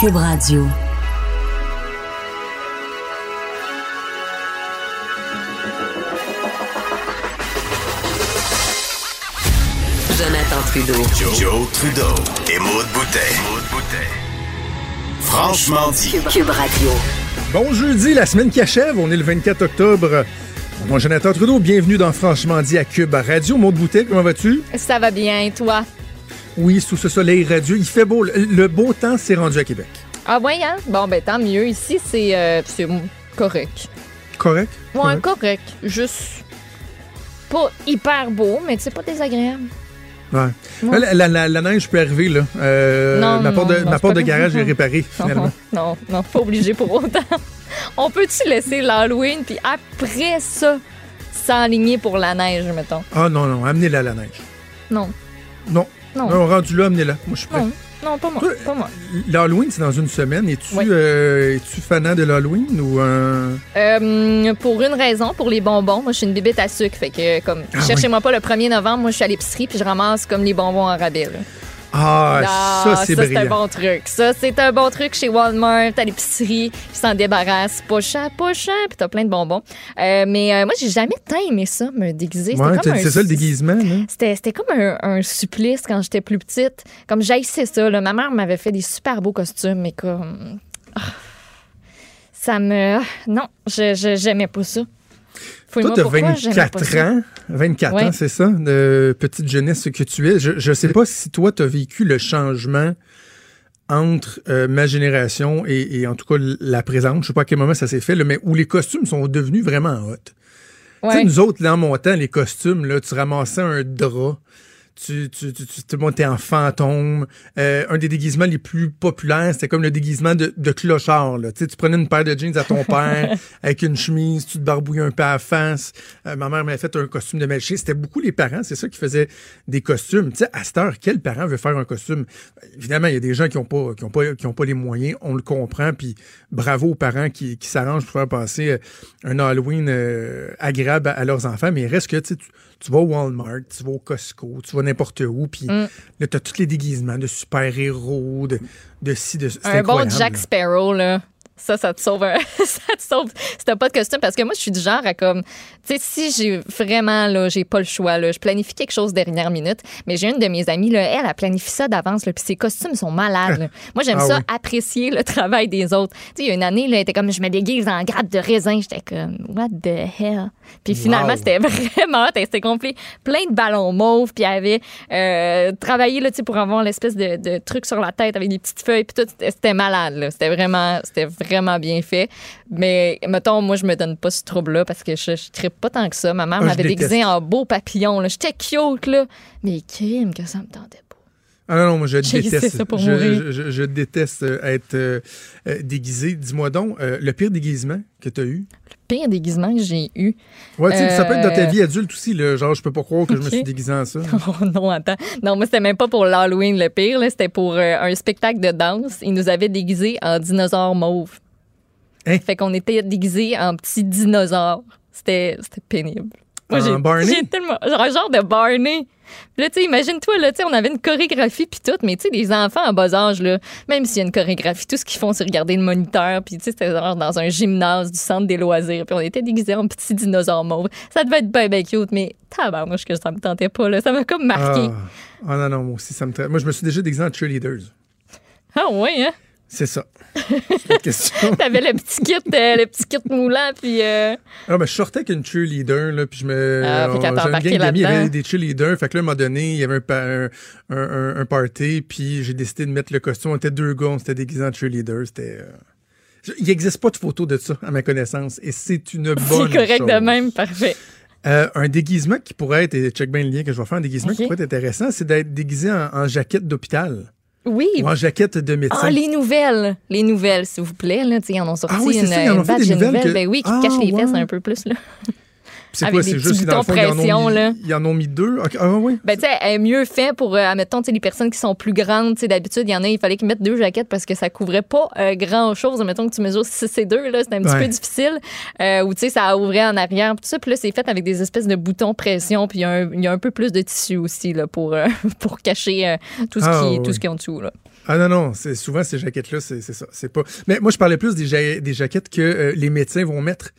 Cube Radio. Jonathan Trudeau. Joe, Trudeau et Maude Boutet. Franchement dit. Cube Radio. Bon jeudi, la semaine qui achève, on est le 24 octobre. Moi, Jonathan Trudeau, bienvenue dans Franchement dit à Cube Radio. Maud Boutet, comment vas-tu? Ça va bien, toi? Oui, sous ce soleil radieux, il fait beau. Le- beau temps s'est rendu à Québec. Ah ouais, hein? Bon, ben tant mieux. Ici, c'est euh, c'est correct. Correct? Ouais, Correct. correct. Juste pas hyper beau, mais c'est pas désagréable. Ouais. La, la- la neige peut arriver, là. Euh, Non, ma porte de, non, ma porte de garage est réparée, finalement. Non, non, non, pas obligé pour autant. On peut-tu laisser l'Halloween, puis après ça, s'enligner pour la neige, mettons? Ah non, non, amenez-la la neige. Non, Non. Non, Non, rendu là, amenez-la. Moi, je suis prêt. non, non, pas moi, Toi, pas moi. L'Halloween, c'est dans une semaine. Es-tu Oui. euh, es-tu fanat de l'Halloween ou un. Euh, pour une raison, pour les bonbons, moi je suis une bibite à sucre, fait que comme Ah cherchez-moi pas le 1er novembre, moi je suis à l'épicerie puis je ramasse comme les bonbons en rabais. là. Ah, Ah, ça, c'est c'est brillant. un bon truc. Ça, c'est un bon truc chez Walmart, à l'épicerie. Ils s'en débarrassent. Pas cher, pas cher, puis t'as plein de bonbons. Euh, mais euh, moi, j'ai jamais tant aimé ça, me déguiser. C'était Ouais, comme t'as- un- c'est ça le déguisement? C'était, c'était comme un, un supplice quand j'étais plus petite. Comme j'haïssais ça. Là. Ma mère m'avait fait des super beaux costumes, mais comme... ah, ça me... Non, je, je- j'aimais pas ça. Toi, j'aimais pas 24 ça. ans. 24 Ouais. ans, c'est ça, de petite jeunesse que tu es. Je, je sais pas si toi, t'as vécu le changement entre euh, ma génération et, et en tout cas la présente. Je sais pas à quel moment ça s'est fait, là, mais où les costumes sont devenus vraiment hot. Tu sais, nous autres, là, en montant, les costumes, là, tu ramassais un drap. Tu, tu, tu, tu te montais en fantôme. Euh, un des déguisements les plus populaires, c'était comme le déguisement de, de clochard. Là. Tu, sais, tu prenais une paire de jeans à ton père avec une chemise, tu te barbouillais un peu à la face. Euh, ma mère m'avait fait un costume de melchier. C'était beaucoup les parents, c'est ça qui faisaient des costumes. Tu sais, à cette heure, quel parent veut faire un costume? Évidemment, il y a des gens qui n'ont pas, qui ont pas, qui ont pas les moyens, on le comprend, puis bravo aux parents qui, qui s'arrangent pour faire passer euh, un Halloween euh, agréable à, à leurs enfants, mais il reste que tu, sais, tu, vas au Walmart, tu vas au Costco, tu vas n'importe où, puis Mm. là, tu as tous les déguisements de super-héros, de, de ci, de Un bon Jack là. Sparrow, là. Ça, ça te sauve un... ça te sauve si t'as pas de costume. Parce que moi, je suis du genre à comme... Sais, si j'ai vraiment, là, j'ai pas le choix, là, je planifie quelque chose dernière minute. Mais j'ai une de mes amies, là, elle, elle planifie ça d'avance, puis ses costumes sont malades, là. Moi, j'aime Ah ça, oui. apprécier le travail des autres. Tu sais, il y a une année, là, elle était comme, je me déguise en grappe de raisin. J'étais comme, what the hell? Puis finalement, Wow. c'était vraiment hot. Elle s'était complet plein de ballons mauves, puis elle avait euh, travaillé, là, tu sais, pour avoir l'espèce de, de truc sur la tête avec des petites feuilles, puis tout. C'était c'était malade, là. C'était vraiment, c'était vraiment bien fait. Mais, mettons, moi, je me donne pas ce trouble-là parce que je, je trippe pas tant que ça. Ma mère Ah, m'avait déteste. en beau papillon. J'étais cute, là. Mais crime que ça me tentait pas. Ah non, non, moi je déteste. laissé ça pour je, mourir. je- je- je déteste euh, être euh, euh, déguisé. Dis-moi donc, euh, le pire déguisement que tu as eu? Pire déguisement que j'ai eu. Ouais, tu sais, ça peut être dans ta vie adulte aussi, là. Genre, je peux pas croire que je me suis déguisé en ça. Oh non, attends. Non, moi, c'était même pas pour l'Halloween le pire. C'était pour un spectacle de danse. Ils nous avaient déguisés en dinosaures mauves. Hein? Fait qu'on était déguisés en petits dinosaures. C'était c'était pénible. Moi, j'ai Barney? j'ai tellement. Genre, un genre de Barney. Puis là, tu sais, imagine-toi, là, tu sais, on avait une chorégraphie puis tout, mais tu sais, les enfants en bas âge, là, même s'il y a une chorégraphie, tout ce qu'ils font, c'est regarder le moniteur, puis tu sais, c'était genre dans un gymnase du centre des loisirs, puis on était déguisés en petits dinosaures mauves. Ça devait être bien, bien cute, mais tabarnouche que ça me tentait pas, là. Ça m'a comme marqué. Ah. Ah non, non, moi aussi, ça me tra- Moi, je me suis déjà déguisé en cheerleaders. Ah, ouais, hein? C'est ça. C'est la question. T'avais le petit kit, euh, le petit kit moulant, puis euh, Ah, ben, je sortais avec une cheerleader, là, puis je me. Ah, puis quand une gang d'amis, il y avait des cheerleaders. Fait que là, à un moment donné, il y avait un, pa- un, un, party, puis j'ai décidé de mettre le costume. On était deux gars, on s'était déguisés en cheerleader. C'était. euh, Il n'existe pas de photo de ça, à ma connaissance, et c'est une bonne c'est correct chose. de même, parfait. Euh, un déguisement qui pourrait être, et check bien le lien que je vais faire, un déguisement qui pourrait être intéressant, c'est d'être déguisé en, en jaquette d'hôpital Oui. ou en jaquette de médecin. Ah, les nouvelles. Les nouvelles, s'il vous plaît. Là, ils en ont sorti Ah oui, une, ça, ils en ont une fait badge des nouvelles nouvelle. que- Ben oui, qui Ah, cache les fesses ouais. un peu plus. Là. C'est Avec quoi, des c'est juste dans le fond, ils en, pression, ont là. mis, ils en ont mis deux? Ah oui? Ben, tu sais, elle est mieux fait pour, euh, admettons, tu sais, les personnes qui sont plus grandes. Tu sais, d'habitude, il y en a, il fallait qu'ils mettent deux jaquettes parce que ça couvrait pas euh, grand-chose. Admettons que tu mesures 6 et 2, là, c'était un petit Ouais. peu difficile. Euh, ou, tu sais, ça ouvrait en arrière, puis tout ça. Puis là, c'est fait avec des espèces de boutons pression, puis il y, a un- il y a un peu plus de tissu aussi, là, pour, euh, pour cacher tout, ce Ah, qui, ouais. tout ce qui est en dessous, là. Ah non, non, c'est souvent ces jaquettes-là, c'est c'est ça. C'est pas. Mais moi, je parlais plus des, ja- des jaquettes que euh, les médecins vont mettre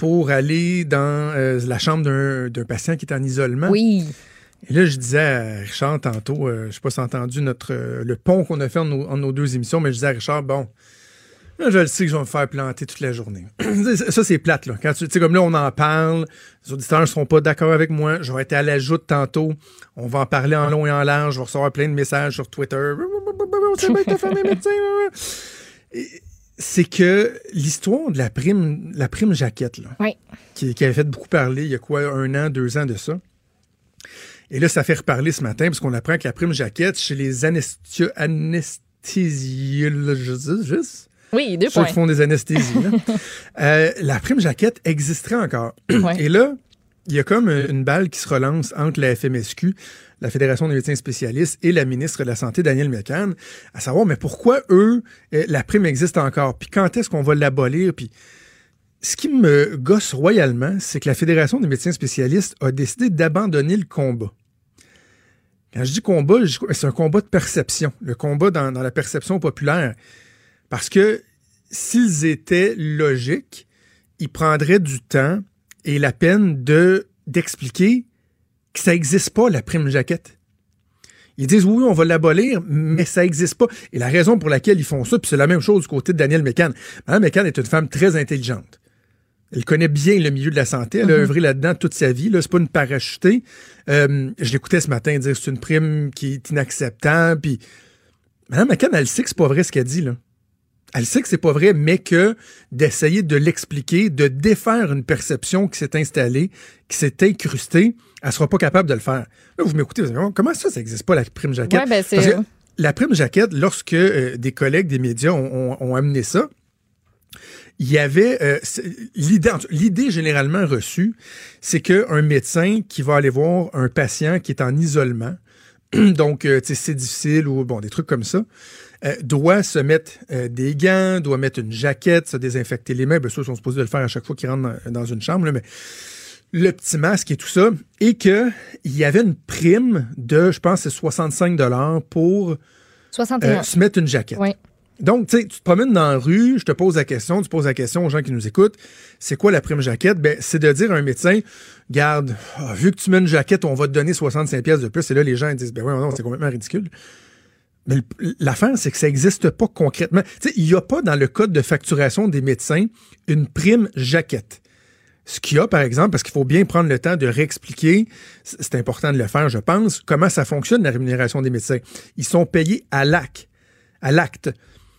pour aller dans euh, la chambre d'un patient qui est en isolement. Oui. Et là, je disais à Richard tantôt, euh, je sais pas si tu as entendu notre, euh, le pont qu'on a fait en nos, en nos deux émissions, mais je disais à Richard, bon, là, je le sais que je vais me faire planter toute la journée. ça, c'est plate, là. Quand tu sais, comme là, on en parle, les auditeurs ne seront pas d'accord avec moi, je vais être à la joute tantôt, on va en parler en long et en large, je vais recevoir plein de messages sur Twitter. C'est bien, médecin. Et C'est que l'histoire de la prime, la prime jaquette, là, Oui. qui, qui avait fait beaucoup parler il y a quoi, un an, deux ans de ça. Et là, ça fait reparler ce matin parce qu'on apprend que la prime jaquette chez les anesthésio- anesthésiologistes, Oui, deux ceux points. qui font des anesthésies, là, euh, la prime jaquette existerait encore. Et là, il y a comme une balle qui se relance entre la FMSQ, la Fédération des médecins spécialistes, et la ministre de la Santé, Danielle Mécan, à savoir, mais pourquoi eux, euh, la prime existe encore? Puis quand est-ce qu'on va l'abolir? Puis ce qui me gosse royalement, c'est que la Fédération des médecins spécialistes a décidé d'abandonner le combat. Quand je dis combat, c'est un combat de perception, le combat dans, dans la perception populaire. Parce que s'ils étaient logiques, ils prendraient du temps et la peine de d'expliquer que ça n'existe pas, la prime jaquette. Ils disent oui, on va l'abolir, mais ça n'existe pas. Et la raison pour laquelle ils font ça, puis c'est la même chose du côté de Danielle Mécan. Madame Mécan est une femme très intelligente. Elle connaît bien le milieu de la santé. Elle a œuvré là-dedans toute sa vie. Là, c'est pas une parachutée. Euh, je l'écoutais ce matin dire c'est une prime qui est inacceptable. Puis Mme McCann, elle sait que c'est pas vrai ce qu'elle dit, là. Elle sait que c'est pas vrai, mais que d'essayer de l'expliquer, de défaire une perception qui s'est installée, qui s'est incrustée, elle sera pas capable de le faire. Là, vous m'écoutez, vous allez dire, comment ça, ça n'existe pas, la prime jaquette? Ouais, ben, Parce que la prime jaquette, lorsque euh, des collègues des médias ont, ont- ont amené ça, il y avait euh, l'idée généralement reçue, c'est qu'un médecin qui va aller voir un patient qui est en isolement, donc euh, c'est difficile ou bon des trucs comme ça, euh, doit se mettre euh, des gants, doit mettre une jaquette, se désinfecter les mains. Bien sûr, ils sont supposés de le faire à chaque fois qu'ils rentrent dans, dans une chambre, là, mais le petit masque et tout ça, et qu'il y avait une prime de, je pense, c'est 65 dollars pour 61. euh, se mettre une jaquette. Oui. Donc, tu sais, tu te promènes dans la rue, je te pose la question, tu poses la question aux gens qui nous écoutent, c'est quoi la prime jaquette? Ben, c'est de dire à un médecin, garde, ah, vu que tu mets une jaquette, on va te donner 65 pièces de plus. Et là, les gens ils disent, ben oui, non, c'est complètement ridicule. Mais l'affaire, c'est que ça n'existe pas concrètement. Tu sais, il n'y a pas dans le code de facturation des médecins une prime jaquette. Ce qu'il y a, par exemple, parce qu'il faut bien prendre le temps de réexpliquer, c'est important de le faire, je pense, comment ça fonctionne la rémunération des médecins. Ils sont payés à l'acte. À l'acte.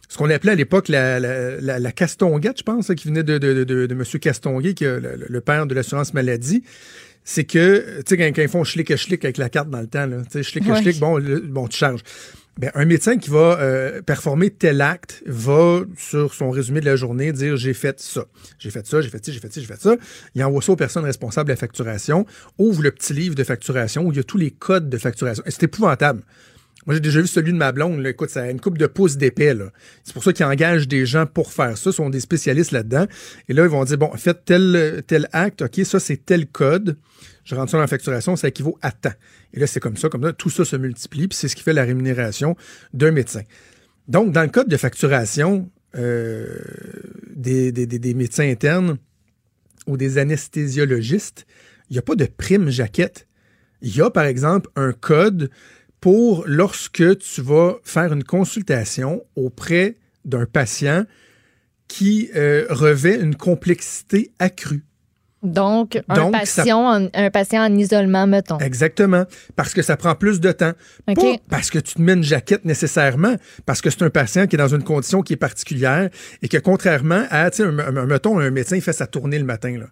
Ce qu'on appelait à l'époque la, la, la, la Castonguette, je pense, qui venait de, de, de, de M. Castonguet, qui est le, le père de l'assurance maladie, c'est que, tu sais, quand, quand ils font schlick schlick avec la carte dans le temps, là, tu sais, schlick Ouais. schlick, bon, le- bon, tu charges. Ben, un médecin qui va euh, performer tel acte va, sur son résumé de la journée, dire j'ai fait ça, j'ai fait ça, j'ai fait ci, j'ai fait ci, j'ai fait ça. Il envoie ça aux personnes responsables de la facturation, ouvre le petit livre de facturation où il y a tous les codes de facturation. Et c'est épouvantable. Moi, j'ai déjà vu celui de ma blonde. Écoute, ça a une coupe de pouces d'épais. C'est pour ça qu'ils engagent des gens pour faire ça. Ils sont des spécialistes là-dedans. Et là, ils vont dire, bon, faites tel, tel acte. OK, ça, c'est tel code. Je rentre ça dans la facturation. Ça équivaut à temps. Et là, c'est comme ça, comme ça. Tout ça se multiplie. Puis c'est ce qui fait la rémunération d'un médecin. Donc, dans le code de facturation euh, des, des, des médecins internes ou des anesthésiologistes, il n'y a pas de prime jaquette. Il y a, par exemple, un code pour lorsque tu vas faire une consultation auprès d'un patient qui euh, revêt une complexité accrue. Donc, un, Donc, patient en, un patient en isolement, mettons. Exactement. Parce que ça prend plus de temps. Pas parce que tu te mets une jaquette nécessairement, parce que c'est un patient qui est dans une condition qui est particulière et que contrairement à, tu sais, un- un- mettons, un médecin, il fait sa tournée le matin, là.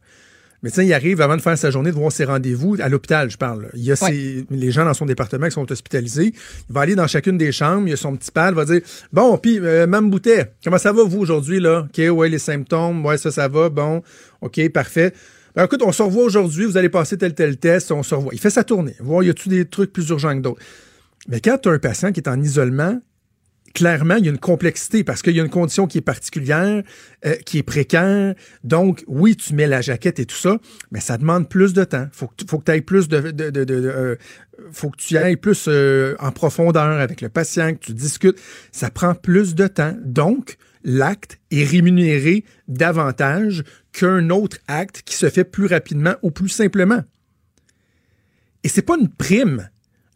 Médecin, il arrive avant de faire sa journée, de voir ses rendez-vous, à l'hôpital, je parle. là. Il y a ses- les gens dans son département qui sont hospitalisés. Il va aller dans chacune des chambres, il y a son petit pad, il va dire Bon, puis, euh, Mme Boutet, comment ça va vous aujourd'hui, là? OK, ouais, les symptômes, ouais, ça, ça va, bon, OK, parfait. Ben, écoute, on se revoit aujourd'hui, vous allez passer tel, tel test, on se revoit. Il fait sa tournée, voir y a-tu des trucs plus urgents que d'autres? Mais quand tu as un patient qui est en isolement, clairement, il y a une complexité parce qu'il y a une condition qui est particulière, euh, qui est précaire. Donc, oui, tu mets la jaquette et tout ça, mais ça demande plus de temps. Faut faut que tu ailles plus de, de, faut que tu ailles plus en profondeur avec le patient, que tu discutes. Ça prend plus de temps. Donc, l'acte est rémunéré davantage qu'un autre acte qui se fait plus rapidement ou plus simplement. Et c'est pas une prime.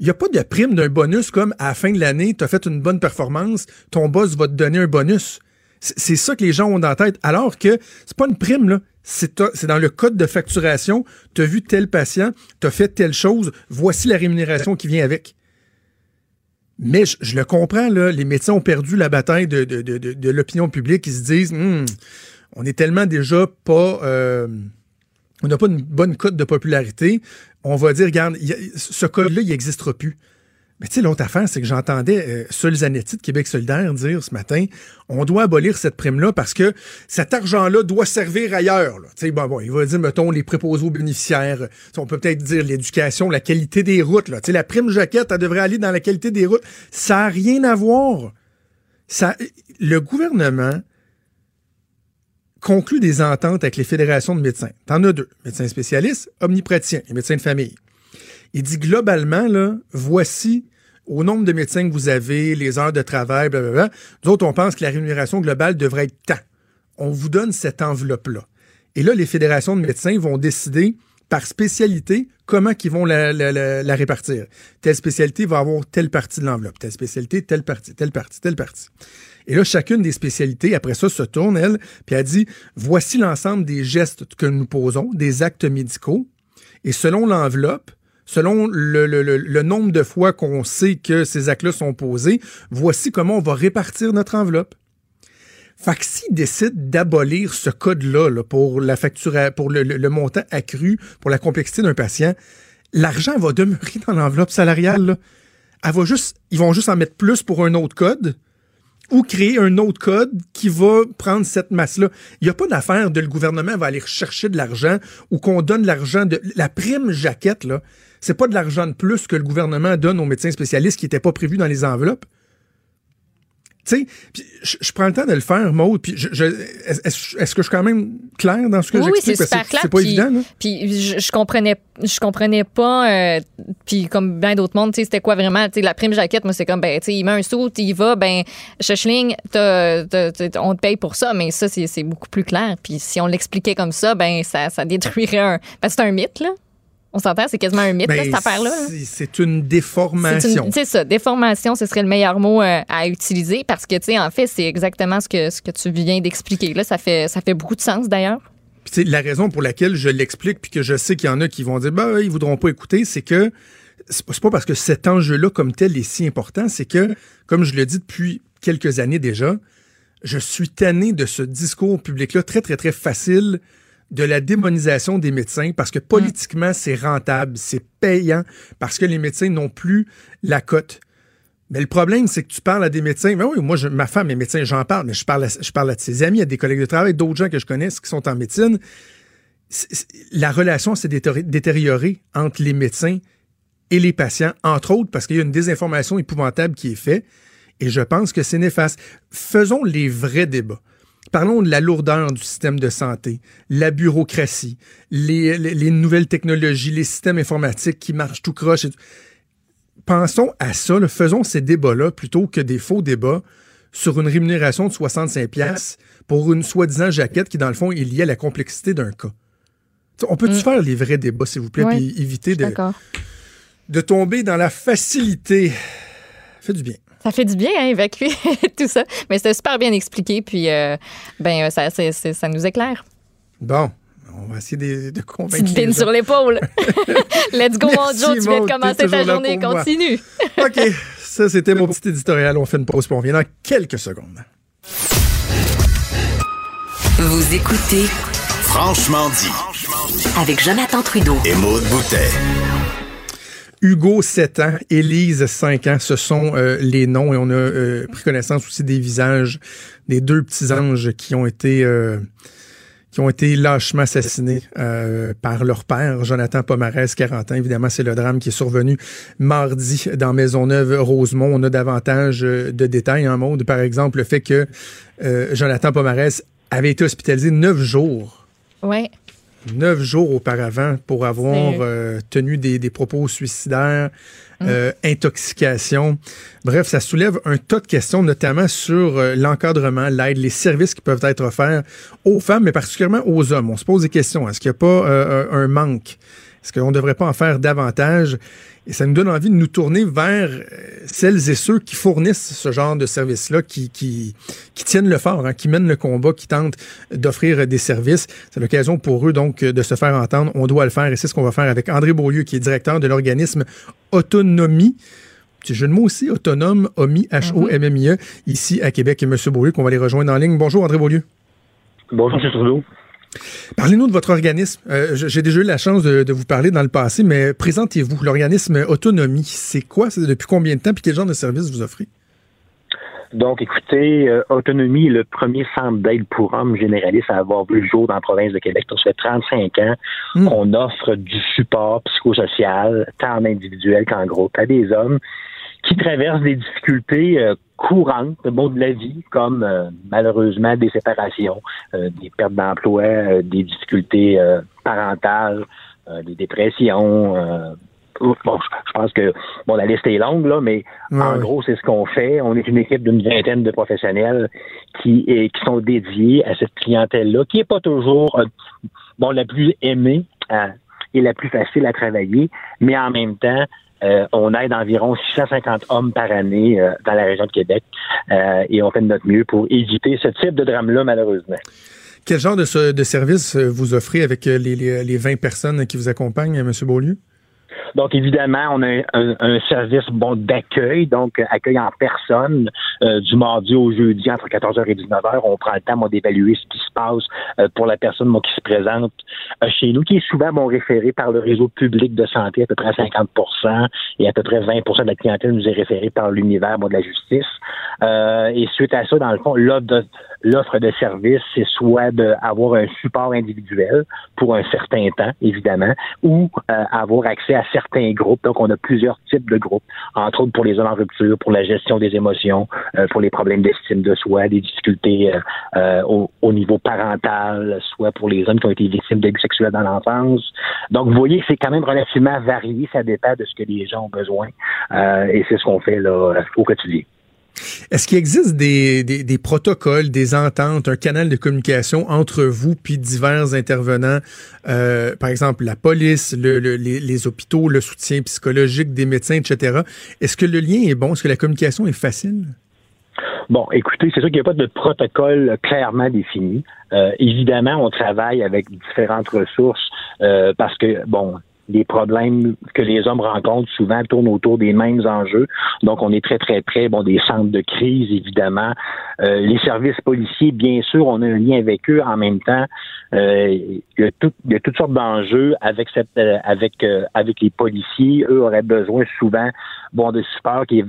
Il n'y a pas de prime d'un bonus comme à la fin de l'année, tu as fait une bonne performance, ton boss va te donner un bonus. C'est ça que les gens ont dans la tête. Alors que c'est pas une prime, là. C'est dans le code de facturation. Tu as vu tel patient, tu as fait telle chose, voici la rémunération qui vient avec. Mais je, le comprends, là, les médecins ont perdu la bataille de, de, de, de l'opinion publique. Ils se disent, hmm, on est tellement déjà pas... Euh, on n'a pas une bonne cote de popularité. On va dire, regarde, ce code-là, il n'existera plus. Mais tu sais, l'autre affaire, c'est que j'entendais euh, Sol Zanetti de Québec solidaire dire ce matin, on doit abolir cette prime-là parce que cet argent-là doit servir ailleurs. Tu sais, bon, bon, il va dire, mettons, les préposés aux bénéficiaires. on peut peut-être dire l'éducation, la qualité des routes. Tu sais, la prime jaquette, elle devrait aller dans la qualité des routes. Ça n'a rien à voir. Ça, le gouvernement conclut des ententes avec les fédérations de médecins. T'en as deux. Médecins spécialistes, omnipraticiens et médecins de famille. Il dit globalement, là, voici au nombre de médecins que vous avez, les heures de travail, blablabla. Nous autres, on pense que la rémunération globale devrait être tant. On vous donne cette enveloppe-là. Et là, les fédérations de médecins vont décider par spécialité comment ils vont la, répartir. Telle spécialité va avoir telle partie de l'enveloppe, telle spécialité, telle partie, telle partie, telle partie. Et là, chacune des spécialités, après ça, se tourne, elle, puis elle dit, voici l'ensemble des gestes que nous posons, des actes médicaux, et selon l'enveloppe, selon le, le, le, nombre de fois qu'on sait que ces actes-là sont posés, voici comment on va répartir notre enveloppe. Fait que s'ils décident d'abolir ce code-là là, pour la facture, pour le, montant accru, pour la complexité d'un patient, l'argent va demeurer dans l'enveloppe salariale. Là. Elle va juste, ils vont juste en mettre plus pour un autre code, ou créer un autre code qui va prendre cette masse-là. Il n'y a pas d'affaire de le gouvernement va aller chercher de l'argent ou qu'on donne l'argent de la prime jaquette là. C'est pas de l'argent de plus que le gouvernement donne aux médecins spécialistes qui n'était pas prévu dans les enveloppes. Tu sais, je, prends le temps de le faire, Maud, puis je, est-ce, que je suis quand même clair dans ce que j'explique? Oui, c'est super clair. C'est pas évident, là. Puis je, comprenais, je comprenais pas, euh, puis comme bien d'autres mondes, tu sais, c'était quoi vraiment, tu sais, la prime jaquette, moi, c'est comme, ben, tu sais, il met un saut, il va, ben, Schling, on te paye pour ça, mais ça, c'est, beaucoup plus clair. Puis si on l'expliquait comme ça, ben, ça, ça détruirait un... Parce que c'est un mythe, là. On s'entend, c'est quasiment un mythe, ben, cette affaire-là. C'est une déformation. C'est ça, déformation, ce serait le meilleur mot euh, à utiliser parce que, tu sais, en fait, c'est exactement ce que, ce que tu viens d'expliquer. Là, ça fait, ça fait beaucoup de sens, d'ailleurs. Puis, la raison pour laquelle je l'explique, puis que je sais qu'il y en a qui vont dire, bah, ils voudront pas écouter, c'est que c'est pas parce que cet enjeu-là, comme tel, est si important, c'est que, comme je le dis depuis quelques années déjà, je suis tanné de ce discours public-là très, très, très facile de la démonisation des médecins parce que politiquement, c'est rentable, c'est payant parce que les médecins n'ont plus la cote. Mais le problème, c'est que tu parles à des médecins. Mais oui, moi, ma femme est médecin, j'en parle, mais je parle, à, je parle à de ses amis, à des collègues de travail, d'autres gens que je connais qui sont en médecine. la relation s'est détériorée entre les médecins et les patients, entre autres parce qu'il y a une désinformation épouvantable qui est faite. Et je pense que c'est néfaste. Faisons les vrais débats. Parlons de la lourdeur du système de santé, la bureaucratie, les, nouvelles technologies, les systèmes informatiques qui marchent tout croche. Pensons à ça, faisons ces débats-là plutôt que des faux débats sur une rémunération de 65 pièces pour une soi-disant jaquette qui, dans le fond, est liée à la complexité d'un cas. On peut-tu mm. faire les vrais débats, s'il vous plaît, puis éviter de, de tomber dans la facilité? Fait du bien. Ça fait du bien, hein, évacuer tout ça. Mais c'était super bien expliqué, puis euh, ben, ça, ça nous éclaire. Bon. On va essayer de, de convaincre. Tu te sur l'épaule. Let's go, mon Joe. Tu viens de commencer ta journée. Continue. OK. Ça, c'était mon petit éditorial. On fait une pause, puis on revient dans quelques secondes. Vous écoutez Franchement dit. Avec Jonathan Trudeau. Et Maude Boutet. Hugo, 7 ans, Élise, 5 ans, ce sont euh, les noms et on a euh, pris connaissance aussi des visages des deux petits anges qui ont été euh, qui ont été lâchement assassinés euh, par leur père, Jonathan Pomarès, 40 ans. Évidemment, c'est le drame qui est survenu mardi dans Maisonneuve-Rosemont. On a davantage de détails en mode, par exemple, le fait que Jonathan Pomarès avait été hospitalisé neuf jours. Ouais neuf jours auparavant pour avoir euh, tenu des, propos suicidaires, mm. euh, intoxication. Bref, ça soulève un tas de questions, notamment sur euh, l'encadrement, l'aide, les services qui peuvent être offerts aux femmes, mais particulièrement aux hommes. On se pose des questions. Est-ce qu'il n'y a pas un manque? Est-ce qu'on ne devrait pas en faire davantage? Et ça nous donne envie de nous tourner vers euh, celles et ceux qui fournissent ce genre de services-là, qui, qui, qui, tiennent le fort, hein, qui mènent le combat, qui tentent d'offrir des services. C'est l'occasion pour eux, donc, de se faire entendre. On doit le faire et c'est ce qu'on va faire avec André Beaulieu, qui est directeur de l'organisme Autonomie. Petit jeu de mots aussi, autonome, OMI, H-O-M-M-I-E, ici à Québec. Et M. Beaulieu, qu'on va les rejoindre en ligne. Bonjour, André Beaulieu. Bonjour, M. Trudeau. Parlez-nous de votre organisme. Euh, j'ai déjà eu la chance de, vous parler dans le passé, mais présentez-vous. L'organisme Autonomie, c'est quoi? C'est depuis combien de temps? Puis quel genre de service vous offrez? Donc, écoutez, euh, Autonomie est le premier centre d'aide pour hommes généraliste à avoir vu le jour dans la province de Québec. Ça fait 35 ans hmm. qu'on offre du support psychosocial, tant en individuel qu'en groupe, à des hommes qui traversent des difficultés euh, courantes bon, de la vie, comme euh, malheureusement des séparations, euh, des pertes d'emploi, des difficultés parentales, des dépressions. bon, je pense que bon, la liste est longue, là, mais en gros, c'est ce qu'on fait. On est une équipe d'une vingtaine de professionnels qui, est, qui sont dédiés à cette clientèle-là, qui n'est pas toujours bon, la plus aimée et la plus facile à travailler, mais en même temps, euh, on aide environ 650 hommes par année euh, dans la région de Québec euh, et on fait de notre mieux pour éviter ce type de drame-là, malheureusement. Quel genre de, de service vous offrez avec les, les, les 20 personnes qui vous accompagnent, M. Beaulieu? Donc, évidemment, on a un, service bon d'accueil, donc euh, accueil en personne euh, du mardi au jeudi entre 14h et 19h. On prend le temps d'évaluer ce qui se passe euh, pour la personne moi, qui se présente chez nous, qui est souvent bon, référé par le réseau public de santé, à peu près 50% et à peu près 20% de la clientèle nous est référée par l'univers de la justice. et suite à ça, dans le fond, l'offre de, l'offre de service, c'est soit d'avoir un support individuel pour un certain temps, évidemment, ou avoir accès à certains groupes. Donc, on a plusieurs types de groupes, entre autres pour les zones en rupture, pour la gestion des émotions, euh, pour les problèmes d'estime de soi, des difficultés euh, euh, au, niveau parental, soit pour les hommes qui ont été victimes d'abus sexuels dans l'enfance. Donc, vous voyez, c'est quand même relativement varié, ça dépend de ce que les gens ont besoin. et c'est ce qu'on fait là au quotidien. Est-ce qu'il existe des, des, protocoles, des ententes, un canal de communication entre vous puis divers intervenants, euh, par exemple la police, le, les, les, hôpitaux, le soutien psychologique des médecins, etc. Est-ce que le lien est bon? Est-ce que la communication est facile? Bon, écoutez, c'est sûr qu'il n'y a pas de protocole clairement défini. Euh, évidemment, on travaille avec différentes ressources euh, parce que, bon, les problèmes que les hommes rencontrent souvent tournent autour des mêmes enjeux. Donc, on est très, très près bon, des centres de crise, évidemment. Euh, les services policiers, bien sûr, on a un lien avec eux. En même temps, euh, il, y a il, y a toutes sortes d'enjeux avec cette, euh, avec, avec les policiers. Eux auraient besoin souvent bon, de support qui est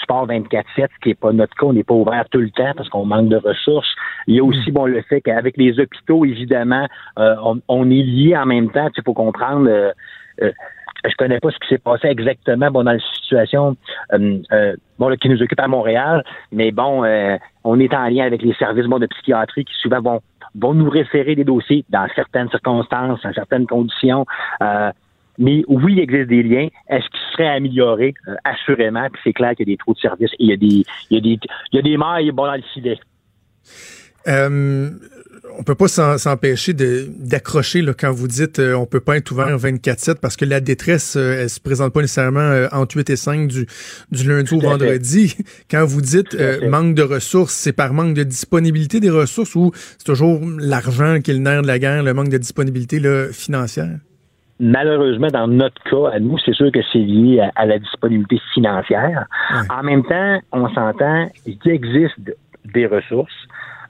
support 24-7, ce qui n'est pas notre cas. On n'est pas ouvert tout le temps parce qu'on manque de ressources. Il y a aussi bon le fait qu'avec les hôpitaux, évidemment, on, on, est lié en même temps. Il faut comprendre euh, euh, je connais pas ce qui s'est passé exactement dans la situation euh, bon, qui nous occupe à Montréal, mais bon, on est en lien avec les services bon, de psychiatrie qui souvent vont, vont nous référer des dossiers dans certaines circonstances, dans certaines conditions. mais oui, il existe des liens. Est-ce qu'ils seraient améliorés? assurément. Puis c'est clair qu'il y a des trous de service et il y a des, il y a des, il y a des mailles bon, dans le filet. Euh, on peut pas s'empêcher d'accrocher quand vous dites euh, on peut pas être ouvert 24/7 parce que la détresse euh, elle se présente pas nécessairement euh, entre 8 et 5 du, du lundi au vendredi. Quand vous dites manque de ressources, c'est par manque de disponibilité des ressources ou c'est toujours l'argent qui est le nerf de la guerre, le manque de disponibilité là, financière? Malheureusement, dans notre cas, à nous, c'est sûr que c'est lié à, la disponibilité financière. En même temps, on s'entend, il existe des ressources.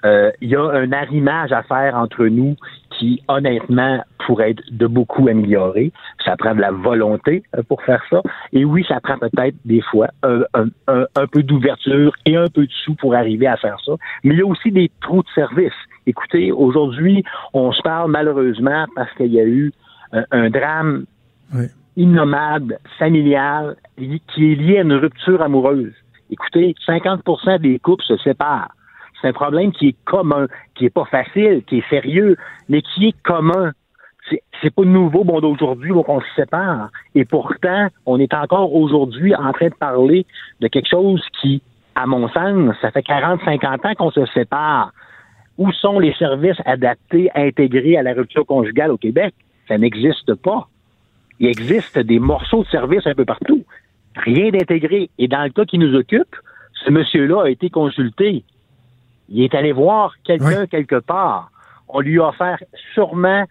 Euh, il y a un arrimage à faire entre nous qui, honnêtement, pourrait être de beaucoup amélioré. Ça prend de la volonté euh, pour faire ça. Et oui, ça prend peut-être des fois un, un, un, peu d'ouverture et un peu de sous pour arriver à faire ça. Mais il y a aussi des trous de service. Écoutez, aujourd'hui, on se parle malheureusement parce qu'il y a eu un, euh, un drame Oui. innommable, familial, qui est lié à une rupture amoureuse. Écoutez, 50% des couples se séparent. C'est un problème qui est commun, qui est pas facile, qui est sérieux, mais qui est commun. C'est, pas nouveau, bon, d'aujourd'hui, où on se sépare. Et pourtant, on est encore aujourd'hui en train de parler de quelque chose qui, à mon sens, ça fait 40, 50 ans qu'on se sépare. Où sont les services adaptés, intégrés à la rupture conjugale au Québec? Ça n'existe pas. Il existe des morceaux de services un peu partout. Rien d'intégré. Et dans le cas qui nous occupe, ce monsieur-là a été consulté. Il est allé voir quelqu'un Oui. quelque part. On lui a offert sûrement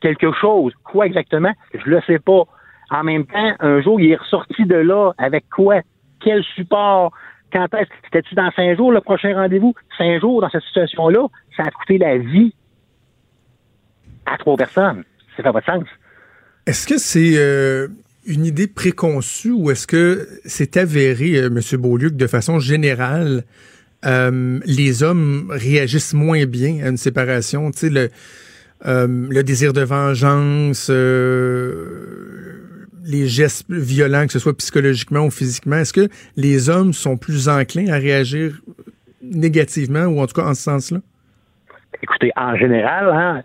quelque chose. Quoi exactement? Je le sais pas. En même temps, un jour, il est ressorti de là avec quoi? Quel support? Quand est-ce? C'était-tu dans cinq jours le prochain rendez-vous? Cinq jours dans cette situation-là, ça a coûté la vie à trois personnes. Ça fait pas de sens. Est-ce que c'est euh, une idée préconçue ou est-ce que c'est avéré, euh, M. Beaulieu, que de façon générale, euh, les hommes réagissent moins bien à une séparation? Tu sais, le, euh, désir de vengeance, euh, les gestes violents, que ce soit psychologiquement ou physiquement, est-ce que les hommes sont plus enclins à réagir négativement ou en tout cas en ce sens-là? Écoutez, en général, hein,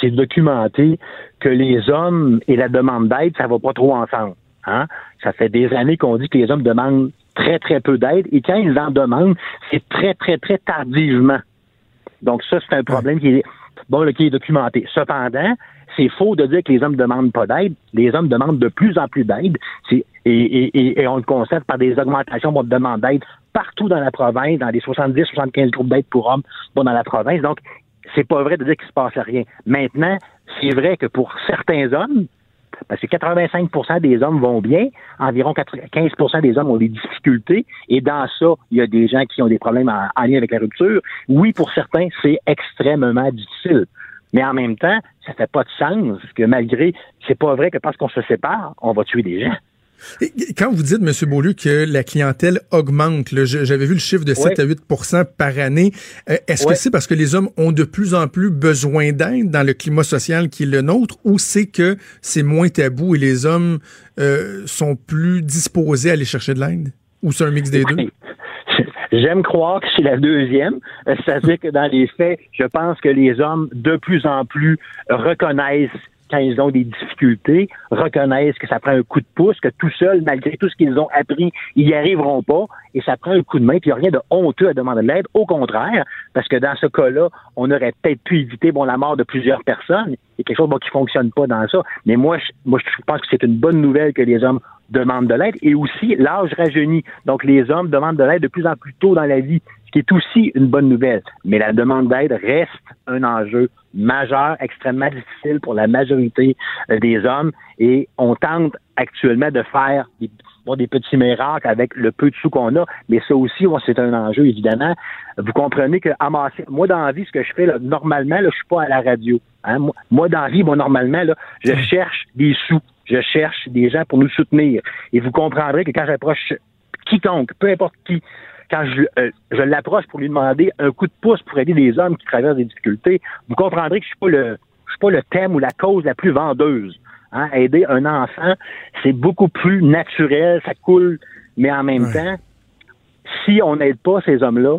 c'est documenté que les hommes et la demande d'aide, ça va pas trop ensemble. Hein? Ça fait des années qu'on dit que les hommes demandent très, très peu d'aide et quand ils en demandent, c'est très, très, très tardivement. Donc ça, c'est un problème qui est, bon, là, qui est documenté. Cependant, c'est faux de dire que les hommes ne demandent pas d'aide. Les hommes demandent de plus en plus d'aide. Et, et, et, et on le constate par des augmentations de demande d'aide partout dans la province, dans les 70-75 groupes d'aide pour hommes bon, dans la province. Donc, c'est pas vrai de dire qu'il se passe rien. Maintenant, c'est vrai que pour certains hommes, parce que 85% des hommes vont bien, environ 15% des hommes ont des difficultés, et dans ça, il y a des gens qui ont des problèmes en, en lien avec la rupture. Oui, pour certains, c'est extrêmement difficile. Mais en même temps, ça fait pas de sens que malgré, c'est pas vrai que parce qu'on se sépare, on va tuer des gens. Quand vous dites, M. Beaulieu, que la clientèle augmente, j'avais vu le chiffre de 7 Ouais. à 8% par année, euh, est-ce que c'est parce que les hommes ont de plus en plus besoin d'aide dans le climat social qui est le nôtre ou c'est que c'est moins tabou et les hommes euh, sont plus disposés à aller chercher de l'aide? Ou c'est un mix des deux? J'aime croire que c'est la deuxième. Euh, C'est-à-dire que dans les faits, je pense que les hommes, de plus en plus, reconnaissent quand ils ont des difficultés, reconnaissent que ça prend un coup de pouce, que tout seul, malgré tout ce qu'ils ont appris, ils n'y arriveront pas, et ça prend un coup de main, puis il n'y a rien de honteux à demander de l'aide. Au contraire, parce que dans ce cas-là, on aurait peut-être pu éviter bon, la mort de plusieurs personnes. Il y a quelque chose bon, qui fonctionne pas dans ça. Mais moi, je, moi, je pense que c'est une bonne nouvelle que les hommes demandent de l'aide, et aussi l'âge rajeunit. Donc, les hommes demandent de l'aide de plus en plus tôt dans la vie, qui est aussi une bonne nouvelle. Mais la demande d'aide reste un enjeu majeur, extrêmement difficile pour la majorité euh, des hommes, et on tente actuellement de faire des, bon, des petits miracles avec le peu de sous qu'on a, mais ça aussi, bon, c'est un enjeu, évidemment. Vous comprenez que amasser, moi, dans la vie, ce que je fais, là, normalement, là, je suis pas à la radio. Hein? Moi, dans la vie, moi, normalement, là, je cherche des sous. Je cherche des gens pour nous soutenir. Et vous comprendrez que quand j'approche quiconque, peu importe qui, quand je, euh, je l'approche pour lui demander un coup de pouce pour aider des hommes qui traversent des difficultés, vous comprendrez que je suis pas le, je suis pas le thème ou la cause la plus vendeuse. Hein? Aider un enfant, c'est beaucoup plus naturel, ça coule, mais en même Ouais. temps, si on n'aide pas ces hommes-là,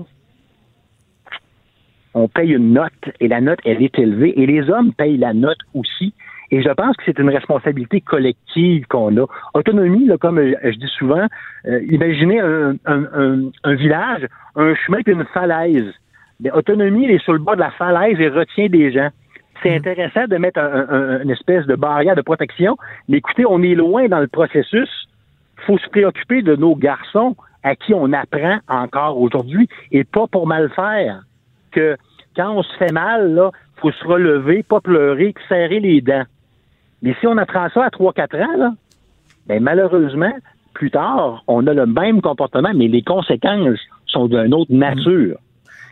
on paye une note et la note, elle est élevée et les hommes payent la note aussi. Et je pense que c'est une responsabilité collective qu'on a. Autonomie, là, comme euh, je dis souvent, euh, imaginez un, un, un, un village, un chemin puis une falaise. Mais autonomie, elle est sur le bord de la falaise et retient des gens. C'est intéressant de mettre un- un- une espèce de barrière de protection, mais écoutez, on est loin dans le processus. Il faut se préoccuper de nos garçons à qui on apprend encore aujourd'hui et pas pour mal faire. Que quand on se fait mal, là, faut se relever, pas pleurer, serrer les dents. Mais si on apprend ça à 3-4 ans, là, ben malheureusement, plus tard, on a le même comportement, mais les conséquences sont d'une autre nature.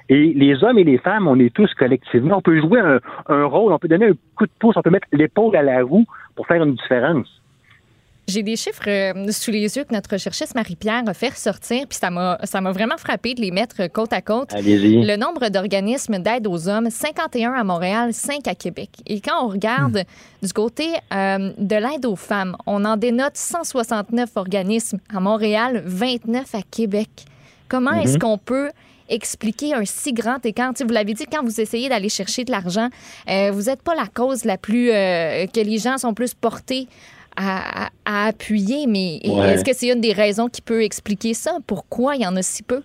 Et les hommes et les femmes, on est tous collectivement, on peut jouer un, un rôle, on peut donner un coup de pouce, on peut mettre l'épaule à la roue pour faire une différence. J'ai des chiffres euh, sous les yeux que notre chercheuse Marie-Pierre a fait ressortir, puis ça m'a, ça m'a vraiment frappé de les mettre côte à côte. Allez-y. Le nombre d'organismes d'aide aux hommes, 51 à Montréal, 5 à Québec. Et quand on regarde du côté euh, de l'aide aux femmes, on en dénote 169 organismes à Montréal, 29 à Québec. Comment est-ce qu'on peut expliquer un si grand écart? Vous l'avez dit, quand vous essayez d'aller chercher de l'argent, euh, vous n'êtes pas la cause la plus... euh, que les gens sont plus portés à, appuyer, mais Ouais. est-ce que c'est une des raisons qui peut expliquer ça? Pourquoi il y en a si peu?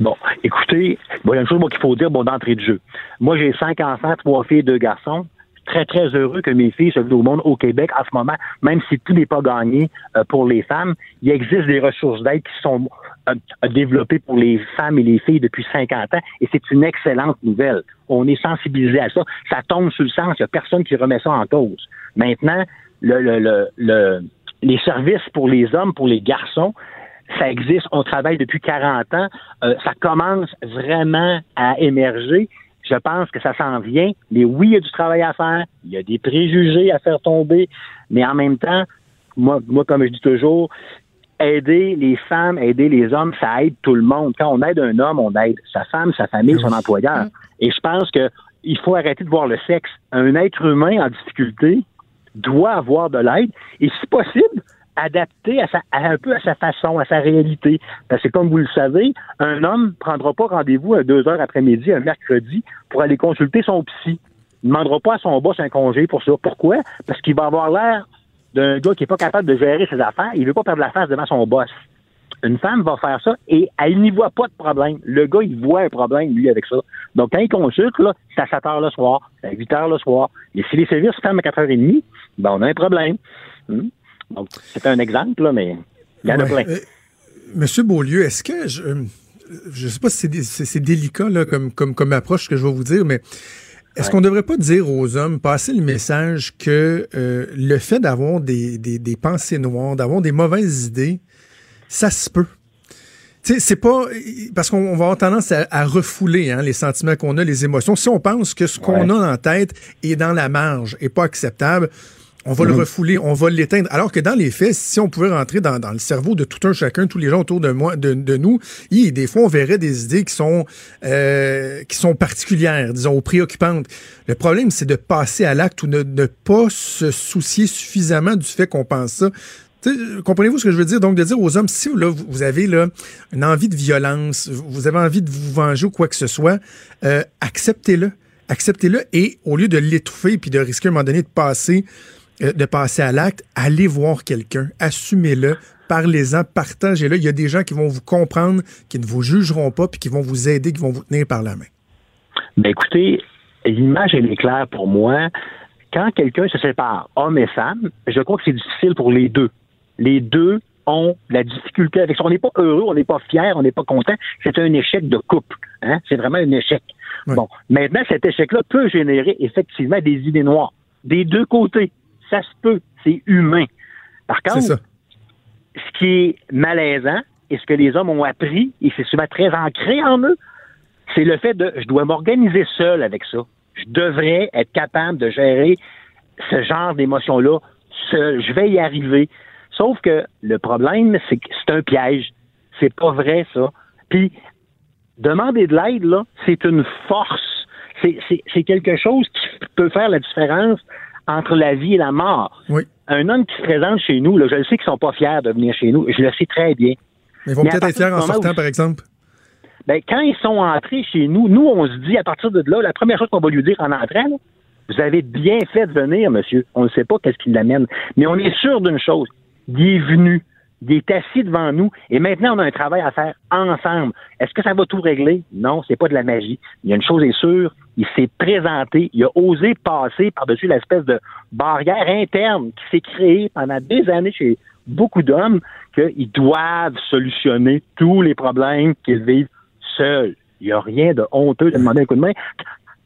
Bon, écoutez, bon, il y a une chose qu'il faut dire bon, d'entrée de jeu. Moi, j'ai cinq enfants, trois filles, deux garçons. Très, très heureux que mes filles se vivent au monde au Québec en ce moment, même si tout n'est pas gagné euh, pour les femmes. Il existe des ressources d'aide qui sont euh, développées pour les femmes et les filles depuis 50 ans et c'est une excellente nouvelle. On est sensibilisé à ça. Ça tombe sur le sens. Il n'y a personne qui remet ça en cause. Maintenant, le, le, le, le- les services pour les hommes, pour les garçons, ça existe, on travaille depuis 40 ans, Euh, ça commence vraiment à émerger. Je pense que ça s'en vient, mais oui, il y a du travail à faire, il y a des préjugés à faire tomber, mais en même temps, moi, moi comme je dis toujours, aider les femmes, aider les hommes, ça aide tout le monde. Quand on aide un homme, on aide sa femme, sa famille, son employeur. Et je pense que il faut arrêter de voir le sexe. Un être humain en difficulté doit avoir de l'aide et, si possible, adapté un peu à sa façon, à sa réalité. Parce que, comme vous le savez, un homme ne prendra pas rendez-vous à deux heures après-midi, un mercredi, pour aller consulter son psy. Il ne demandera pas à son boss un congé pour ça. Pourquoi? Parce qu'il va avoir l'air d'un gars qui n'est pas capable de gérer ses affaires. Il ne veut pas perdre la face devant son boss. Une femme va faire ça et elle n'y voit pas de problème. Le gars, il voit un problème, lui, avec ça. Donc, quand il consulte, c'est à 7 heures le soir, à 8 heures le soir. Et si les services ferment à 4h30, ben, on a un problème. Hmm? Donc, c'est un exemple, là, mais il y en a plein. Euh, Monsieur Beaulieu, est-ce que je je sais pas si c'est dé- c'est c'est délicat là, comme, comme, comme approche que je vais vous dire, mais est-ce qu'on devrait pas dire aux hommes, passer le message que euh, le fait d'avoir des, des, des pensées noires, d'avoir des mauvaises idées, ça se peut? C'est pas parce qu'on on va avoir tendance à, à refouler hein, les sentiments qu'on a, les émotions. Si on pense que ce qu'on Ouais. a en tête est dans la marge et pas acceptable, on va le refouler, on va l'éteindre. Alors que dans les faits, si on pouvait rentrer dans, dans le cerveau de tout un chacun, tous les gens autour de moi, de, de nous, hi, des fois on verrait des idées qui sont euh, qui sont particulières, disons, préoccupantes. Le problème, c'est de passer à l'acte ou de ne pas se soucier suffisamment du fait qu'on pense ça. Sais, Comprenez-vous ce que je veux dire? Donc, de dire aux hommes, si là, vous avez là, une envie de violence, vous avez envie de vous venger ou quoi que ce soit, euh, acceptez-le. Acceptez-le et au lieu de l'étouffer puis de risquer à un moment donné de passer, euh, de passer à l'acte, allez voir quelqu'un, assumez-le, parlez-en, partagez-le. Il y a des gens qui vont vous comprendre, qui ne vous jugeront pas puis qui vont vous aider, qui vont vous tenir par la main. Ben écoutez, l'image elle est claire pour moi. Quand quelqu'un se sépare, homme et femme, je crois que c'est difficile pour les deux. Les deux ont la difficulté avec ça. On n'est pas heureux, on n'est pas fier, on n'est pas content. C'est un échec de couple. Hein? C'est vraiment un échec. Oui. Bon, maintenant, cet échec-là peut générer effectivement des idées noires. Des deux côtés. Ça se peut. C'est humain. Par contre, ça. ce qui est malaisant et ce que les hommes ont appris, et c'est souvent très ancré en eux, c'est le fait de je dois m'organiser seul avec ça. Je devrais être capable de gérer ce genre d'émotions-là seul. Je vais y arriver. Sauf que le problème, c'est que c'est un piège. C'est pas vrai, ça. Puis, demander de l'aide, là, c'est une force. C'est quelque chose qui peut faire la différence entre la vie et la mort. Oui. Un homme qui se présente chez nous, là, je le sais qu'ils sont pas fiers de venir chez nous. Je le sais très bien. Mais ils vont peut-être être fiers en sortant, où- par exemple. Ben, quand ils sont entrés chez nous, nous, on se dit, à partir de là, la première chose qu'on va lui dire en entrant, là, vous avez bien fait de venir, monsieur. On ne sait pas qu'est-ce qui l'amène. Mais on est sûr d'une chose. Il est venu. Il est assis devant nous. Et maintenant, on a un travail à faire ensemble. Est-ce que ça va tout régler? Non, c'est pas de la magie. Il y a une chose est sûre. Il s'est présenté. Il a osé passer par-dessus l'espèce de barrière interne qui s'est créée pendant des années chez beaucoup d'hommes qu'ils doivent solutionner tous les problèmes qu'ils vivent seuls. Il n'y a rien de honteux de demander un coup de main.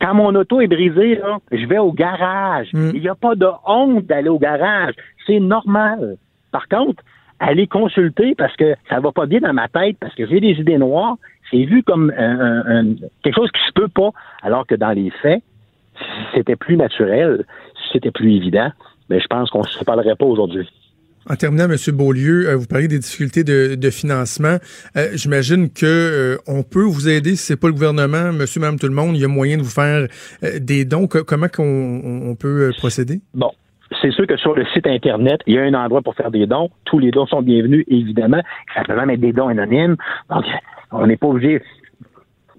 Quand mon auto est brisée, là, je vais au garage. Mm. Il n'y a pas de honte d'aller au garage. C'est normal. Par contre, allez consulter parce que ça va pas bien dans ma tête, parce que j'ai des idées noires. C'est vu comme un, quelque chose qui se peut pas, alors que dans les faits, si c'était plus naturel, si c'était plus évident, mais je pense qu'on ne se parlerait pas aujourd'hui. En terminant, M. Beaulieu, euh, vous parlez des difficultés de, financement. Euh, j'imagine que euh, on peut vous aider si c'est pas le gouvernement, monsieur, madame, tout le monde. Il y a moyen de vous faire des dons. comment qu'on on peut procéder? Bon, c'est sûr que sur le site Internet, il y a un endroit pour faire des dons. Tous les dons sont bienvenus, évidemment. Ça peut même être des dons anonymes. Donc, on n'est pas obligé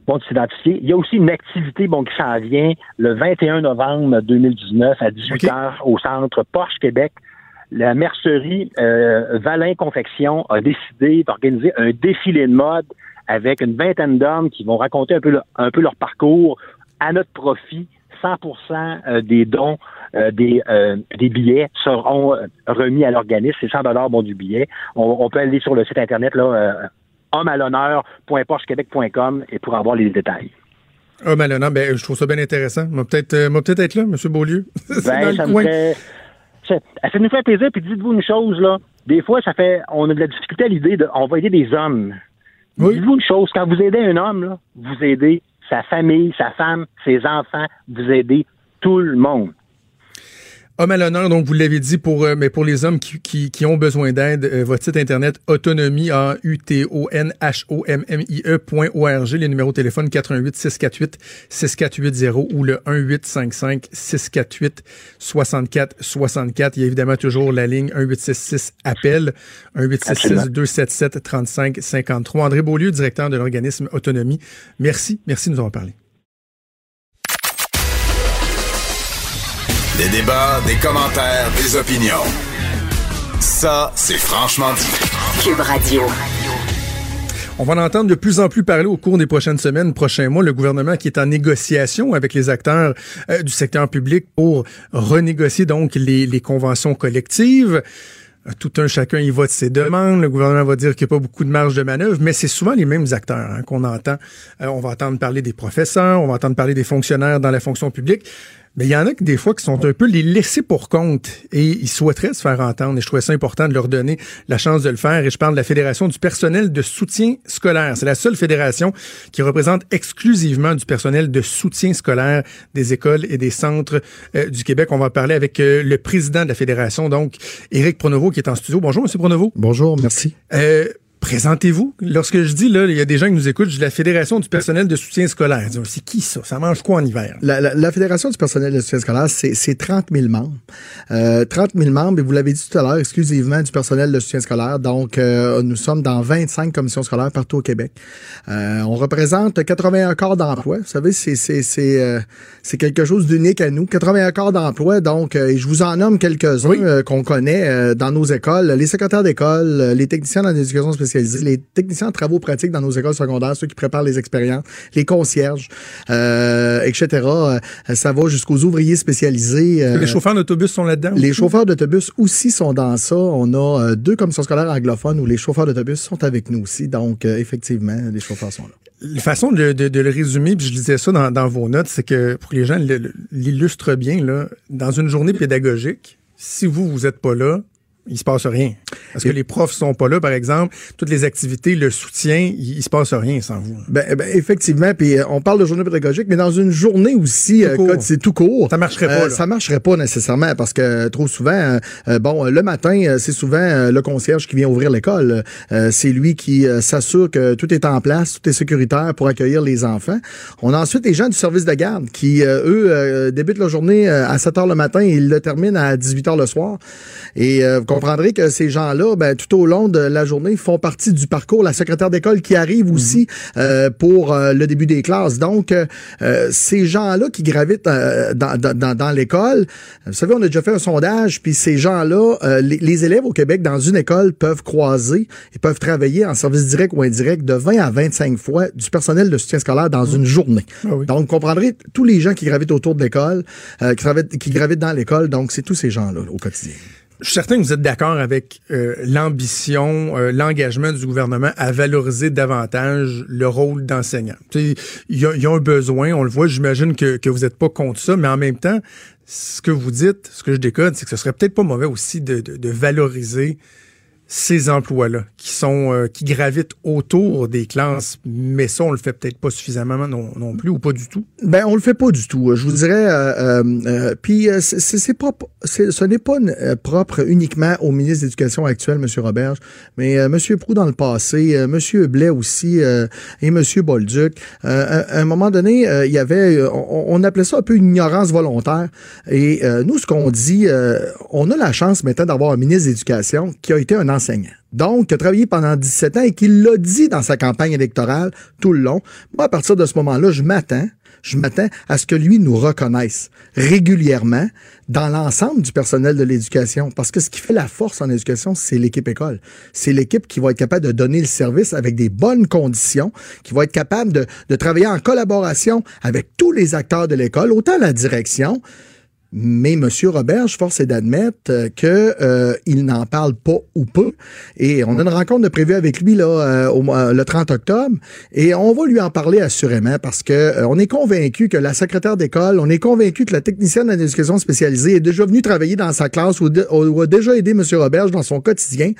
de s'identifier. Il y a aussi une activité bon, qui s'en vient le 21 novembre 2019 à 18h au centre Porsche Québec la mercerie euh, Valin Confection a décidé d'organiser un défilé de mode avec une vingtaine d'hommes qui vont raconter un peu, un peu leur parcours à notre profit. 100% euh, des dons euh, des, des billets seront remis à l'organisme. C'est 100 dollars bon du billet. On, peut aller sur le site internet là homme à l'honneur.porchequebec.com et pour avoir les détails. Homme à l'honneur, ben, je trouve ça bien intéressant. Moi peut-être peut être là, M. Beaulieu. Ben, ça me ça, nous fait plaisir, puis dites-vous une chose, là. Des fois, ça fait, on a de la difficulté à l'idée de, on va aider des hommes. Dites-vous une chose, quand vous aidez un homme, là, vous aidez sa famille, sa femme, ses enfants, vous aidez tout le monde. Homme à l'honneur, donc vous l'avez dit, pour, euh, mais pour les hommes qui, qui, qui ont besoin d'aide, euh, votre site internet autonomie, A-U-T-O-N-H-O-M-M-I-E.org, les numéros de téléphone 88 648 6480 ou le 1855 648 64 64. Il y a évidemment toujours la ligne 1866 appel, 1866 277 35 53. André Beaulieu, directeur de l'organisme Autonomie. Merci, merci de nous avoir parlé. Des débats, des commentaires, des opinions. Ça, c'est franchement dit. Cube Radio. On va en entendre de plus en plus parler au cours des prochaines semaines, prochains mois. Le gouvernement qui est en négociation avec les acteurs euh, du secteur public pour renégocier donc les, les conventions collectives euh, tout un chacun y vote ses demandes. Le gouvernement va dire qu'il n'y a pas beaucoup de marge de manœuvre, mais c'est souvent les mêmes acteurs hein, qu'on entend. Euh, on va entendre parler des professeurs, on va entendre parler des fonctionnaires dans la fonction publique. Mais il y en a que des fois qui sont un peu les laissés pour compte et ils souhaiteraient se faire entendre. Et je trouvais ça important de leur donner la chance de le faire. Et je parle de la Fédération du personnel de soutien scolaire. C'est la seule fédération qui représente exclusivement du personnel de soutien scolaire des écoles et des centres euh, du Québec. On va parler avec euh, le président de la fédération, donc Éric Pronovo, qui est en studio. Bonjour, Monsieur Pronovo. Bonjour, merci. Euh, Présentez-vous. Lorsque je dis, là, il y a des gens qui nous écoutent, je dis la Fédération du personnel de soutien scolaire. C'est qui ça? Ça mange quoi en hiver? La, Fédération du personnel de soutien scolaire, c'est 30 000 membres. Euh, 30 000 membres, et vous l'avez dit tout à l'heure, exclusivement du personnel de soutien scolaire. Donc, euh, nous sommes dans 25 commissions scolaires partout au Québec. Euh, on représente 81 corps d'emploi. Vous savez, c'est euh, c'est quelque chose d'unique à nous. 81 corps d'emploi. Donc, et je vous en nomme quelques-uns qu'on connaît dans nos écoles. Les secrétaires d'école, les techniciens dans l'éducation spéciale les techniciens de travaux pratiques dans nos écoles secondaires, ceux qui préparent les expériences, les concierges, euh, etc. Euh, ça va jusqu'aux ouvriers spécialisés. Euh, les chauffeurs d'autobus sont là-dedans? Les chauffeurs d'autobus aussi sont dans ça. On a deux commissions scolaires anglophones où les chauffeurs d'autobus sont avec nous aussi. Donc, effectivement, les chauffeurs sont là. La façon de, le résumer, puis je disais ça dans, vos notes, c'est que pour que les gens l'illustrent bien, là, dans une journée pédagogique, si vous, vous êtes pas là, il se passe rien. Parce que les profs sont pas là, par exemple. Toutes les activités, le soutien, il, se passe rien sans vous. Ben, ben effectivement. Puis euh, on parle de journée pédagogique, mais dans une journée aussi, euh, c'est tout court. Ça marcherait pas. Euh, ça marcherait pas nécessairement parce que trop souvent, bon, le matin, c'est souvent le concierge qui vient ouvrir l'école. c'est lui qui s'assure que tout est en place, tout est sécuritaire pour accueillir les enfants. On a ensuite les gens du service de garde qui, eux, débutent leur journée à 7 heures le matin et ils le terminent à 18 heures le soir. Et comprendrez que ces gens-là, ben, tout au long de la journée, font partie du parcours. La secrétaire d'école qui arrive aussi mhm. euh, pour euh, le début des classes. Donc, euh, ces gens-là qui gravitent dans, dans, dans l'école, vous savez, on a déjà fait un sondage, puis ces gens-là, les, élèves au Québec dans une école peuvent croiser et peuvent travailler en service direct ou indirect de 20 à 25 fois du personnel de soutien scolaire dans une journée. Ah donc, vous comprendrez tous les gens qui gravitent autour de l'école, qui, qui gravitent dans l'école. Donc, c'est tous ces gens-là au quotidien. Je suis certain que vous êtes d'accord avec euh, l'ambition, euh, l'engagement du gouvernement à valoriser davantage le rôle d'enseignant. Il y, a un besoin, on le voit, j'imagine que, que vous n'êtes pas contre ça, mais en même temps, ce que vous dites, ce que je décode, c'est que ce serait peut-être pas mauvais aussi de, de, valoriser ces emplois-là qui sont euh, qui gravitent autour des classes, mais ça on le fait peut-être pas suffisamment non, plus ou pas du tout? Ben on le fait pas du tout. Je vous dirais, euh, euh, puis c'est pas, ce n'est pas propre uniquement au ministre de l'Éducation actuel, M. Roberge, mais M. Prou dans le passé, M. Blais aussi et M. Bolduc. à un moment donné, il y avait, on, on, appelait ça un peu une ignorance volontaire. Et nous, ce qu'on dit, on a la chance maintenant d'avoir un ministre de l'Éducation qui a été un Donc, qui a travaillé pendant 17 ans et qui l'a dit dans sa campagne électorale tout le long. Moi, à partir de ce moment-là, je m'attends, je m'attends à ce que lui nous reconnaisse régulièrement dans l'ensemble du personnel de l'éducation. Parce que ce qui fait la force en éducation, c'est l'équipe école. C'est l'équipe qui va être capable de donner le service avec des bonnes conditions, qui va être capable de travailler en collaboration avec tous les acteurs de l'école, autant la direction, mais M. Robert, je force est d'admettre euh, que euh, il n'en parle pas ou peu. Et on a une rencontre de prévue avec lui là, euh, le 30 octobre. Et on va lui en parler assurément parce que on est convaincu que la secrétaire d'école, on est convaincu que la technicienne en éducation spécialisée est déjà venue travailler dans sa classe ou, ou a déjà aidé M. Robert dans son quotidien.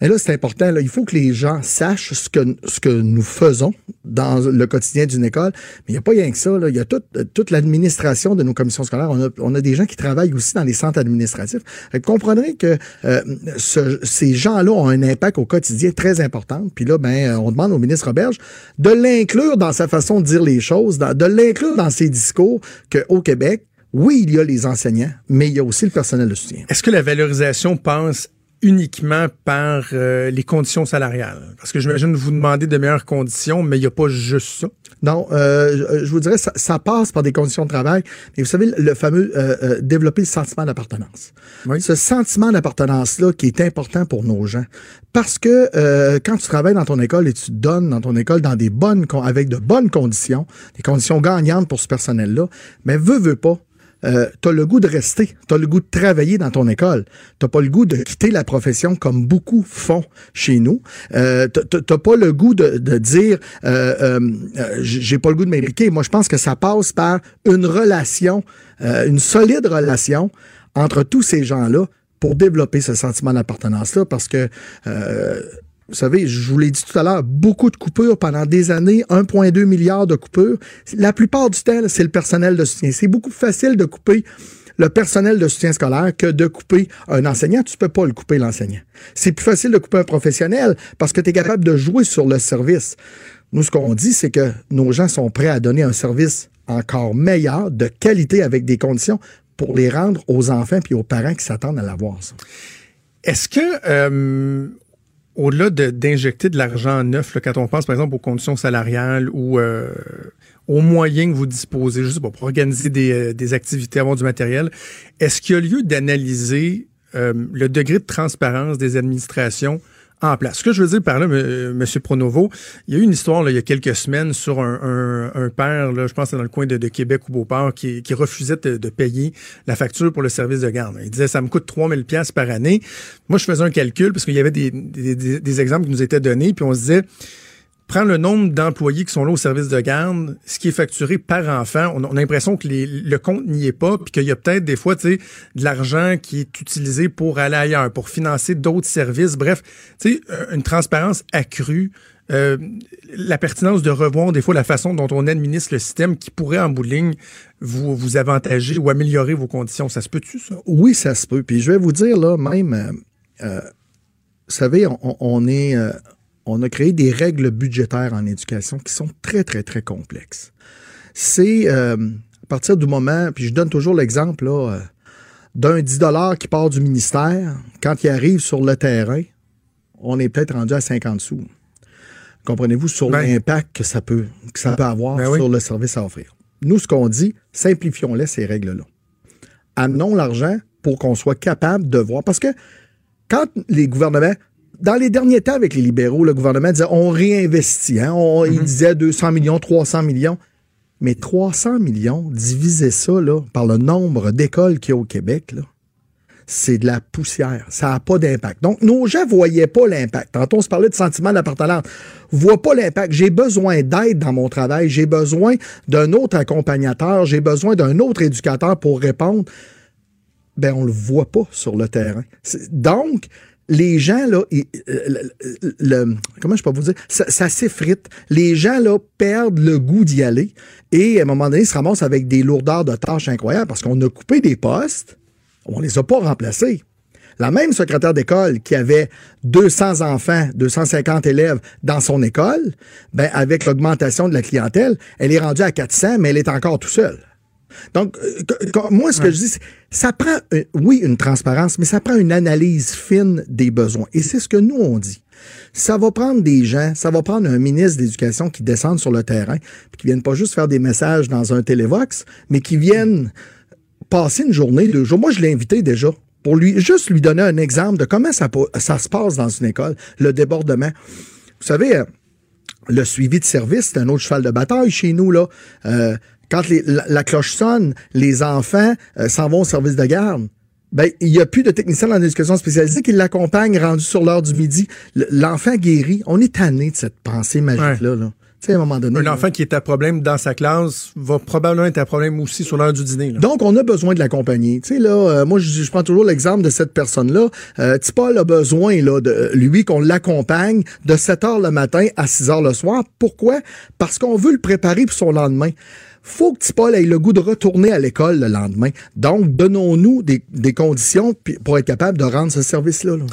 Et là, c'est important. Là, il faut que les gens sachent ce que, ce que nous faisons dans le quotidien d'une école. Mais il n'y a pas rien que ça. Là. Il y a toute, toute l'administration de nos commissions scolaires. On a, on a des gens qui travaillent aussi dans les centres administratifs. Vous comprendrez que euh, ce, ces gens-là ont un impact au quotidien très important. Puis là, ben, on demande au ministre Roberge de l'inclure dans sa façon de dire les choses, de l'inclure dans ses discours qu'au Québec, oui, il y a les enseignants, mais il y a aussi le personnel de soutien. Est-ce que la valorisation pense uniquement par euh, les conditions salariales? Parce que j'imagine vous demandez de meilleures conditions, mais il n'y a pas juste ça. Non, euh, je vous dirais, ça, ça, passe par des conditions de travail. Mais vous savez, le fameux euh, euh développer le sentiment d'appartenance. Oui. Ce sentiment d'appartenance-là qui est important pour nos gens. Parce que euh, quand tu travailles dans ton école et tu donnes dans ton école dans des bonnes avec de bonnes conditions, des conditions gagnantes pour ce personnel-là, mais veut, veut pas, euh, tu as le goût de rester, tu as le goût de travailler dans ton école. Tu pas le goût de quitter la profession comme beaucoup font chez nous. Euh, tu pas le goût de, dire euh, euh, euh j'ai pas le goût de m'impliquer. Moi, je pense que ça passe par une relation, une solide relation entre tous ces gens-là pour développer ce sentiment d'appartenance-là parce que vous savez, je vous l'ai dit tout à l'heure, beaucoup de coupures pendant des années, 1,2 milliard de coupures. La plupart du temps, c'est le personnel de soutien. C'est beaucoup plus facile de couper le personnel de soutien scolaire que de couper un enseignant. Tu peux pas le couper, l'enseignant. C'est plus facile de couper un professionnel parce que tu es capable de jouer sur le service. Nous, ce qu'on dit, c'est que nos gens sont prêts à donner un service encore meilleur, de qualité, avec des conditions pour les rendre aux enfants puis aux parents qui s'attendent à l'avoir. Est-ce que euh, au-delà d'injecter de, l'argent neuf, là, quand on pense par exemple aux conditions salariales ou euh, aux moyens que vous disposez, pas, pour organiser des, euh, des activités, avoir du matériel, est-ce qu'il y a lieu d'analyser euh, le degré de transparence des administrations en place. Ce que je veux dire par là, M. Pronovo, il y a eu une histoire là, il y a quelques semaines sur un, un, père, là, je pense que dans le coin de, Québec ou Beauport, qui, qui refusait de, payer la facture pour le service de garde. Il disait ça me coûte 3000 pièces par année. Moi, je faisais un calcul parce qu'il y avait des, des, des exemples qui nous étaient donnés, puis on se disait prends le nombre d'employés qui sont là au service de garde, ce qui est facturé par enfant, on a, l'impression que le compte n'y est pas, puis qu'il y a peut-être des fois, tu sais, de l'argent qui est utilisé pour aller ailleurs, pour financer d'autres services. Bref, tu sais, euh, une transparence accrue. Euh, la pertinence de revoir des fois la façon dont on administre le système qui pourrait en bout de ligne vous, vous avantager ou améliorer vos conditions. Ça se peut-tu, ça? Oui, ça se peut. Puis je vais vous dire, là, même, euh, euh vous savez, on, on est on a créé des règles budgétaires en éducation qui sont très, très, très complexes. C'est euh, à partir du moment, puis je donne toujours l'exemple euh, d'un 10 qui part du ministère, quand il arrive sur le terrain, on est peut-être rendu à 50 sous. Comprenez-vous sur ben. l'impact que ça peut, que ça peut avoir ben sur le service à offrir. Nous, ce qu'on dit, simplifions-les ces règles-là. Amenons l'argent pour qu'on soit capable de voir. Parce que quand les gouvernements dans les derniers temps avec les libéraux, le gouvernement disait on réinvestit. Hein? On, Il mhm. disait 200 millions, 300 millions. Mais 300 millions, diviser ça là, par le nombre d'écoles qu'il y a au Québec, c'est de la poussière. Ça n'a pas d'impact. Donc, nos gens ne voyaient pas l'impact. Tantôt, on se parlait de sentiment d'appartenance. Voient pas l'impact. J'ai besoin d'aide dans mon travail. J'ai besoin d'un autre accompagnateur. J'ai besoin d'un autre éducateur pour répondre. Ben, on le voit pas sur le terrain. Donc, les gens, là, euh, comment je peux vous dire, ça, ça s'effrite. Les gens, là, perdent le goût d'y aller et à un moment donné, ils se ramassent avec des lourdeurs de tâches incroyables parce qu'on a coupé des postes, on les a pas remplacés. La même secrétaire d'école qui avait 200 enfants, 250 élèves dans son école, ben, avec l'augmentation de la clientèle, elle est rendue à 400, mais elle est encore tout seule. Donc, euh, moi, ce que je dis, c'est ça prend, euh, oui, une transparence, mais ça prend une analyse fine des besoins. Et c'est ce que nous, on dit. Ça va prendre des gens, ça va prendre un ministre de l'Éducation qui descende sur le terrain, puis qui viennent pas juste faire des messages dans un télévox, mais qui viennent passer une journée, deux jours. Moi, je l'ai invité déjà pour lui, juste lui donner un exemple de comment ça se passe dans une école, le débordement. Vous savez, euh, le suivi de service, c'est un autre cheval de bataille chez nous, là. Euh, quand les- la, la cloche sonne, les enfants euh, s'en vont au service de garde. Ben, il n'y a plus de techniciens en éducation spécialisée qui l'accompagnent rendu sur l'heure du midi. L'enfant guérit. On est tanné de cette pensée magique-là. Là. Tu sais, à un moment donné. Un là. enfant qui est à problème dans sa classe va probablement être à problème aussi sur l'heure du dîner. là. Donc, on a besoin de l'accompagner. Tu sais, là, euh, moi, je, je prends toujours l'exemple de cette personne-là. Euh, Tipol a besoin, là, de lui, qu'on l'accompagne de 7 heures le matin à 6 heures le soir. Pourquoi? Parce qu'on veut le préparer pour son lendemain. Faut que Tipol ait le goût de retourner à l'école le lendemain. Donc, donnons-nous des, des conditions pour être capable de rendre ce service-là. là.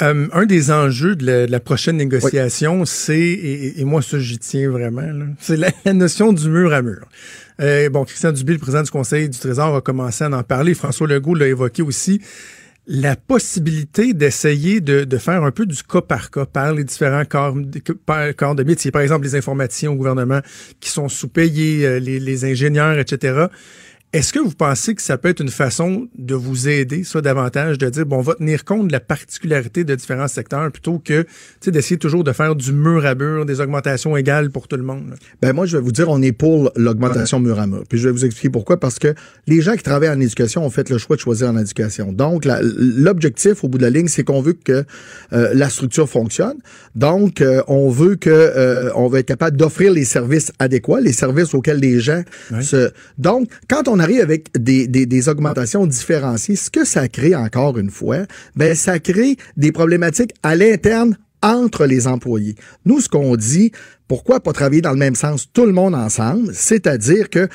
Euh, un des enjeux de la, de la prochaine négociation, c'est, et, et moi ça j'y tiens vraiment, c'est la, la notion du mur à mur. Euh, bon, Christian Dubé, le président du Conseil du Trésor, a commencé à en parler. François Legault l'a évoqué aussi. La possibilité d'essayer de, faire un peu du cas par cas par les différents corps, de métier. Par exemple, les informaticiens au gouvernement qui sont sous-payés, euh, les ingénieurs, etc. Est-ce que vous pensez que ça peut être une façon de vous aider, ça, davantage, de dire, bon, on va tenir compte de la particularité de différents secteurs plutôt que, tu sais, d'essayer toujours de faire du mur à mur, des augmentations égales pour tout le monde? là? Ben moi, je vais vous dire, on est pour l'augmentation mur à mur. Puis je vais vous expliquer pourquoi. Parce que les gens qui travaillent en éducation ont fait le choix de choisir en éducation. Donc, l'objectif, au bout de la ligne, c'est qu'on veut que euh, la structure fonctionne. Donc, euh, on veut que euh, on va être capable d'offrir les services adéquats, les services auxquels les gens se... Donc, quand on arrive avec des, augmentations différenciées, ce que ça crée, encore une fois, ben ça crée des problématiques à l'interne entre les employés. Nous, ce qu'on dit, pourquoi pas travailler dans le même sens tout le monde ensemble, c'est-à-dire que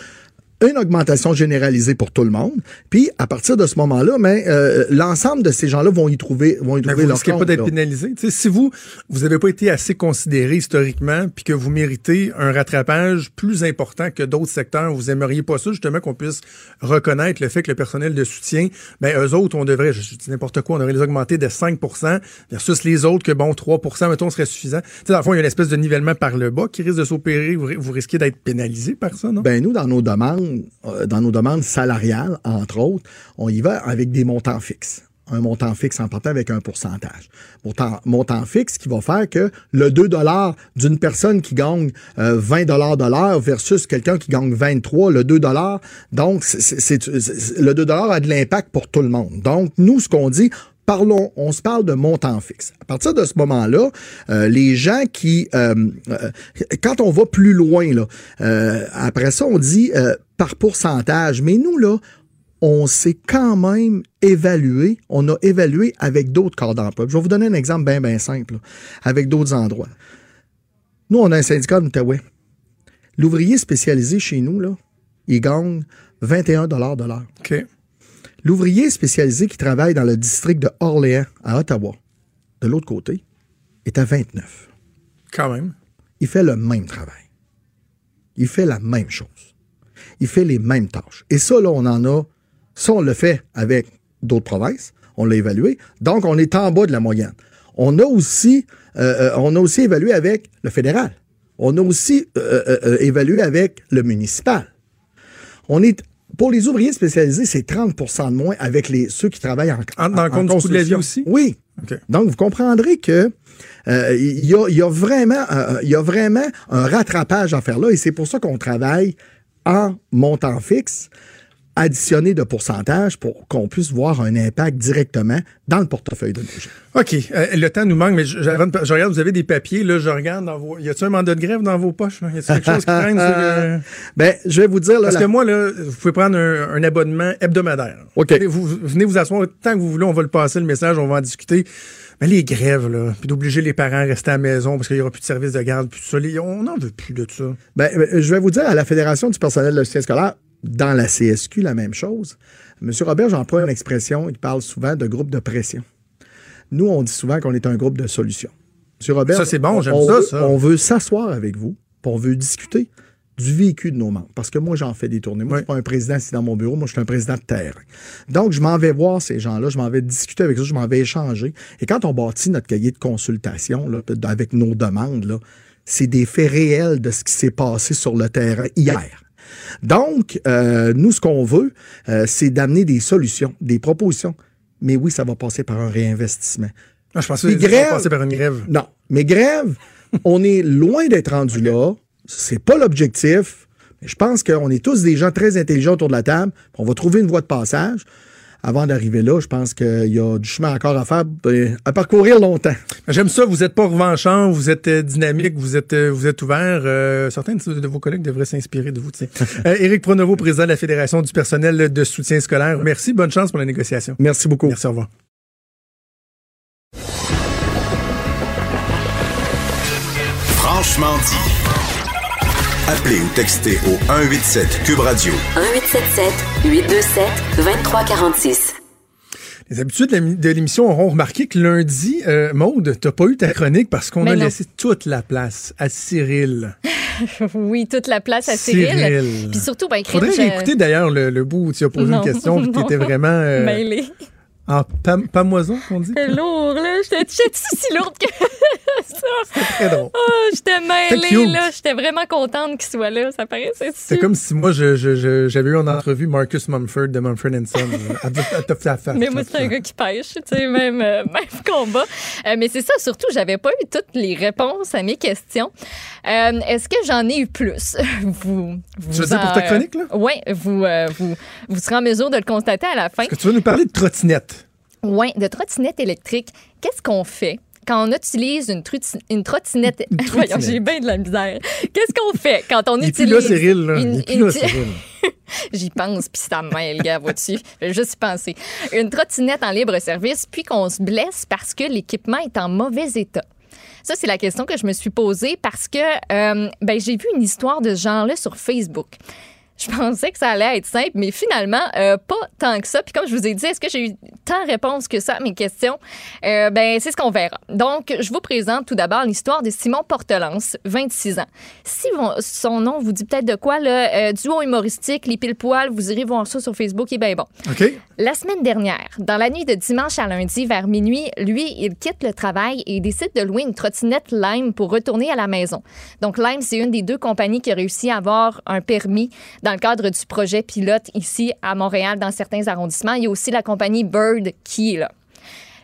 une augmentation généralisée pour tout le monde, puis à partir de ce moment-là, mais euh, l'ensemble de ces gens-là vont y trouver vont y Mais trouver vous leur risquez pas compte, d'être pénalisé. Si vous, vous n'avez pas été assez considéré historiquement, puis que vous méritez un rattrapage plus important que d'autres secteurs, vous aimeriez pas ça, justement, qu'on puisse reconnaître le fait que le personnel de soutien, ben, eux autres, on devrait, je, dis n'importe quoi, on devrait les augmenter de 5% versus les autres que, bon, 3% mettons, serait suffisant. Tu sais, dans le fond, il y a une espèce de nivellement par le bas qui risque de s'opérer. Vous, vous risquez d'être pénalisé par ça, non? Ben nous, dans nos demandes, euh, dans nos demandes salariales, entre autres, on y va avec des montants fixes. Un montant fixe en partant avec un pourcentage. Montant, montant fixe qui va faire que le 2 d'une personne qui gagne euh, 20 de l'heure versus quelqu'un qui gagne 23, le 2 donc c'est, le 2 a de l'impact pour tout le monde. Donc, nous, ce qu'on dit, parlons, on se parle de montant fixe. À partir de ce moment-là, euh, les gens qui, euh, euh, quand on va plus loin, là, euh, après ça, on dit par pourcentage. Mais nous, là, on s'est quand même évalué, on a évalué avec d'autres corps d'emploi. Je vais vous donner un exemple bien, bien simple, là, avec d'autres endroits. Nous, on a un syndicat de l'Outaouais. L'ouvrier spécialisé chez nous, là, il gagne 21 de l'heure. OK. L'ouvrier spécialisé qui travaille dans le district de Orléans, à Ottawa, de l'autre côté, est à 29. Quand même. Il fait le même travail. Il fait la même chose. Il fait les mêmes tâches. Et ça, là, on en a. Ça, on le fait avec d'autres provinces. On l'a évalué. Donc, on est en bas de la moyenne. On a aussi, euh, euh, on a aussi évalué avec le fédéral. On a aussi euh, évalué avec le municipal. On est pour les ouvriers spécialisés, c'est 30% de moins avec les ceux qui travaillent en, dans en- en du coût de la vie construction. aussi? Oui. Donc, vous comprendrez que euh, il y, a, y a vraiment, euh, y a vraiment un rattrapage à faire là, et c'est pour ça qu'on travaille en montant fixe additionner de pourcentage pour qu'on puisse voir un impact directement dans le portefeuille de nos gens. OK. Euh, le temps nous manque, mais je, je, je, regarde, vous avez des papiers, là, je regarde dans vos. Y a-t-il un mandat de grève dans vos poches? Là? Y a-t-il quelque chose qui traîne sur le... Ben, je vais vous dire. Là, Parce la... que moi, là, vous pouvez prendre un, un abonnement hebdomadaire. OK. Vous, vous, venez vous asseoir tant que vous voulez, on va le passer, le message, on va en discuter. Mais les grèves, là, puis d'obliger les parents à rester à la maison parce qu'il n'y aura plus de service de garde, puis tout ça, on n'en veut plus de ça. Ben, je vais vous dire, à la Fédération du personnel de soutien scolaire, dans la CSQ, la même chose. M. Robert j'emploie une expression, il parle souvent de groupe de pression. Nous, on dit souvent qu'on est un groupe de solutions. M. Robert, ça, c'est bon, j'aime ça, veut, ça. On veut s'asseoir avec vous, puis on veut discuter du vécu de nos membres. Parce que moi, j'en fais des tournées. Moi, oui. je suis pas un président assis dans mon bureau. Moi, je suis un président de terrain. Donc, je m'en vais voir ces gens-là. Je m'en vais discuter avec eux. Je m'en vais échanger. Et quand on bâtit notre cahier de consultation, là, avec nos demandes, là, c'est des faits réels de ce qui s'est passé sur le terrain hier. Donc, euh, nous, ce qu'on veut, euh, c'est d'amener des solutions, des propositions. Mais oui, ça va passer par un réinvestissement. Ah, je pensais que ça va passer par une grève. Non, mais grève, on est loin d'être rendu là. C'est pas l'objectif. Je pense qu'on est tous des gens très intelligents autour de la table. On va trouver une voie de passage. Avant d'arriver là, je pense qu'il y a du chemin encore à faire, à parcourir longtemps. J'aime ça. Vous n'êtes pas revanchant, vous êtes dynamique, vous êtes, vous êtes ouvert. Euh, certains de vos collègues devraient s'inspirer de vous. euh, Éric Pronovo, président de la Fédération du personnel de soutien scolaire. Merci. Bonne chance pour la négociation. Merci beaucoup. Merci. Au revoir. Franchement dit. Appelez ou textez au 187 Cube Radio. 1877 827 2346. Les habitudes de l'émission auront remarqué que lundi, euh, Maude, t'as pas eu ta chronique parce qu'on a non. laissé toute la place à Cyril. oui, toute la place à Cyril. Cyril. Puis surtout, ben, Faudrait je... écouter d'ailleurs le, le, bout où tu as posé non, une question tu étais vraiment... Euh, Mêlé. En pam pamoison, qu'on dit? C'est lourd, là. J'étais si lourde que ça. C'était très drôle. Oh, j'étais mêlée, là. J'étais vraiment contente qu'il soit là. Ça paraissait C'est comme si moi, j'avais je, je, je, eu en entrevue Marcus Mumford de Mumford Son. mais moi, c'est un gars qui pêche, tu sais, même, euh, même combat. Euh, mais c'est ça, surtout, j'avais pas eu toutes les réponses à mes questions. Euh, Est-ce que j'en ai eu plus? vous, vous tu veux dire pour ta chronique, là? Oui, vous, vous, vous serez en mesure de le constater à la fin. Est-ce que tu veux nous parler de trottinette? Oui, de trottinette électrique. Qu'est-ce qu'on fait quand on utilise une, une trottinette? Une Voyons, j'ai bien de la misère. Qu'est-ce qu'on fait quand on Il utilise... Là, Cyril, là. Une, Cyril. J'y pense, puis ça mêle, gars, vois-tu? Juste y penser. Une trottinette en libre service, puis qu'on se blesse parce que l'équipement est en mauvais état. Ça, c'est la question que je me suis posée parce que euh, ben, j'ai vu une histoire de ce genre-là sur Facebook. Je pensais que ça allait être simple, mais finalement, euh, pas tant que ça. Puis comme je vous ai dit, est-ce que j'ai eu tant de réponses que ça à mes questions? Euh, ben, c'est ce qu'on verra. Donc, je vous présente tout d'abord l'histoire de Simon Portelance, 26 ans. Si son nom vous dit peut-être de quoi, là, euh, duo humoristique, les pile-poils, vous irez voir ça sur Facebook, et bien bon. OK. La semaine dernière, dans la nuit de dimanche à lundi, vers minuit, lui, il quitte le travail et décide de louer une trottinette Lime pour retourner à la maison. Donc, Lime, c'est une des deux compagnies qui a réussi à avoir un permis dans le cadre du projet pilote ici à Montréal, dans certains arrondissements. Il y a aussi la compagnie Bird qui est là.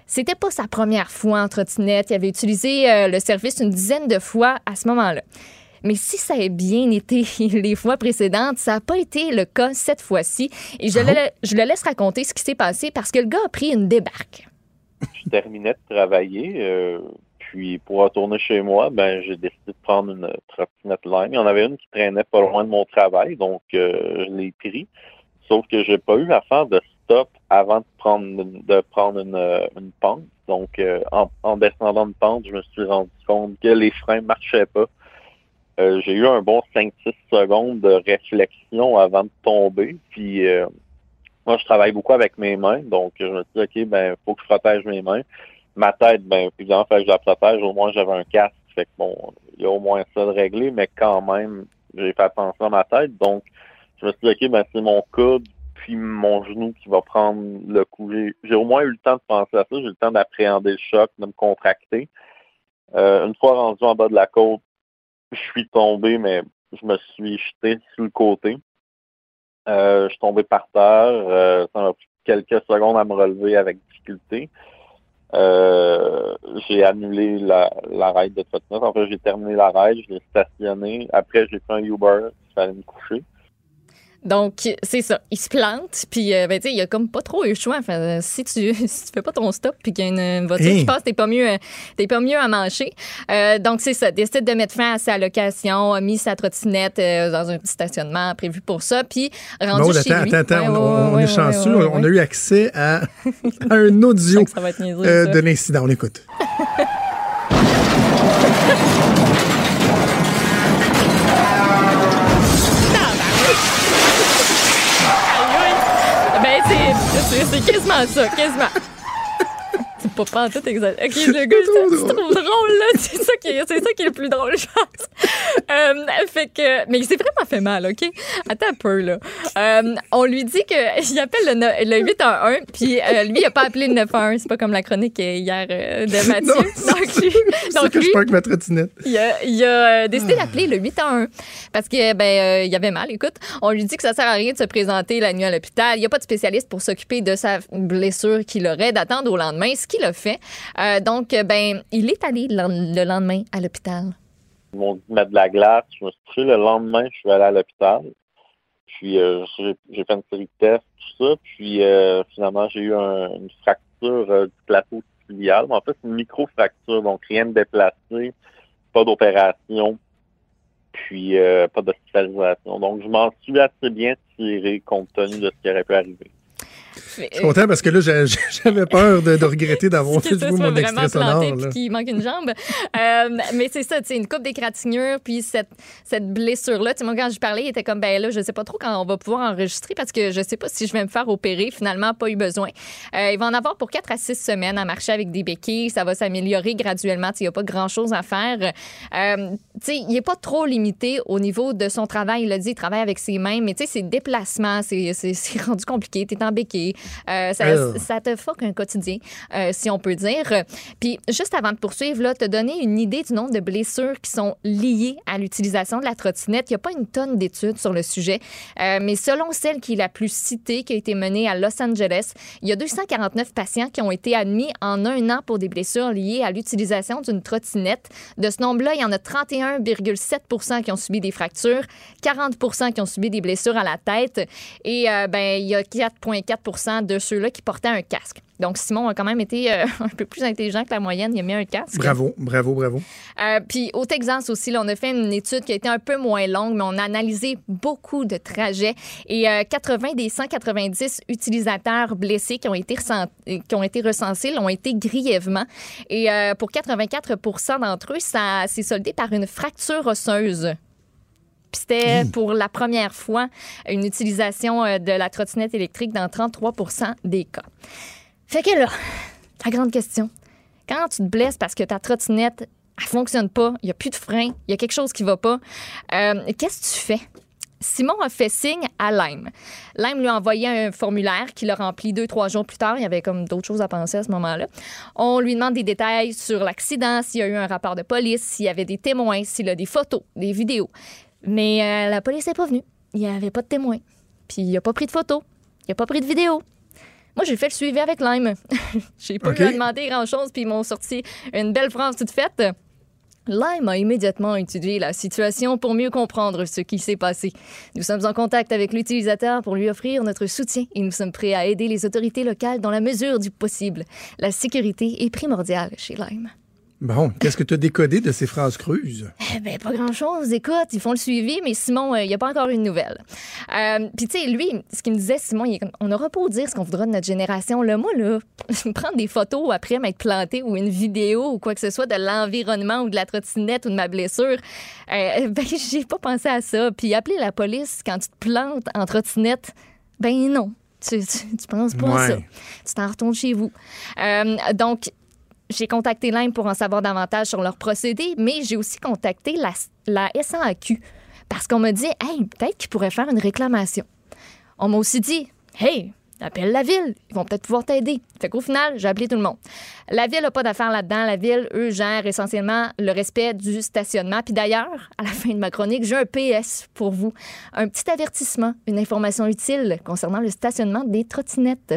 C'était pas sa première fois en trottinette. Il avait utilisé euh, le service une dizaine de fois à ce moment-là. Mais si ça a bien été les fois précédentes, ça n'a pas été le cas cette fois-ci. Et je, Ah le, je le laisse raconter ce qui s'est passé parce que le gars a pris une débarque. Je terminais de travailler. Euh, puis pour retourner chez moi, ben j'ai décidé de prendre une trottinette Lime. Il y en avait une qui traînait pas loin de mon travail, donc euh, je l'ai pris. Sauf que j'ai pas eu à faire de stop avant de prendre une, de prendre une, une pente. Donc euh, en, en, descendant une pente, je me suis rendu compte que les freins marchaient pas. Euh, j'ai eu un bon 5-6 secondes de réflexion avant de tomber. Puis moi, je travaille beaucoup avec mes mains, donc je me suis dit, OK, ben, faut que je protège mes mains ma tête, ben, évidemment, fallait que je la protège. Au moins, j'avais un casque. Fait que bon, il y a au moins ça de réglé, mais quand même, j'ai fait attention à ma tête. Donc, je me suis dit, OK, ben, c'est mon coude puis mon genou qui va prendre le coup. J'ai au moins eu le temps de penser à ça. J'ai eu le temps d'appréhender le choc, de me contracter. Euh, une fois rendu en bas de la côte, je suis tombé, mais je me suis jeté sur le côté. Euh, je suis tombé par terre. Euh, ça m'a pris quelques secondes à me relever avec difficulté. Euh, j'ai annulé la, la ride de trottinette. En fait, j'ai terminé la ride, je l'ai stationné. Après, j'ai fait un Uber, il fallait me coucher. Donc, c'est ça. Il se plante, puis euh, ben, tu sais, il y a comme pas trop eu le choix. Enfin, euh, si, tu, si tu fais pas ton stop, puis qu'il y a une voiture Hey. qui passe, t'es pas mieux, euh, t'es pas mieux à manger. Euh, donc, c'est ça. Décide de mettre fin à sa location, a mis sa trottinette euh, dans un petit stationnement prévu pour ça, puis rendu Bon, chez attends, lui. attends, attends. Ouais, on, ouais, on ouais, est chanceux. on, a eu accès à, à un audio ça va être niaiseux, de l'incident. On écoute. C'est, quasiment ça, quasiment. C'est pas pas en tout exact. OK, le gars, c'est trop drôle, là. C'est ça, qui est, c'est ça qui est le plus drôle, je pense. Euh, fait que, mais il s'est vraiment fait mal, OK? Attends un peu, là. Euh, on lui dit qu'il appelle le, no- le 811, puis euh, lui, il a pas appelé le 911. C'est pas comme la chronique hier de Mathieu. Non, donc, lui, donc que lui, je parle avec ma trottinette. il a, il a, décidé d'appeler le 811 parce que ben il avait mal. Écoute, on lui dit que ça sert à rien de se présenter la nuit à l'hôpital. Il n'y a pas de spécialiste pour s'occuper de sa blessure qu'il aurait, d'attendre au lendemain, ce qu'il fait. Euh, donc ben il est allé le le lendemain à l'hôpital. Ils m'ont dit de mettre de la glace. Je me suis couché le lendemain, je suis allé à l'hôpital. Puis euh, j'ai fait une série de tests, tout ça. Puis euh, finalement, j'ai eu un- une fracture euh, du plateau tibial. En fait, c'est une micro-fracture, donc rien de déplacé, pas d'opération, puis euh, pas d'hospitalisation. Donc je m'en suis assez bien tiré compte tenu de ce qui aurait pu arriver. Fait- Je suis content parce que là, j'avais peur de, de regretter d'avoir fait ça mon extrait sonore. qu'il manque une jambe. Euh, mais c'est ça, tu sais, une coupe d'égratignure, puis cette, cette blessure-là. Tu sais, moi, quand je parlais, il était comme, ben là, je sais pas trop quand on va pouvoir enregistrer parce que je sais pas si je vais me faire opérer. Finalement, pas eu besoin. Euh, il va en avoir pour 4 à 6 semaines à marcher avec des béquilles. Ça va s'améliorer graduellement. Il n'y a pas grand-chose à faire. Euh, tu sais, il est pas trop limité au niveau de son travail. Il l'a dit, il travaille avec ses mains, mais ses déplacements, c'est rendu compliqué. Tu es en béquille. Euh, ça, Euh. ça te fuck un quotidien, euh, si on peut dire. Puis, juste avant de poursuivre, là, te donner une idée du nombre de blessures qui sont liées à l'utilisation de la trottinette. Il n'y a pas une tonne d'études sur le sujet, euh, mais selon celle qui est la plus citée, qui a été menée à Los Angeles, il y a 249 patients qui ont été admis en un an pour des blessures liées à l'utilisation d'une trottinette. De ce nombre-là, il y en a 31,7 qui ont subi des fractures, 40% qui ont subi des blessures à la tête et euh, ben, il y a 4,4 de ceux-là qui portaient un casque. Donc, Simon a quand même été euh, un peu plus intelligent que la moyenne. Il a mis un casque. Bravo, bravo, bravo. Euh, puis au Texas aussi, là, on a fait une étude qui a été un peu moins longue, mais on a analysé beaucoup de trajets et euh, 80 des 190 utilisateurs blessés qui ont été, qui ont été recensés l'ont été grièvement. Et euh, pour 84% d'entre eux, ça s'est soldé par une fracture osseuse. Puis c'était pour la première fois une utilisation euh, de la trottinette électrique dans 33% des cas. Fait que là, la grande question, quand tu te blesses parce que ta trottinette, elle fonctionne pas, il n'y a plus de frein, il y a quelque chose qui va pas, euh, qu'est-ce que tu fais? Simon a fait signe à Lime. Lime lui a envoyé un formulaire qu'il a rempli deux, trois jours plus tard. Il y avait comme d'autres choses à penser à ce moment-là. On lui demande des détails sur l'accident, s'il y a eu un rapport de police, s'il y avait des témoins, s'il a des photos, des vidéos. Mais euh, la police n'est pas venue. Il n'y avait pas de témoins. Puis il n'a pas pris de photos. Il n'a pas pris de vidéos. Moi, j'ai fait le suivi avec Lime. j'ai pas eu à demander grand-chose, puis ils m'ont sorti une belle phrase toute faite. Lime a immédiatement étudié la situation pour mieux comprendre ce qui s'est passé. Nous sommes en contact avec l'utilisateur pour lui offrir notre soutien et nous sommes prêts à aider les autorités locales dans la mesure du possible. La sécurité est primordiale chez Lime. Bon, qu'est-ce que tu as décodé de ces phrases creuses? Eh ben, pas grand-chose. Écoute, ils font le suivi, mais Simon, euh, il n'y a pas encore eu de nouvelle. Euh, Puis, tu sais, lui, ce qu'il me disait, Simon, il est comme, on n'aura pas à dire ce qu'on voudra de notre génération. Là, moi, là, prendre des photos après m'être planté ou une vidéo ou quoi que ce soit de l'environnement ou de la trottinette ou de ma blessure, euh, ben, j'ai pas pensé à ça. Puis, appeler la police quand tu te plantes en trottinette, ben non. Tu, tu, tu penses pas à ça. Tu t'en retournes chez vous. Euh, donc, j'ai contacté Lime pour en savoir davantage sur leur procédé, mais j'ai aussi contacté la, la SAQ parce qu'on m'a dit, hey, peut-être qu'ils pourraient faire une réclamation. On m'a aussi dit, hey, appelle la ville, ils vont peut-être pouvoir t'aider. Fait qu'au final, j'ai appelé tout le monde. La ville n'a pas d'affaires là-dedans. La ville, eux, gèrent essentiellement le respect du stationnement. Puis d'ailleurs, à la fin de ma chronique, j'ai un PS pour vous. Un petit avertissement, une information utile concernant le stationnement des trottinettes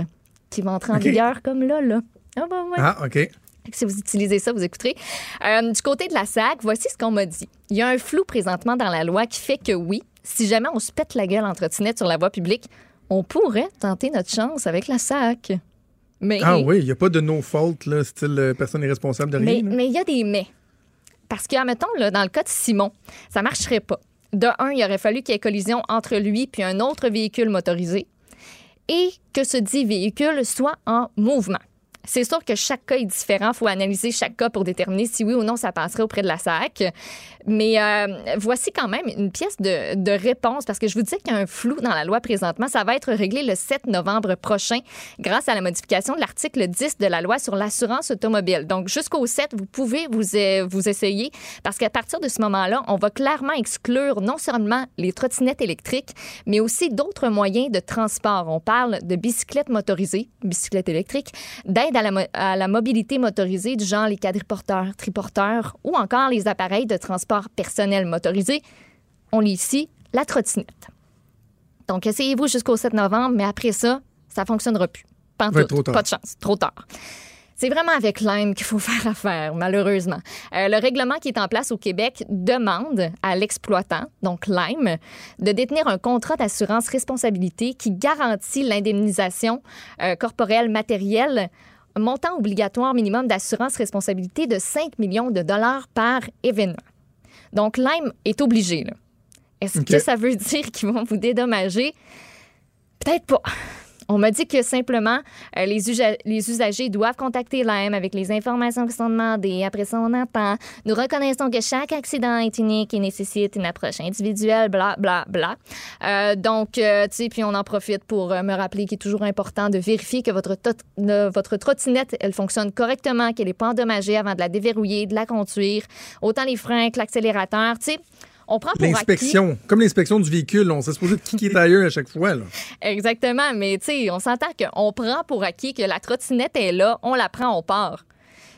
qui va entrer en vigueur comme là, là. Ah, bah ouais. Ah, OK. Si vous utilisez ça, vous écouterez. Euh, du côté de la SAC, voici ce qu'on m'a dit. Il y a un flou présentement dans la loi qui fait que oui, si jamais on se pète la gueule en trottinette sur la voie publique, on pourrait tenter notre chance avec la SAC. Mais, Ah oui, il n'y a pas de no fault, là, style euh, personne n'est responsable de rien. mais il y a des mais. Parce que, admettons, là, dans le cas de Simon, ça marcherait pas. De un, il aurait fallu qu'il y ait collision entre lui puis un autre véhicule motorisé et que ce dit véhicule soit en mouvement. C'est sûr que chaque cas est différent. Il faut analyser chaque cas pour déterminer si oui ou non ça passerait auprès de la SAC. Mais euh, voici quand même une pièce de, réponse parce que je vous disais qu'il y a un flou dans la loi présentement. Ça va être réglé le 7 novembre prochain grâce à la modification de l'article 10 de la loi sur l'assurance automobile. Donc jusqu'au 7, vous pouvez vous, euh, vous essayer parce qu'à partir de ce moment-là, on va clairement exclure non seulement les trottinettes électriques, mais aussi d'autres moyens de transport. On parle de bicyclettes motorisées, bicyclettes électriques, d'aide à la, mo- à la mobilité motorisée du genre les quadriporteurs, triporteurs ou encore les appareils de transport personnel motorisés. On lit ici la trottinette. Donc, essayez-vous jusqu'au 7 novembre, mais après ça, ça ne fonctionnera plus. Pas, de chance, trop tard. C'est vraiment avec Lime qu'il faut faire affaire, malheureusement. Euh, le règlement qui est en place au Québec demande à l'exploitant, donc Lime, de détenir un contrat d'assurance responsabilité qui garantit l'indemnisation euh, corporelle matérielle, montant obligatoire minimum d'assurance responsabilité de 5 millions de dollars par événement. Donc, Lime est obligé. Est-ce que ça veut dire qu'ils vont vous dédommager? Peut-être pas. On m'a dit que simplement, euh, les, usa- les usagers doivent contacter l'AM avec les informations qui sont demandées. Après ça, on entend. Nous reconnaissons que chaque accident est unique et nécessite une approche individuelle, bla, bla, bla. Euh, donc, euh, tu sais, puis on en profite pour euh, me rappeler qu'il est toujours important de vérifier que votre, votre trottinette, elle fonctionne correctement, qu'elle n'est pas endommagée avant de la déverrouiller, de la conduire. Autant les freins que l'accélérateur, tu sais. On prend pour acquis... L'inspection, comme l'inspection du véhicule, on s'est supposé de qui est ailleurs à chaque fois. Là. Exactement, mais tu sais, on s'entend qu'on prend pour acquis que la trottinette est là, on la prend, on part.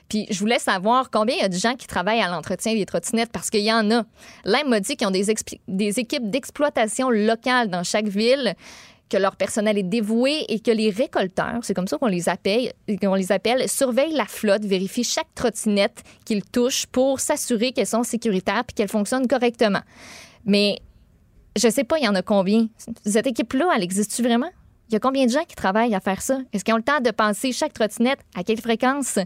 Puis je voulais savoir combien il y a de gens qui travaillent à l'entretien des trottinettes parce qu'il y en a. L'AIM m'a dit qu'ils ont des équipes d'exploitation locale dans chaque ville que leur personnel est dévoué et que les récolteurs, c'est comme ça qu'on les appelle, surveillent la flotte, vérifient chaque trottinette qu'ils touchent pour s'assurer qu'elles sont sécuritaires puis qu'elles fonctionnent correctement. Mais je sais pas, il y en a combien. Cette équipe-là, elle existe-tu vraiment? Il y a combien de gens qui travaillent à faire ça? Est-ce qu'ils ont le temps de penser chaque trottinette? À quelle fréquence?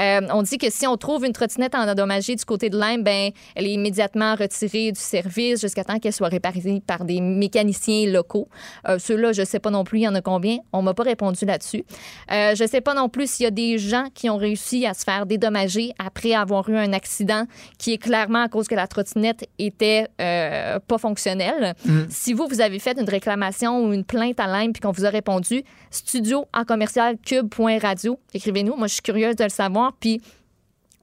Euh, on dit que si on trouve une trottinette endommagée du côté de Lyme, ben, elle est immédiatement retirée du service jusqu'à temps qu'elle soit réparée par des mécaniciens locaux. Euh, Ceux-là, je sais pas non plus, il y en a combien. On m'a pas répondu là-dessus. Euh, je sais pas non plus s'il y a des gens qui ont réussi à se faire dédommager après avoir eu un accident qui est clairement à cause que la trottinette était euh, pas fonctionnelle. Si vous, vous avez fait une réclamation ou une plainte à Lyme puis qu'on vous a répondu, studio en commercial cube.radio, écrivez-nous. Moi, je suis curieuse de le savoir. Puis,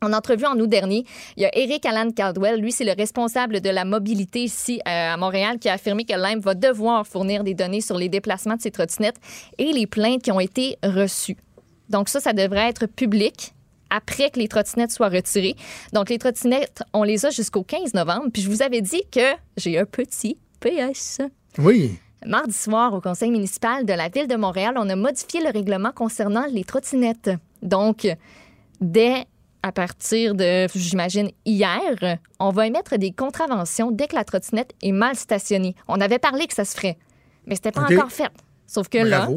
en entrevue en août dernier, il y a Eric Alan Caldwell, lui, c'est le responsable de la mobilité ici euh, à Montréal, qui a affirmé que Lyme va devoir fournir des données sur les déplacements de ses trottinettes et les plaintes qui ont été reçues. Donc ça, ça devrait être public après que les trottinettes soient retirées. Donc les trottinettes, on les a jusqu'au 15 novembre. Puis je vous avais dit que j'ai un petit PS. Oui. Mardi soir, au conseil municipal de la ville de Montréal, on a modifié le règlement concernant les trottinettes. Donc, dès à partir de, j'imagine, hier, on va émettre des contraventions dès que la trottinette est mal stationnée. On avait parlé que ça se ferait, mais c'était pas encore fait. Sauf que là,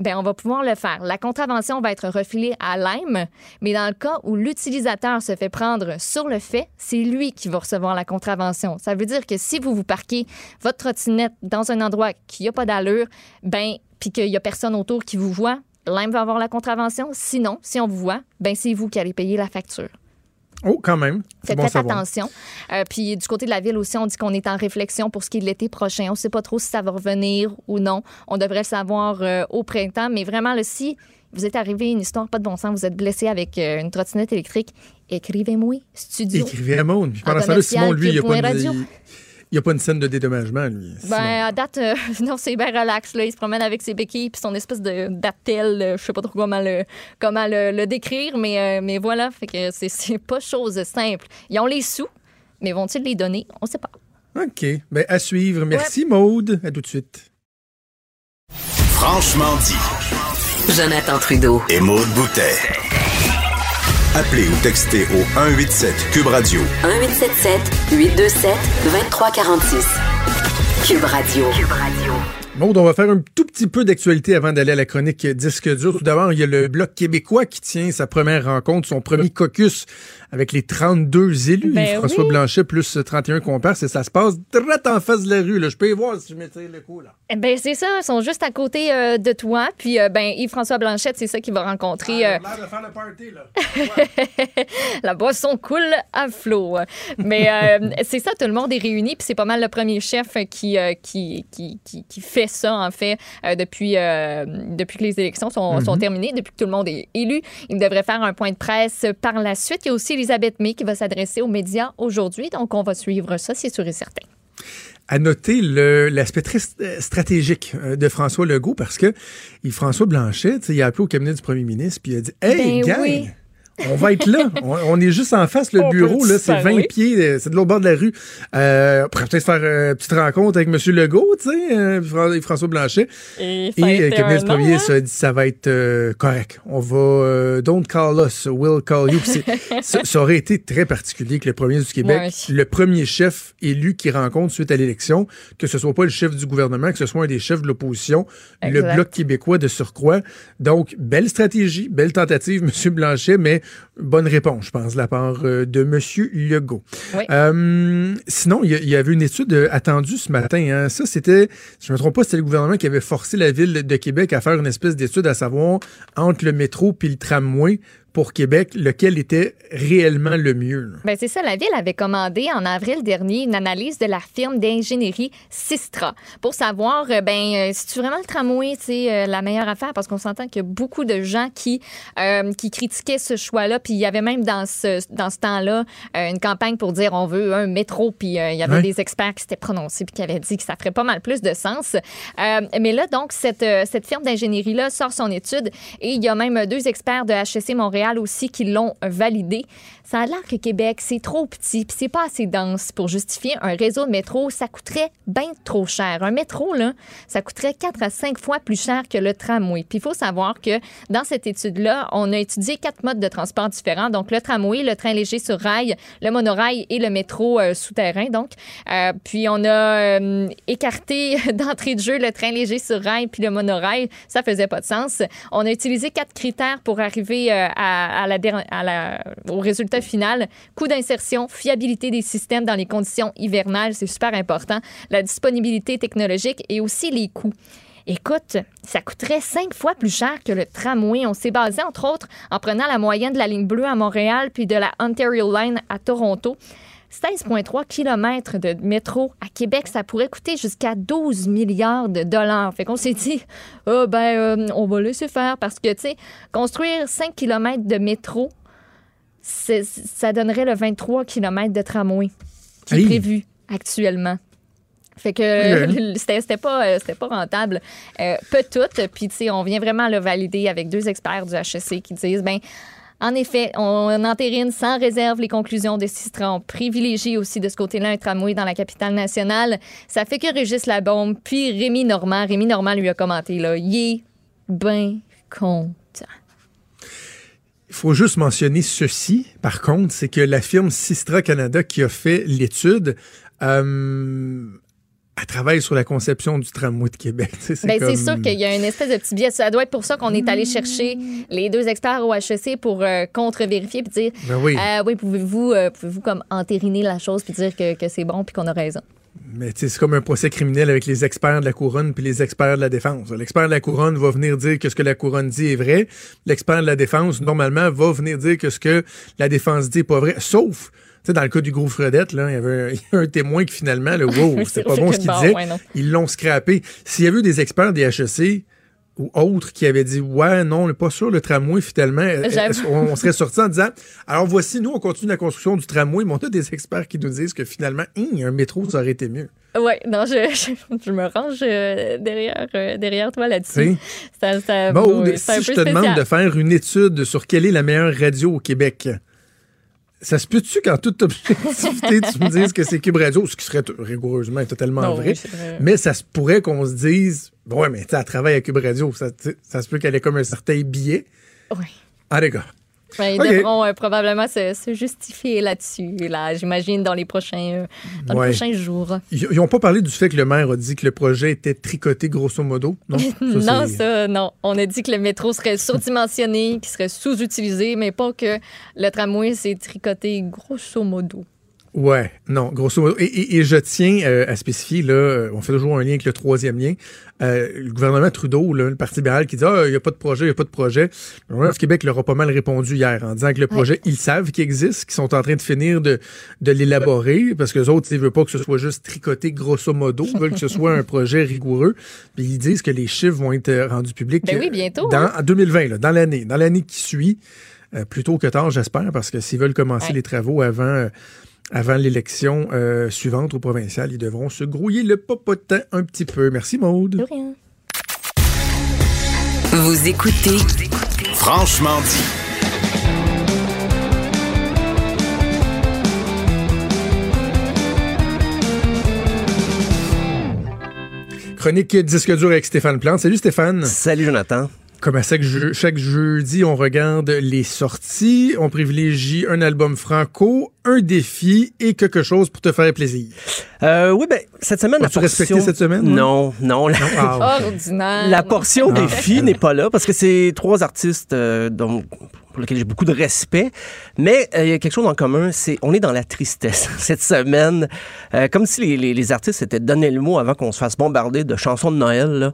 ben, on va pouvoir le faire. La contravention va être refilée à Lyme, mais dans le cas où l'utilisateur se fait prendre sur le fait, c'est lui qui va recevoir la contravention. Ça veut dire que si vous vous parquez votre trottinette dans un endroit qui n'a pas d'allure, ben, puis qu'il n'y a personne autour qui vous voit, Lyme va avoir la contravention. Sinon, si on vous voit, ben, c'est vous qui allez payer la facture. Oh, quand même. Faites bon attention. Euh, puis du côté de la ville aussi, on dit qu'on est en réflexion pour ce qui est de l'été prochain. On ne sait pas trop si ça va revenir ou non. On devrait le savoir euh, au printemps. Mais vraiment, là, si vous êtes arrivé une histoire pas de bon sens, vous êtes blessé avec euh, une trottinette électrique, écrivez-moi, studio. Écrivez à Maud. Puis pendant temps-là, Simon, lui, il n'y a, pas radio. Il- il y a pas une scène de dédommagement, lui. Simon. Ben, à date, euh, non, c'est bien relax. Là. Il se promène avec ses béquilles puis son espèce de d'attel. euh, Je sais pas trop comment le, comment le, le décrire, mais, euh, mais voilà. Fait que c'est- c'est pas chose simple. Ils ont les sous, mais vont-ils les donner? On sait pas. OK. Ben, à suivre. Merci, Maude. À tout de suite. Franchement dit. Jonathan Trudeau. Et Maude Boutet. Appelez ou textez au 187 Cube Radio 1877 827 2346. Cube Radio. Maud, on va faire un tout petit peu d'actualité avant d'aller à la chronique disque dur. Tout d'abord, il y a le Bloc québécois qui tient sa première rencontre, son premier caucus avec les 32 élus. Ben François oui. Blanchet plus 31 comparses et ça se passe direct en face de la rue. Là. Je peux y voir si je m'étire le coup. Là. Eh Ben c'est ça, ils sont juste à côté euh, de toi. Puis euh, ben Yves-François Blanchette, c'est ça qui va rencontrer. euh, l'air de faire le party, là. la boisson coule à flot. Mais euh, c'est ça, tout le monde est réuni. Puis c'est pas mal le premier chef qui, euh, qui, qui, qui, qui fait ça, en fait, euh, depuis, euh, depuis que les élections sont, sont terminées, depuis que tout le monde est élu. Il devrait faire un point de presse par la suite. Il y a aussi Elisabeth May qui va s'adresser aux médias aujourd'hui. Donc, on va suivre ça, c'est sûr et certain. à noter l'aspect très st- stratégique euh, de François Legault parce que il- François Blanchet, il a appelé au cabinet du premier ministre puis il a dit Hey, Ben gang, oui. On va être là. on, on est juste en face, le On bureau, là, c'est faire, 20 oui. pieds, euh, c'est de l'autre bord de la rue. Euh, on pourrait peut-être faire euh, une petite rencontre avec M. Legault, tu sais, euh, Fra- et François Blanchet. Et, Et euh, le cabinet du premier dit ça va être euh, correct. On va euh, don't call us, we'll call you. Ça, ça aurait été très particulier que le premier du Québec, Ouais. le premier chef élu qui rencontre suite à l'élection, que ce soit pas le chef du gouvernement, que ce soit un des chefs de l'opposition, le bloc québécois de surcroît. Donc belle stratégie, belle tentative, Monsieur Blanchet, mais bonne réponse, je pense, de la part euh, de Monsieur Legault. Oui. Euh, sinon, il y, avait une étude euh, attendue ce matin. hein. Ça, c'était, si je ne me trompe pas, c'était le gouvernement qui avait forcé la ville de Québec à faire une espèce d'étude à savoir entre le métro puis le tramway pour Québec, lequel était réellement le mieux. là. Ben c'est ça, la Ville avait commandé en avril dernier une analyse de la firme d'ingénierie Sistra pour savoir, euh, ben, euh, si tu vraiment le tramway, c'est euh, la meilleure affaire parce qu'on s'entend qu'il y a beaucoup de gens qui, euh, qui critiquaient ce choix-là. Puis il y avait même dans ce, dans ce temps-là une campagne pour dire on veut un métro. Puis euh, il y avait Ouais. des experts qui s'étaient prononcés puis qui avaient dit que ça ferait pas mal plus de sens. Euh, mais là, donc, cette, cette firme d'ingénierie-là sort son étude et il y a même deux experts de HEC Montréal aussi qui l'ont validé. Ça a l'air que Québec, c'est trop petit puis c'est pas assez dense pour justifier un réseau de métro. Ça coûterait bien trop cher. Un métro, là, ça coûterait 4 à 5 fois plus cher que le tramway. Puis il faut savoir que dans cette étude-là, on a étudié quatre modes de transport différents. Donc le tramway, le train léger sur rail, le monorail et le métro euh, souterrain. Donc, euh, puis on a euh, écarté d'entrée de jeu le train léger sur rail puis le monorail. Ça faisait pas de sens. On a utilisé quatre critères pour arriver au résultat final. Coût d'insertion, fiabilité des systèmes dans les conditions hivernales, c'est super important. La disponibilité technologique et aussi les coûts. Écoute, ça coûterait cinq fois plus cher que le tramway. On s'est basé, entre autres, en prenant la moyenne de la ligne bleue à Montréal puis de la Ontario Line à Toronto. 16,3 km de métro à Québec, ça pourrait coûter jusqu'à 12 milliards de dollars. Fait qu'on s'est dit, ah ben, euh, on va laisser faire parce que, tu sais, construire 5 km de métro, ça donnerait le 23 km de tramway qui est Hey. prévu actuellement. Fait que c'était pas, euh, pas rentable. Euh, peu tout. Puis, tu sais, on vient vraiment le valider avec deux experts du HEC qui disent, ben en effet, on entérine sans réserve les conclusions de Sistra. On privilégie aussi de ce côté-là un tramway dans la capitale nationale. Ça fait que Régis Labombe, puis Rémi Normand. Rémi Normand lui a commenté, là, il est ben content. Il faut juste mentionner ceci, par contre, c'est que la firme Sistra Canada qui a fait l'étude, euh, elle travaille sur la conception du tramway de Québec. Sais, Ben, comme- C'est sûr qu'il y a une espèce de petit biais. Ça doit être pour ça qu'on est allé chercher les deux experts au HEC pour euh, contre-vérifier puis dire Ben oui. euh, oui, pouvez-vous euh, pouvez-vous comme entériner la chose puis dire que, que c'est bon puis qu'on a raison. Mais c'est comme un procès criminel avec les experts de la couronne puis les experts de la défense. L'expert de la couronne va venir dire que ce que la couronne dit est vrai. L'expert de la défense, normalement, va venir dire que ce que la défense dit est pas vrai. Sauf, tu sais, dans le cas du gros Fredette, là, il y avait un, témoin qui finalement, là, wow, c'était pas bon ce qu'il disait. ouais. Ils l'ont scrappé. S'il y avait eu des experts des HEC ou autres qui avaient dit ouais non on n'est pas sûr le tramway finalement qu'on- on serait sorti en disant alors voici nous on continue la construction du tramway mais on a des experts qui nous disent que finalement Hum, un métro ça aurait été mieux Oui, non, je, je, je me range euh, derrière, euh, derrière toi là-dessus. Ça, ça, Maud, oui, c'est un si je te demande de faire une étude sur quelle est la meilleure radio au Québec, ça se peut-tu qu'en toute objectivité, tu me dises que c'est Cube Radio, ce qui serait rigoureusement et totalement Non, vrai, oui, vrai. mais ça se pourrait qu'on se dise, ouais, mais tu sais, elle travaille à Cube Radio, ça, ça se peut qu'elle ait comme un certain billet. Oui. Ah, les gars. Ouais, ils devront euh, probablement se, se justifier là-dessus, là, j'imagine, dans les prochains, euh, dans Ouais. les prochains jours. Ils n'ont pas parlé du fait que le maire a dit que le projet était tricoté grosso modo. Non, non, c'est- ça, non. On a dit que le métro serait surdimensionné, qu'il serait sous-utilisé, mais pas que le tramway s'est tricoté grosso modo. Ouais, non, grosso modo. Et, et- et je tiens euh, à spécifier, là, euh, on fait toujours un lien avec le troisième lien. Euh, le gouvernement Trudeau, là, le Parti libéral, qui dit Ah, il n'y a pas de projet, il n'y a pas de projet. Le gouvernement du Québec leur a pas mal répondu hier en disant que le projet, ils savent qu'il existe, qu'ils sont en train de finir de, de l'élaborer, parce que les autres, ils ne veulent pas que ce soit juste tricoté grosso modo, ils veulent que ce soit un projet rigoureux. Puis ils disent que les chiffres vont être rendus publics Ben oui, bientôt, dans, hein. en 2020, là, dans l'année, dans l'année qui suit. Euh, plus tôt que tard, j'espère, parce que s'ils veulent commencer Ouais. les travaux avant, avant l'élection euh, suivante au provincial, ils devront se grouiller le popotin un petit peu. Merci, Maude. De rien. Vous écoutez Franchement dit. Chronique disque dur avec Stéphane Plante. Salut, Stéphane. Salut Jonathan. Comme à chaque, jeu- chaque jeudi, on regarde les sorties. On privilégie un album franco, un défi et quelque chose pour te faire plaisir. Euh, oui, ben, cette semaine, la As-tu portion... respecté cette semaine? Non, non. La, Ah, Ordinaire. la portion Ah. défi n'est pas là parce que c'est trois artistes euh, dont- pour lesquels j'ai beaucoup de respect. Mais euh, il y a quelque chose en commun, c'est on est dans la tristesse cette semaine. Euh, comme si les, les- les artistes s'étaient donné le mot avant qu'on se fasse bombarder de chansons de Noël. là.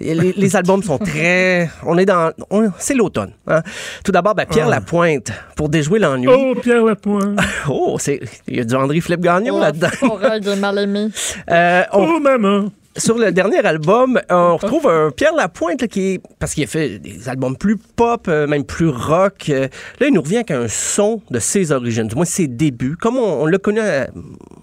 Et Les, les albums sont très... On est dans... on- C'est l'automne. hein. Tout d'abord, ben, Pierre Ah. Lapointe, pour déjouer l'ennui. Oh, Pierre Lapointe. Oh, c'est... Il y a du André-Philippe Gagnon Oh, là-dedans. Euh, on- Oh, maman. Sur le dernier album, on retrouve un Pierre Lapointe là, qui est parce qu'il a fait des albums plus pop, euh, même plus rock. Euh, là, il nous revient avec un son de ses origines, du moins ses débuts, comme on, on l'a connu euh,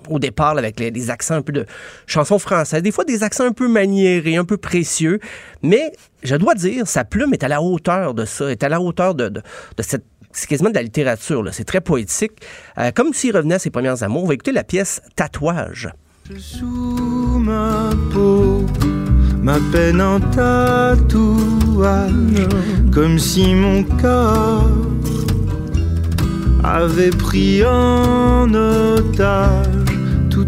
au départ là, avec les, des accents un peu de chansons françaises, des fois des accents un peu maniérés, un peu précieux, mais je dois dire, sa plume est à la hauteur de ça, est à la hauteur de, de, de cette c'est quasiment de la littérature, là. c'est très poétique, Euh, comme s'il revenait à ses premières amours. On va écouter la pièce Tatouage. Ma peau, ma peine en tatouage, comme si mon corps avait pris en otage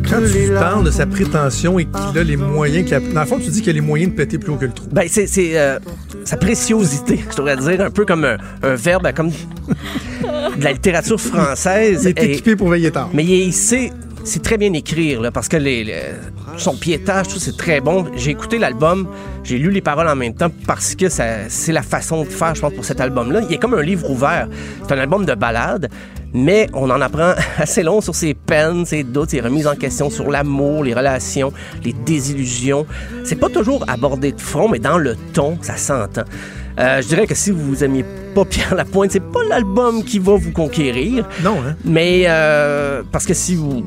Quand tu parles de sa prétention et qu'il a les moyens, qu'il a- dans le fond, tu dis qu'il a les moyens de péter plus haut que le trou. Ben, c'est euh, sa préciosité, je devrais dire, un peu comme un, un verbe, comme de la littérature française. Il est Et- équipé pour veiller tard. mais il sait, c'est très bien écrire, là, parce que les, les- son piétage, tout, c'est très bon. J'ai écouté l'album, j'ai lu les paroles en même temps parce que ça- c'est la façon de faire, je pense, pour cet album-là. Il est comme un livre ouvert. C'est un album de ballades, mais on en apprend assez long sur ses peines, ses doutes, ses remises en question sur l'amour, les relations, les désillusions. C'est pas toujours abordé de front, mais dans le ton, ça s'entend. Euh, je dirais que si vous aimiez pas Pierre Lapointe, c'est pas l'album qui va vous conquérir. Non, hein? Mais euh, parce que si vous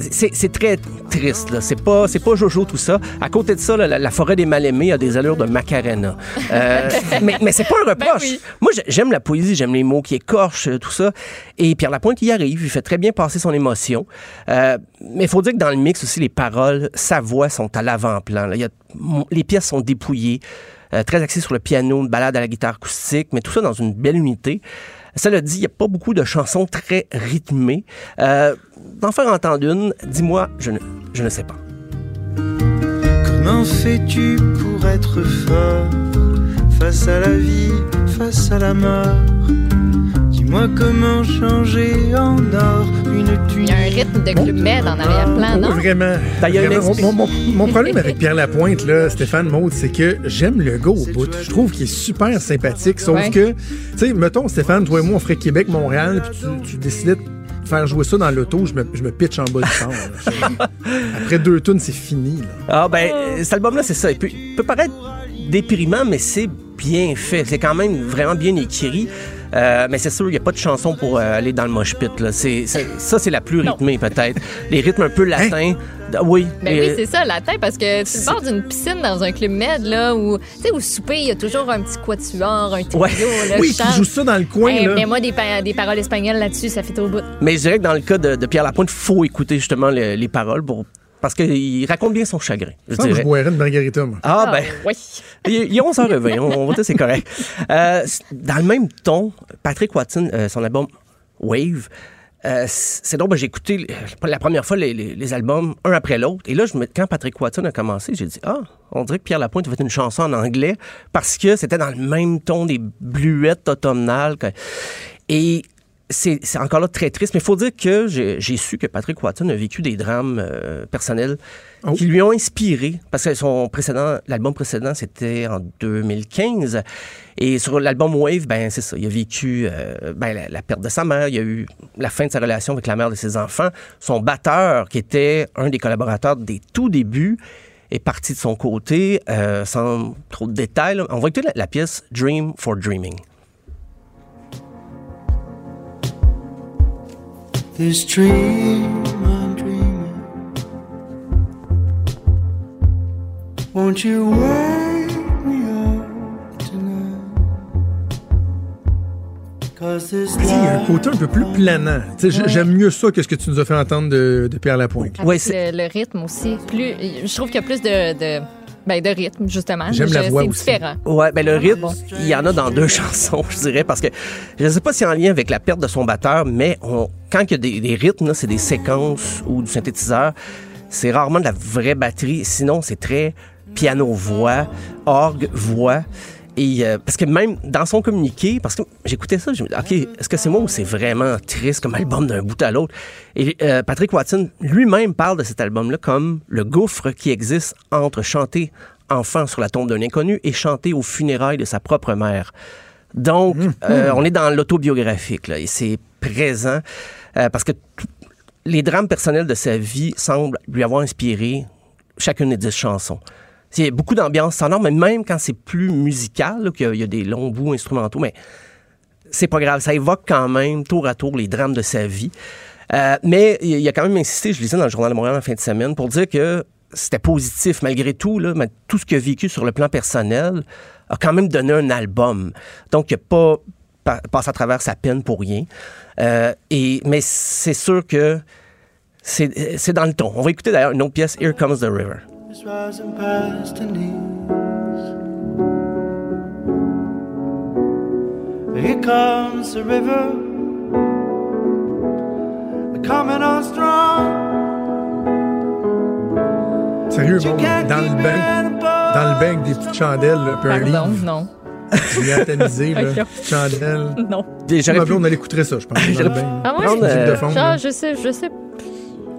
c'est très triste là, c'est pas c'est pas Jojo tout ça. À côté de ça, là, la, la forêt des mal-aimés a des allures de Macarena. Euh, mais mais c'est pas un reproche. oui. Moi j'ai- j'aime la poésie, j'aime les mots qui écorchent euh, tout ça. Et Pierre Lapointe il arrive, il fait très bien passer son émotion. Euh, mais il faut dire que dans le mix aussi les paroles, sa voix sont à l'avant-plan. là. Il y a- m- les pièces sont dépouillées. euh, très axées sur le piano, une balade à la guitare acoustique, mais tout ça dans une belle unité. Cela dit, il n'y a pas beaucoup de chansons très rythmées. Euh, D'en faire entendre une, dis-moi, je ne, je ne sais pas. Comment fais-tu pour être fort face à la vie, face à la mort? Dis-moi comment changer en or une Il tunique. y a un rythme de Club Med en arrière-plan, non? Vraiment. Il Vraiment. Mon, mon- mon problème avec Pierre Lapointe, là, Stéphane Maud, c'est que j'aime le gars au bout. Je trouve qu'il est super sympathique. Sauf Ouais. que, tu sais, mettons, Stéphane, toi et moi, on ferait Québec-Montréal, puis tu, tu décidais de faire jouer ça dans l'auto, je me, je me pitch en bas du char. Après deux tunes, c'est fini. Là. Ah ben, cet album-là, c'est ça. Il peut, il peut paraître déprimant, mais c'est bien fait. C'est quand même vraiment bien écrit. Euh, mais c'est sûr, il n'y a pas de chanson pour euh, aller dans le mosh pit. Là. Ça, c'est la plus rythmée, peut-être. Les rythmes un peu latins. d- Oui. Ben oui, c'est ça, latin, parce que tu pars d'une piscine dans un club med, là, où, tu sais, au souper, il y a toujours un petit quatuor, un trio, Ouais. là, Oui, qui joue ça dans le coin. Hey, là. Mets-moi des, pa- des paroles espagnoles là-dessus, ça fait au bout. Mais je dirais que dans le cas de, de Pierre Lapointe, il faut écouter justement le- les paroles pour parce qu'il raconte bien son chagrin. Je Ça, moi, je dirais. boirais une margarita, moi. Ah, ben, oui. il il est 11h20, on, on va dire c'est correct. Euh, dans le même ton, Patrick Watson, euh, son album Wave, euh, c'est drôle, ben, j'ai écouté la première fois les, les- les albums un après l'autre. Et là, je me, quand Patrick Watson a commencé, j'ai dit Ah, on dirait que Pierre Lapointe a fait une chanson en anglais parce que c'était dans le même ton des bluettes automnales. que- Et c'est encore là très triste, mais il faut dire que j'ai su que Patrick Watson a vécu des drames euh, personnels Oh. qui lui ont inspiré, parce que son précédent, l'album précédent, c'était en 2015. Et sur l'album Wave, ben c'est ça, il a vécu euh, ben, la, la perte de sa mère, il y a eu la fin de sa relation avec la mère de ses enfants. Son batteur, qui était un des collaborateurs des tout débuts, est parti de son côté, euh, sans trop de détails. On va écouter la, la pièce Dream for Dreaming. This dream I'm dreaming. Won't you wake me up tonight? Cause this Tu sais, Il y a un côté un peu plus planant. J- J'aime mieux ça que ce que tu nous as fait entendre de, de Pierre Lapointe. Avec Ouais, c'est- le, le rythme aussi. Plus, je trouve qu'il y a plus de, de, ben, de rythme, justement. J'aime la voix aussi. différent. Ouais, ben le rythme, bon. il y en a dans deux chansons, je dirais, parce que je ne sais pas si c'est en lien avec la perte de son batteur, mais on- quand il y a des, des rythmes, c'est des séquences ou du synthétiseur, c'est rarement de la vraie batterie. Sinon, c'est très piano-voix, orgue-voix. Et euh, parce que même dans son communiqué, parce que j'écoutais ça, je me dis, OK, est-ce que c'est moi ou c'est vraiment triste comme album d'un bout à l'autre? Et euh, Patrick Watson lui-même parle de cet album-là comme le gouffre qui existe entre chanter enfant sur la tombe d'un inconnu et chanter aux funérailles de sa propre mère. Donc, euh, on est dans l'autobiographique, là, et c'est présent euh, parce que les drames personnels de sa vie semblent lui avoir inspiré chacune des dix chansons. Il y a beaucoup d'ambiance sonore, mais même quand c'est plus musical, qu'il y a- des longs bouts instrumentaux, mais c'est pas grave. Ça évoque quand même tour à tour les drames de sa vie. Euh, mais il a quand même insisté, je lisais dans le Journal de Montréal en fin de semaine, pour dire que c'était positif malgré tout. Tout ce qu'il a vécu sur le plan personnel a quand même donné un album. Donc, il n'a pas pa- passé à travers sa peine pour rien. Euh, et, mais c'est sûr que c'est c'est dans le ton. On va écouter d'ailleurs une autre pièce, Here Comes the River. Here comes the river, coming on strong. Sérieux, bon, dans le bain, dans le bain avec des petites chandelles, là, un Pardon, livre, non. là, petites chandelles. Non. J'aurais pu- elle écouterait ça, je pense. Ah ouais? Prendre, Musique de euh, fond, Ah, là. je sais, je sais.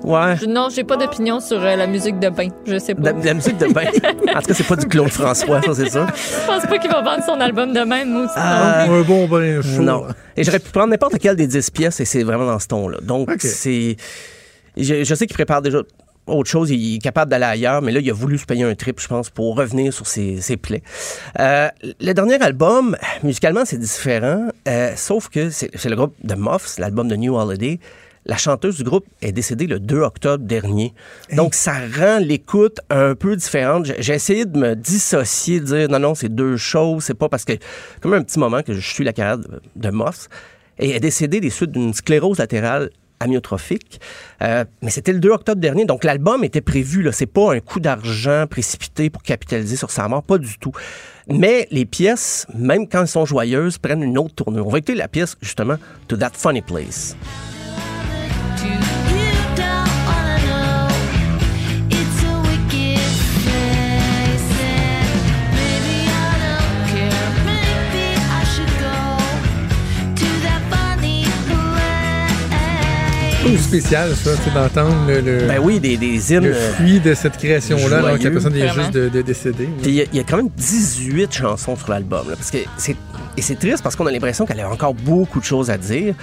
Ouais. Je- non, j'ai pas d'opinion sur euh, la musique de bain. Je sais pas. La, la musique de bain. En tout cas, c'est pas du Claude François, ça, c'est sûr. Je pense pas qu'il va vendre son album de même, moi aussi. Ah, Un bon bain chaud. Non. Et j'aurais pu prendre n'importe quelle des 10 pièces et c'est vraiment dans ce ton-là. Donc, c'est. Je, je sais qu'il prépare déjà autre chose. Il est capable d'aller ailleurs, mais là, il a voulu se payer un trip, je pense, pour revenir sur ses, ses plaies. Euh, le dernier album, musicalement, c'est différent, euh, sauf que c'est le groupe de Muffs, l'album de New Holiday. La chanteuse du groupe est décédée le 2 octobre dernier. Donc, ça rend l'écoute un peu différente. J'ai essayé de me dissocier, de dire non, non, c'est deux choses. C'est pas parce que, comme un petit moment que je suis la carrière de, de Muffs, et elle est décédée des suites d'une sclérose latérale amyotrophique. Euh, mais c'était le 2 octobre dernier, donc l'album était prévu. Là, c'est pas un coup d'argent précipité pour capitaliser sur sa mort, pas du tout. Mais les pièces, même quand elles sont joyeuses, prennent une autre tournure. On va écouter la pièce justement To That Funny Place. C'est spécial, ça, d'entendre le, le, Ben oui, des, des hymnes. le euh, fruit de cette création-là, alors que la personne est juste de, de décédée. Puis il y a- il y, a quand même 18 chansons sur l'album. là, parce que c'est et c'est triste parce qu'on a l'impression qu'elle avait encore beaucoup de choses à dire.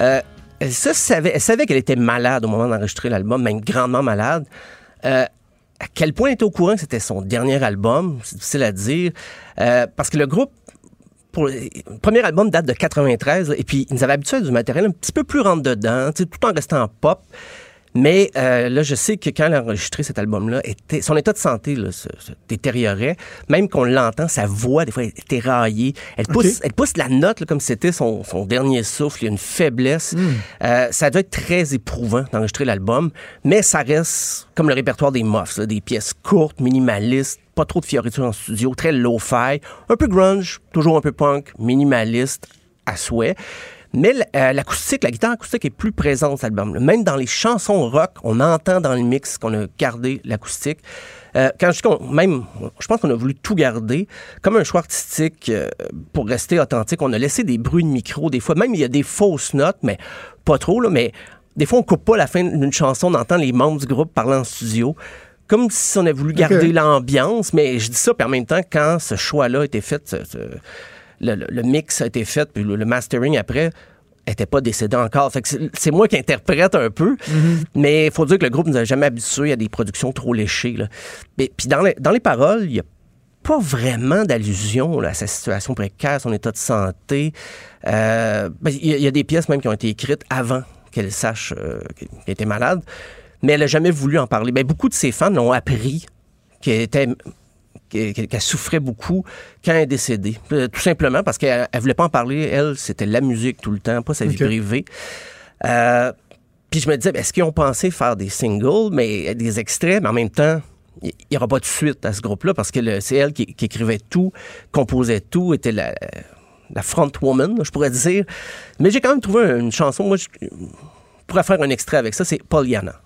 Euh, elle, se savait, elle savait qu'elle était malade au moment d'enregistrer l'album, même grandement malade. Euh, à quel point elle était au courant que c'était son dernier album, c'est difficile à dire. Euh, parce que le groupe, pour le premier album date de 93, là, et puis ils nous avaient habitués à du matériel un petit peu plus rentre dedans, tout en restant pop. Mais euh, là, je sais que quand elle a enregistré cet album-là, était- son état de santé là, se, se détériorait. Même qu'on l'entend, sa voix, des fois, elle était raillée. Elle pousse, elle pousse la note là, comme si c'était son, son dernier souffle. Il y a une faiblesse. Euh, ça doit être très éprouvant d'enregistrer l'album. Mais ça reste comme le répertoire des Muffs, là, des pièces courtes, minimalistes, pas trop de fioritures en studio, très low-fi, un peu grunge, toujours un peu punk, minimaliste à souhait. Mais euh, l'acoustique, la guitare acoustique est plus présente cet album. Même dans les chansons rock, on entend dans le mix qu'on a gardé l'acoustique. Euh, quand je dis qu'on, même, je pense qu'on a voulu tout garder, comme un choix artistique euh, pour rester authentique. On a laissé des bruits de micro, des fois. Même il y a des fausses notes, mais pas trop, là, mais des fois on coupe pas la fin d'une chanson, on entend les membres du groupe parler en studio. Comme si on avait voulu garder l'ambiance, mais je dis ça, puis en même temps, quand ce choix-là a été fait, le, le- le mix a été fait, puis le, le mastering après était pas décédé encore. Fait que c'est- moi qui interprète un peu, mais il faut dire que le groupe nous a jamais habitués à des productions trop léchées. là. Puis dans les, dans les paroles, il y a pas vraiment d'allusion à sa situation précaire, son état de santé. Euh, ben, Il y, a- il y a des pièces même qui ont été écrites avant qu'elle sache euh, qu'elle était malade, mais elle n'a jamais voulu en parler. Ben, beaucoup de ses fans l'ont appris qu'elle était qu'elle souffrait beaucoup quand elle est décédée. Euh, Tout simplement parce qu'elle ne voulait pas en parler. Elle, c'était la musique tout le temps, pas sa vie privée. Euh, puis je me disais, est-ce qu'ils ont pensé faire des singles, mais des extraits, mais en même temps, il n'y aura pas de suite à ce groupe-là parce que c'est elle qui, qui écrivait tout, composait tout, était la, la front woman, je pourrais dire. Mais j'ai quand même trouvé une chanson, moi, je je pourrais faire un extrait avec ça, c'est Pollyanna.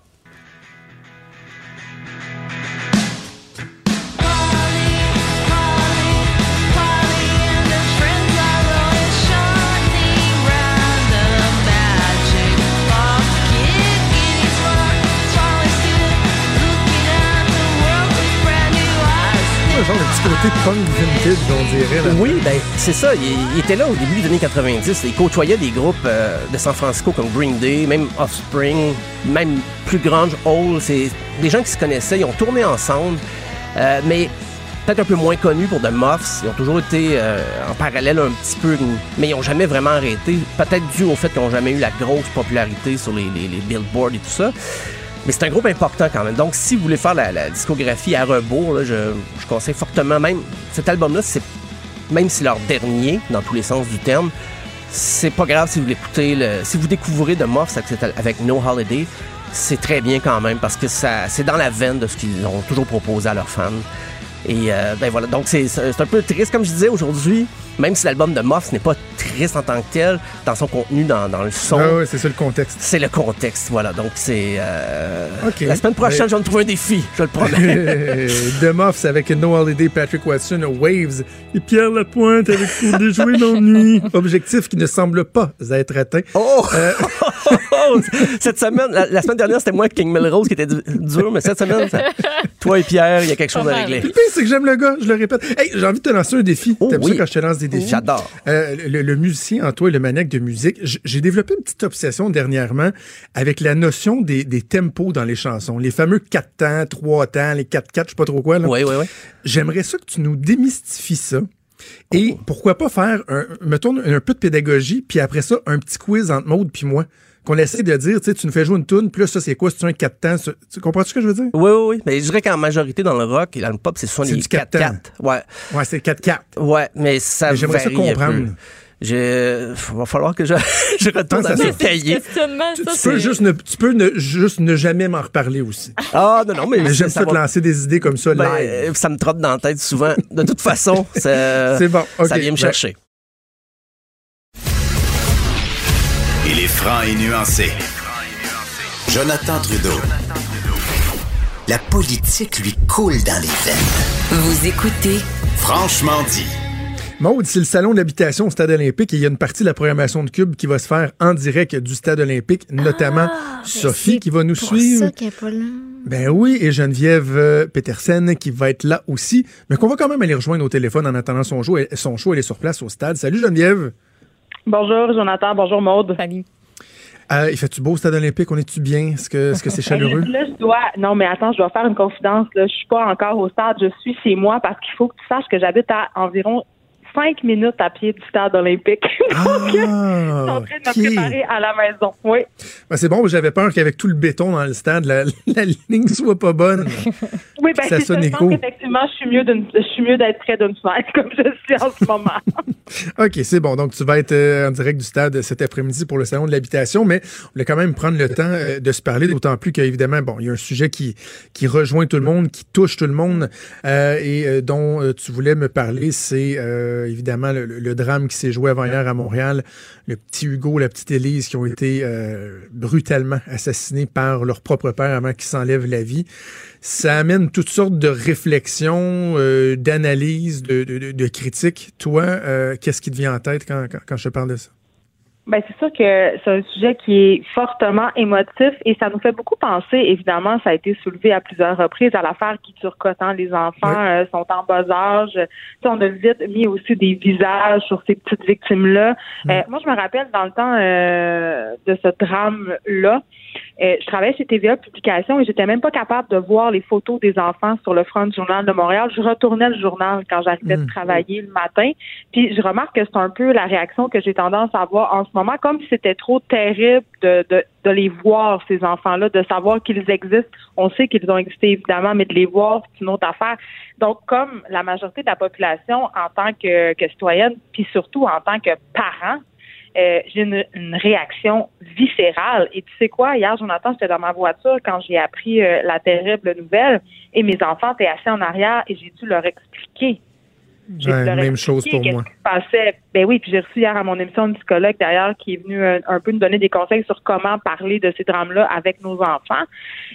Oui, ben c'est ça. Il, il était là au début des années 90. Il côtoyait des groupes euh, de San Francisco comme Green Day, même Offspring, même plus grunge, Hole. C'est des gens qui se connaissaient. Ils ont tourné ensemble, euh, mais peut-être un peu moins connus pour The Muffs. Ils ont toujours été euh, en parallèle un petit peu, mais ils n'ont jamais vraiment arrêté. Peut-être dû au fait qu'ils n'ont jamais eu la grosse popularité sur les billboards et tout ça. Mais c'est un groupe important quand même. Donc, si vous voulez faire la, discographie à rebours, je, conseille fortement même cet album-là, même si c'est leur dernier, dans tous les sens du terme, c'est pas grave si vous l'écoutez. Si vous découvrez de Muffs avec, No Holiday, c'est très bien quand même parce que c'est dans la veine de ce qu'ils ont toujours proposé à leurs fans. Et euh, ben voilà, donc c'est un peu triste, comme je disais aujourd'hui, même si l'album de Muffs n'est pas triste en tant que tel, dans son contenu, dans, dans le son, Ah ouais, c'est ça le contexte. c'est le contexte, voilà. Donc c'est... euh. La semaine prochaine, Mais- je vais me trouver un défi, je le promets. The Muffs avec No Holiday, Patrick Watson, Waves et Pierre Lapointe avec Pour déjouer l'ennui. Objectif qui ne semble pas être atteint. Oh! Euh, cette semaine, la, la semaine dernière, c'était moi, King Melrose, qui était du- dur, mais cette semaine, ça- toi et Pierre, il y a quelque chose à régler. Le pire, c'est que j'aime le gars, je le répète. Hey, j'ai envie de te lancer un défi. Oh, T'aimes oui. ça quand je te lance des J'adore. Euh, le, le musicien en toi et le maniaque de musique, j'ai développé une petite obsession dernièrement avec la notion des, des tempos dans les chansons. Les fameux 4 temps, 3 temps, les 4 4 je sais pas trop quoi. là. Oui, oui, oui. J'aimerais ça que tu nous démystifies ça. Et Oh. pourquoi pas faire, un, mettons, un peu de pédagogie, puis après ça, un petit quiz entre Maude puis moi. Qu'on essaie de dire, tu sais, tu nous fais jouer une tune, là, ça, c'est quoi? C'est un 4 temps? Tu comprends ce que je veux dire? Oui, oui, oui. Mais je dirais qu'en majorité, dans le rock et dans le pop, c'est souvent C'est les du quatre 4-4. Ouais. Ouais, c'est 4-4. Ouais, mais ça Mais j'aimerais ça comprendre. peu. Je... va falloir que je, je retourne à mes ça. cahiers. Tu, tu peux, juste ne, tu peux ne, juste ne jamais m'en reparler aussi. Ah, non, non, mais, Mais j'aime ça ça te va- lancer des idées comme ça Ben, live. ça me trotte dans la tête souvent. De toute façon, ça, bon, ça vient me Ben, chercher. Franc et nuancé. Jonathan Trudeau. La politique lui coule dans les veines. Vous écoutez Franchement dit. Maude, c'est le salon d'habitation au Stade olympique et il y a une partie de la programmation de Cube qui va se faire en direct du Stade olympique, notamment Sophie qui va nous Ah, ben, Pour suivre. ça qu'elle est pas là. Ben oui, et Geneviève euh, Petersen qui va être là aussi, mais qu'on va quand même aller rejoindre au téléphone en attendant son show. Elle- Son show, elle est sur place au stade. Salut Geneviève. Bonjour Jonathan, bonjour Maude. Salut. Euh, il fait-tu beau au Stade olympique? On est-tu bien? Est-ce que est-ce que c'est chaleureux? Là, je dois. Non, mais attends, je dois faire une confidence. Là. Je suis pas encore au stade. Je suis chez moi parce qu'il faut que tu saches que j'habite à environ cinq minutes à pied du stade olympique. Donc, ils sont Ah, en train de me préparer à la maison. Oui. Ben, c'est bon, j'avais peur qu'avec tout le béton dans le stade, la, la ligne soit pas bonne. Oui, ben, Ça sonne écho. pense qu'effectivement, je suis mieux d'une- je suis mieux d'être près d'une fenêtre comme je suis en ce moment. OK, c'est bon. Donc, tu vas être euh, en direct du stade cet après-midi pour le salon de l'habitation, mais on voulait quand même prendre le temps euh, de se parler, d'autant plus qu'évidemment, bon, il y a un sujet qui, qui rejoint tout le monde, qui touche tout le monde, euh, et dont tu voulais me parler, c'est euh, évidemment le, drame qui s'est joué avant-hier à Montréal. Le petit Hugo, la petite Élise qui ont été euh, brutalement assassinés par leur propre père avant qu'ils s'enlèvent la vie. Ça amène toutes sortes de réflexions, euh, d'analyses, de, critiques. Toi, qu'est-ce qui te vient en tête quand, quand, quand je parle de ça? Ben c'est sûr que c'est un sujet qui est fortement émotif et ça nous fait beaucoup penser. Évidemment, ça a été soulevé à plusieurs reprises à l'affaire qui turcote. hein. Les enfants euh, sont en bas âge. Tu sais, on a vite mis aussi des visages sur ces petites victimes-là. Euh, moi, je me rappelle dans le temps euh, de ce drame-là, euh, je travaillais chez TVA Publications et j'étais même pas capable de voir les photos des enfants sur le front du journal de Montréal. Je retournais le journal quand j'arrivais de Mm. travailler le matin. Puis je remarque que c'est un peu la réaction que j'ai tendance à avoir en ce moment, comme si c'était trop terrible de, de, de les voir, ces enfants-là, de savoir qu'ils existent. On sait qu'ils ont existé, évidemment, mais de les voir, c'est une autre affaire. Donc, comme la majorité de la population, en tant que, que citoyenne, puis surtout en tant que parent, euh, j'ai une, une réaction viscérale. Et tu sais quoi, hier, Jonathan, j'étais dans ma voiture quand j'ai appris euh, la terrible nouvelle et mes enfants étaient assis en arrière et j'ai dû leur expliquer. J'ai dû Ouais, leur même chose pour moi. qui passait. Ben oui, puis j'ai reçu hier à mon émission un psychologue d'ailleurs qui est venu euh, un peu nous donner des conseils sur comment parler de ces drames-là avec nos enfants.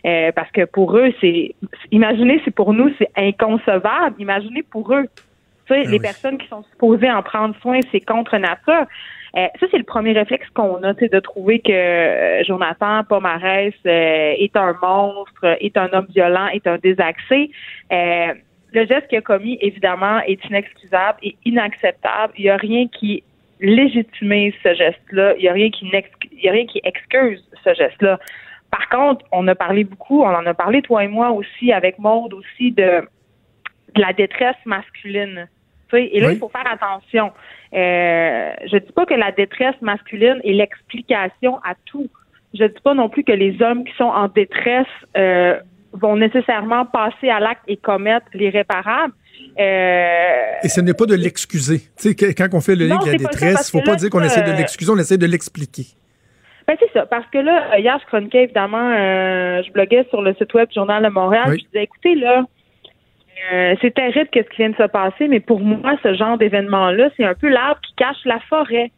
Euh, parce que pour eux, c'est imaginez si pour nous c'est inconcevable. Imaginez pour eux. Tu sais, Ah les oui. personnes qui sont supposées en prendre soin, c'est contre nature. Euh, ça, c'est le premier réflexe qu'on a, sais, de trouver que euh, Jonathan Pomarès euh, est un monstre, est un homme violent, est un désaxé. Euh, le geste qu'il a commis, évidemment, est inexcusable et inacceptable. Il n'y a rien qui légitimise ce geste-là. Il n'y a rien qui il y a rien qui excuse ce geste-là. Par contre, on a parlé beaucoup, on en a parlé toi et moi aussi avec Maude aussi de, de la détresse masculine. Et là, Oui. il faut faire attention. Euh, je dis pas que la détresse masculine est l'explication à tout. Je dis pas non plus que les hommes qui sont en détresse euh, vont nécessairement passer à l'acte et commettre l'irréparable. Euh, Et ce n'est pas de l'excuser. Quand on fait le livre de la détresse, il faut que pas dire qu'on essaie de l'excuser, on essaie de l'expliquer. Ben c'est ça, parce que là, hier, je chroniquais évidemment, euh, je bloguais sur le site web Journal de Montréal, Oui. je disais, écoutez, là, euh, c'est terrible qu'est-ce qui vient de se passer, mais pour moi, ce genre d'événement-là, c'est un peu l'arbre qui cache la forêt.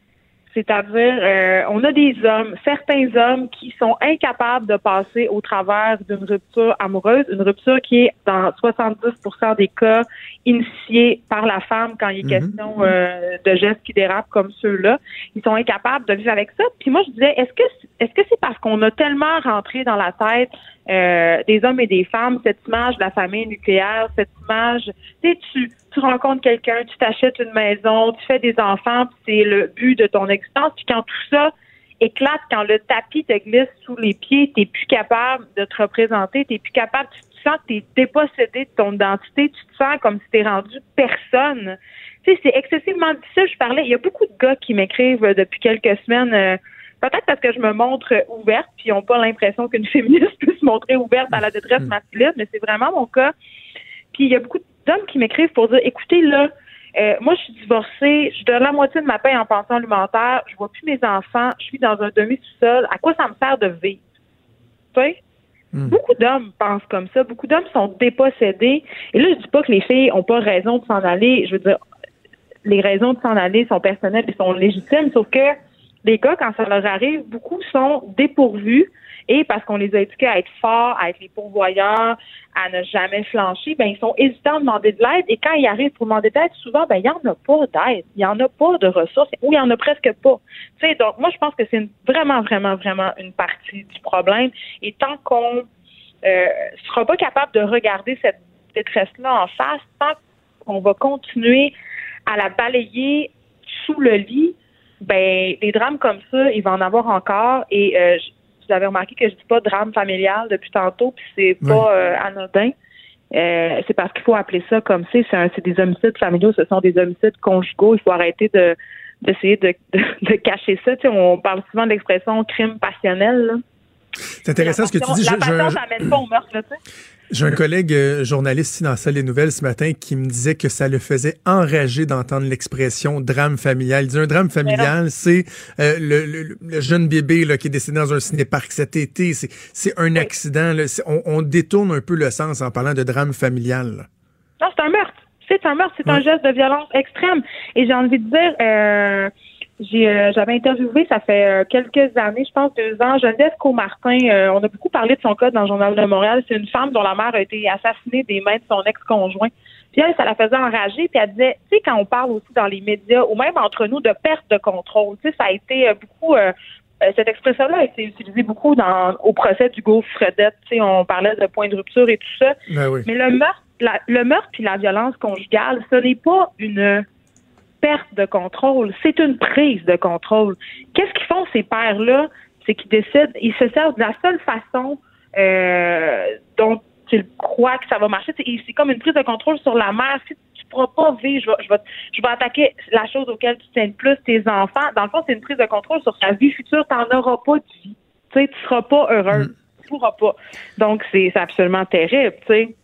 C'est-à-dire, euh, on a des hommes, certains hommes qui sont incapables de passer au travers d'une rupture amoureuse, une rupture qui est dans 70% des cas initiée par la femme quand il est Mhm. question euh, de gestes qui dérapent comme ceux-là. Ils sont incapables de vivre avec ça. Puis moi, je disais, est-ce que est-ce que c'est parce qu'on a tellement rentré dans la tête euh, des hommes et des femmes cette image de la famille nucléaire, cette image, tu sais, tu tu rencontres quelqu'un, tu t'achètes une maison, tu fais des enfants, c'est le but de ton existence. Puis quand tout ça éclate, quand le tapis te glisse sous les pieds, t'es plus capable de te représenter, t'es plus capable, tu te sens que t'es dépossédé de ton identité, tu te sens comme si t'es rendu personne. Tu sais, c'est excessivement difficile. Je parlais, il y a beaucoup de gars qui m'écrivent depuis quelques semaines. euh, Peut-être parce que je me montre ouverte, puis ils n'ont pas l'impression qu'une féministe peut se montrer ouverte à la détresse masculine, mais c'est vraiment mon cas. Puis il y a beaucoup d'hommes qui m'écrivent pour dire écoutez, là, euh, moi, je suis divorcée, je donne la moitié de ma paie en pension alimentaire, je vois plus mes enfants, je suis dans un demi-sous-sol. À quoi ça me sert de vivre? Tu sais? Beaucoup d'hommes pensent comme ça. Beaucoup d'hommes sont dépossédés. Et là, je dis pas que les filles ont pas raison de s'en aller. Je veux dire, les raisons de s'en aller sont personnelles et sont légitimes, sauf que les gars, quand ça leur arrive, beaucoup sont dépourvus. Et parce qu'on les a éduqués à être forts, à être les pourvoyeurs, à ne jamais flancher, ben ils sont hésitants à demander de l'aide. Et quand ils arrivent pour demander d'aide, souvent ben il y en a pas d'aide, il y en a pas de ressources ou il y en a presque pas. Tu sais, donc moi je pense que c'est vraiment vraiment vraiment une partie du problème. Et tant qu'on euh, sera pas capable de regarder cette détresse-là en face, tant qu'on va continuer à la balayer sous le lit, ben des drames comme ça, il va en avoir encore. Et euh, vous avez remarqué que je dis pas drame familial depuis tantôt, puis c'est pas euh, anodin. euh, c'est parce qu'il faut appeler ça comme c'est. C'est, des homicides familiaux, ce sont des homicides conjugaux. Il faut arrêter de d'essayer de, de, de cacher ça. Tu sais, on parle souvent de l'expression crime passionnel. là. C'est intéressant ce que tu dis. La Je- passion, je- ça amène pas au meurtre, là, tu sais. J'ai un collègue euh, journaliste ici dans la salle des nouvelles ce matin qui me disait que ça le faisait enrager d'entendre l'expression drame familial. Il dit un drame familial, c'est euh, le, le- le jeune bébé là, qui est décédé dans un cinéparc cet été. C'est, un accident. là. On, on détourne un peu le sens en parlant de drame familial. là. Non, c'est un meurtre. C'est un meurtre, c'est un geste de violence extrême. Et j'ai envie de dire, euh, j'avais interviewé, ça fait euh, quelques années, je pense deux ans, Geneviève Comartin. Euh, on a beaucoup parlé de son cas dans le Journal de Montréal. C'est une femme dont la mère a été assassinée des mains de son ex-conjoint. Puis elle, ça la faisait enrager. Puis elle disait, tu sais, quand on parle aussi dans les médias, ou même entre nous, de perte de contrôle, tu sais, ça a été euh, beaucoup... euh, euh, cette expression-là a été utilisée beaucoup dans, au procès d'Hugo Fredette. Tu sais, on parlait de point de rupture et tout ça. Ben oui. Mais le meurtre, la- le meurtre puis la violence conjugale, ce n'est pas une perte de contrôle, c'est une prise de contrôle. Qu'est-ce qu'ils font ces pères-là? C'est qu'ils décident, ils se servent de la seule façon euh, dont ils croient que ça va marcher. C'est comme une prise de contrôle sur la mère. Si tu ne pourras pas vivre, je vais, je, vais, je vais attaquer la chose auquel tu tiens le plus, tes enfants. Dans le fond, c'est une prise de contrôle sur ta vie future. Tu n'en auras pas de vie. Tu tu seras pas heureux. Tu pourras pas. Donc, c'est c'est absolument terrible, tu sais.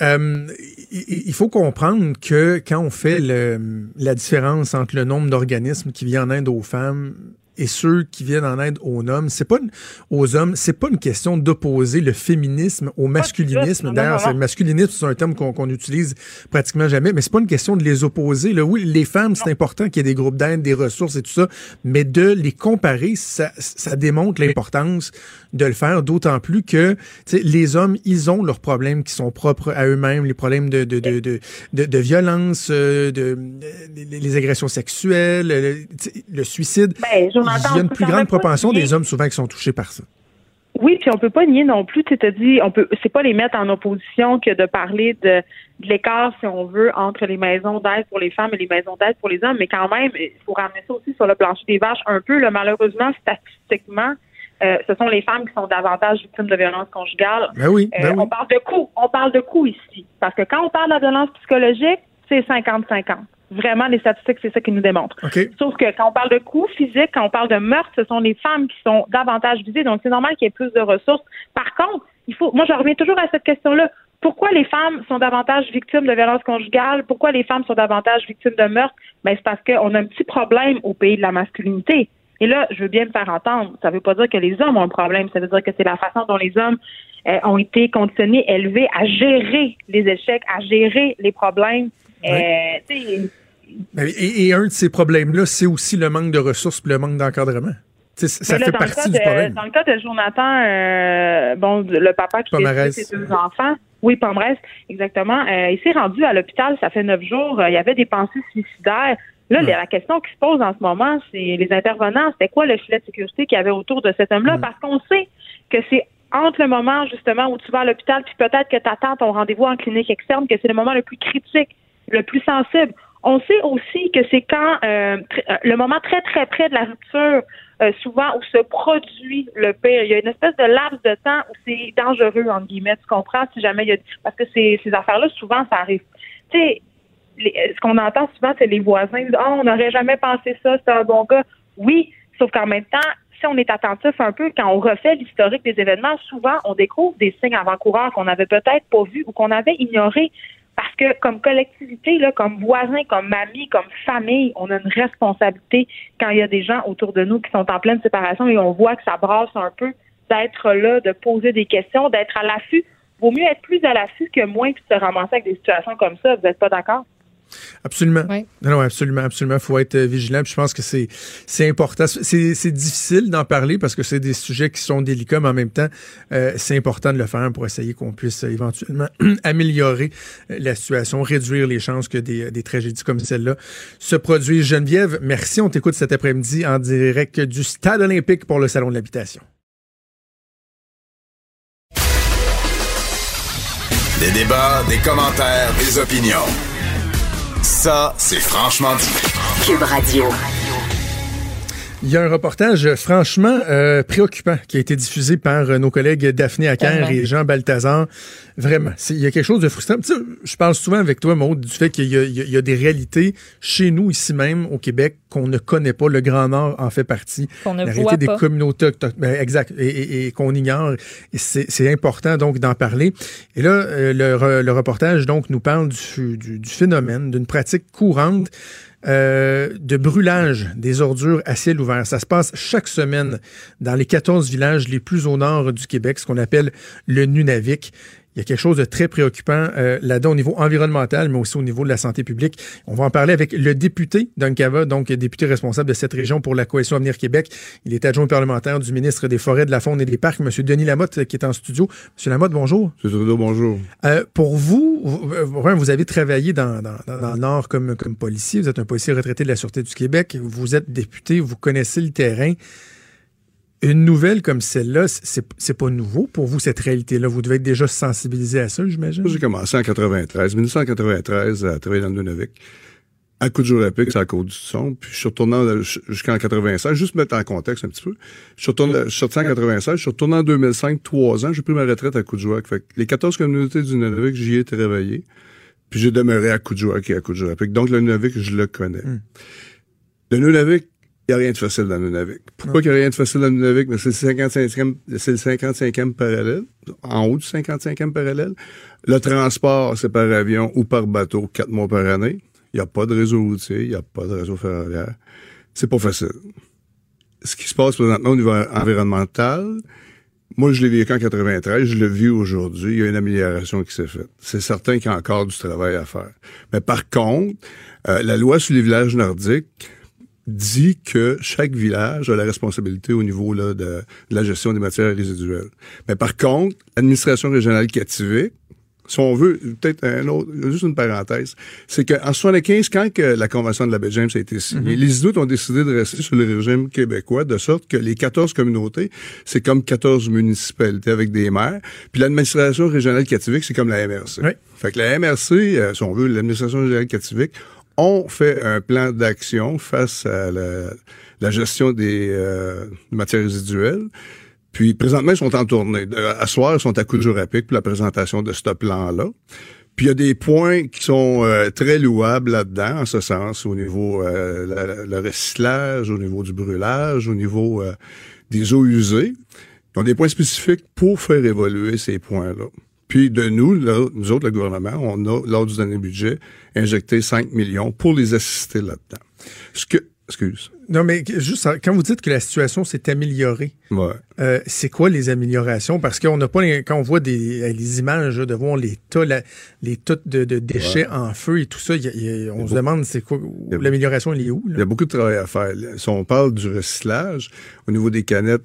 Euh, il faut comprendre que quand on fait le- la différence entre le nombre d'organismes qui viennent en aide aux femmes et ceux qui viennent en aide aux hommes, c'est pas une- aux hommes, c'est pas une question d'opposer le féminisme au masculinisme. D'ailleurs, le masculinisme, c'est un terme qu'on qu'on utilise pratiquement jamais, mais c'est pas une question de les opposer. Là. Oui, les femmes, c'est important qu'il y ait des groupes d'aide, des ressources et tout ça, mais de les comparer, ça, ça démontre l'importance de le faire, d'autant plus que les hommes, ils ont leurs problèmes qui sont propres à eux-mêmes, les problèmes de, de, de, de, de, de violence, euh, de, de- les, agressions sexuelles, le, le suicide. Ben, Il y a une plus grande propension des hommes souvent qui sont touchés par ça. Oui, puis on peut pas nier non plus. Tu te dis, on peut, c'est pas les mettre en opposition que de parler de, de l'écart, si on veut, entre les maisons d'aide pour les femmes et les maisons d'aide pour les hommes. Mais quand même, il faut ramener ça aussi sur le plancher des vaches un peu. Là, malheureusement, statistiquement, euh, ce sont les femmes qui sont davantage victimes de violences conjugales. Ben oui, Euh, ben oui. On parle de coûts. On parle de coûts ici. Parce que quand on parle de la violence psychologique, c'est 50-50. Vraiment, les statistiques, c'est ça qui nous démontre. Sauf que quand on parle de coûts physiques, quand on parle de meurtre, ce sont les femmes qui sont davantage visées. Donc, c'est normal qu'il y ait plus de ressources. Par contre, il faut, moi, je reviens toujours à cette question-là. Pourquoi les femmes sont davantage victimes de violences conjugales? Pourquoi les femmes sont davantage victimes de meurtre? Ben, c'est parce qu'on a un petit problème au pays de la masculinité. Et là, je veux bien me faire entendre. Ça ne veut pas dire que les hommes ont un problème. Ça veut dire que c'est la façon dont les hommes euh, ont été conditionnés, élevés à gérer les échecs, à gérer les problèmes. Euh, Et, et un de ces problèmes-là, c'est aussi le manque de ressources et le manque d'encadrement. Ça là, fait partie du de- problème. Dans le cas de Jonathan, euh, bon, le papa qui a ses deux enfants, oui, Pomarez, exactement, euh, il s'est rendu à l'hôpital, ça fait neuf jours, euh, il y avait des pensées suicidaires. Là, la question qui se pose en ce moment, c'est les intervenants, c'était quoi le filet de sécurité qu'il y avait autour de cet homme-là? Parce qu'on sait que c'est entre le moment, justement, où tu vas à l'hôpital, puis peut-être que tu attends ton rendez-vous en clinique externe, que c'est le moment le plus critique, le plus sensible. On sait aussi que c'est quand euh, euh, le moment très très près de la rupture, euh, souvent où se produit le pire. Il y a une espèce de laps de temps où c'est dangereux entre guillemets. Tu comprends si jamais il y a parce que ces, affaires-là souvent ça arrive. Tu sais, euh, ce qu'on entend souvent c'est les voisins disent ah on n'aurait jamais pensé ça, c'est un bon gars. Oui, sauf qu'en même temps si on est attentif un peu, quand on refait l'historique des événements, souvent on découvre des signes avant-coureurs qu'on n'avait peut-être pas vus ou qu'on avait ignorés. Parce que comme collectivité, comme voisins, comme amis, comme famille, on a une responsabilité quand il y a des gens autour de nous qui sont en pleine séparation et on voit que ça brasse un peu, d'être là, de poser des questions, d'être à l'affût. Vaut mieux être plus à l'affût que moins puis se ramasser avec des situations comme ça. Vous n'êtes pas d'accord? Absolument. Oui. Non, non, absolument, absolument. faut être euh, vigilant. Puis je pense que c'est c'est important. C'est c'est difficile d'en parler parce que c'est des sujets qui sont délicats, mais en même temps, euh, c'est important de le faire pour essayer qu'on puisse euh, éventuellement améliorer la situation, réduire les chances que des, des tragédies comme celle-là se produisent. Geneviève, merci. On t'écoute cet après-midi en direct du Stade olympique pour le Salon de l'habitation. Des débats, des commentaires, des opinions. Ça, c'est franchement dit. Cube Radio. Il y a un reportage franchement euh, préoccupant qui a été diffusé par euh, nos collègues Daphné Acker et Jean Balthazar. Vraiment, il y a quelque chose de frustrant. Tu sais, je parle souvent avec toi, Maud, du fait qu'il y, a- y des réalités chez nous, ici même, au Québec, qu'on ne connaît pas. Le Grand Nord en fait partie. Qu'on ne La voit réalité des pas. communautés autochtones. Ben, exact. Et, et- et qu'on ignore. C'est important, donc, d'en parler. Et là, euh, le, re- le reportage, donc, nous parle du, du- du phénomène, d'une pratique courante euh, de brûlage des ordures à ciel ouvert. Ça se passe chaque semaine dans les 14 villages les plus au nord du Québec, ce qu'on appelle le Nunavik. Il y a quelque chose de très préoccupant euh, là-dedans au niveau environnemental, mais aussi au niveau de la santé publique. On va en parler avec le député d'Uncava, donc député responsable de cette région pour la Coalition Avenir Québec. Il est adjoint parlementaire du ministre des Forêts, de la Faune et des Parcs, M. Denis Lamotte, qui est en studio. M. Lamotte, bonjour. M. Trudeau, bonjour. Euh, pour vous, vous, euh, vous avez travaillé dans, dans, dans- dans le Nord comme, comme policier. Vous êtes un policier retraité de la Sûreté du Québec. Vous êtes député, vous connaissez le terrain. Une nouvelle comme celle-là, c'est pas nouveau pour vous, cette réalité-là? Vous devez être déjà sensibilisé à ça, j'imagine? J'ai commencé en 93, 1993, à travailler dans le Nunavik. À coup de jour épique, c'est à cause du son. Puis je suis retourné en- jusqu'en 96, juste mettre en contexte un petit peu. Je suis, retourné, je suis sorti en 96, je suis retourné en 2005, trois ans, j'ai pris ma retraite à coup de jour. Fait que les 14 communautés du Nunavik, j'y ai travaillé. Puis j'ai demeuré à coup de jour et à coup de jour épique. Donc le Nunavik, je le connais. Le Nunavik, il n'y a rien de facile dans le Nunavik. Pourquoi qu'il n'y a rien de facile dans le Nunavik? Mais c'est le 55e, c'est le 55e parallèle, en haut du 55e parallèle. Le transport, c'est par avion ou par bateau, quatre mois par année. Il n'y a pas de réseau routier, il n'y a pas de réseau ferroviaire. C'est pas facile. Ce qui se passe présentement au niveau environnemental, moi, je l'ai vécu en 93, je le vis aujourd'hui, il y a une amélioration qui s'est faite. C'est certain qu'il y a encore du travail à faire. Mais par contre, euh, la loi sur les villages nordiques dit que chaque village a la responsabilité au niveau là, de, de la gestion des matières résiduelles. Mais par contre, l'administration régionale Kativik, si on veut, peut-être un autre, juste une parenthèse, c'est qu'en 75, quand que la Convention de la baie James a été signée, les Inuits ont décidé de rester sur le régime québécois, de sorte que les 14 communautés, c'est comme 14 municipalités avec des maires, puis l'administration régionale Kativik, c'est comme la MRC. Fait que la MRC, euh, si on veut, l'administration régionale Kativik, ont fait un plan d'action face à la, gestion des euh, matières résiduelles. Puis présentement, ils sont en tournée. À soir, ils sont à pic pour la présentation de ce plan-là. Puis il y a des points qui sont euh, très louables là-dedans, en ce sens, au niveau euh, le recyclage, au niveau du brûlage, au niveau euh, des eaux usées. Ils ont des points spécifiques pour faire évoluer ces points-là. Puis de nous, là, nous autres, le gouvernement, on a, lors du dernier budget, injecté 5 millions pour les assister là-dedans. Ce que, excuse. Non, mais juste, quand vous dites que la situation s'est améliorée, Ouais. euh, c'est quoi les améliorations? Parce qu'on n'a pas, quand on voit des, les images de voir les tas, la- les tas de, de déchets en feu et tout ça, il y a- il y a- on se demande c'est quoi, l'amélioration, elle est où? Il y a beaucoup de travail à faire. Si on parle du recyclage, au niveau des canettes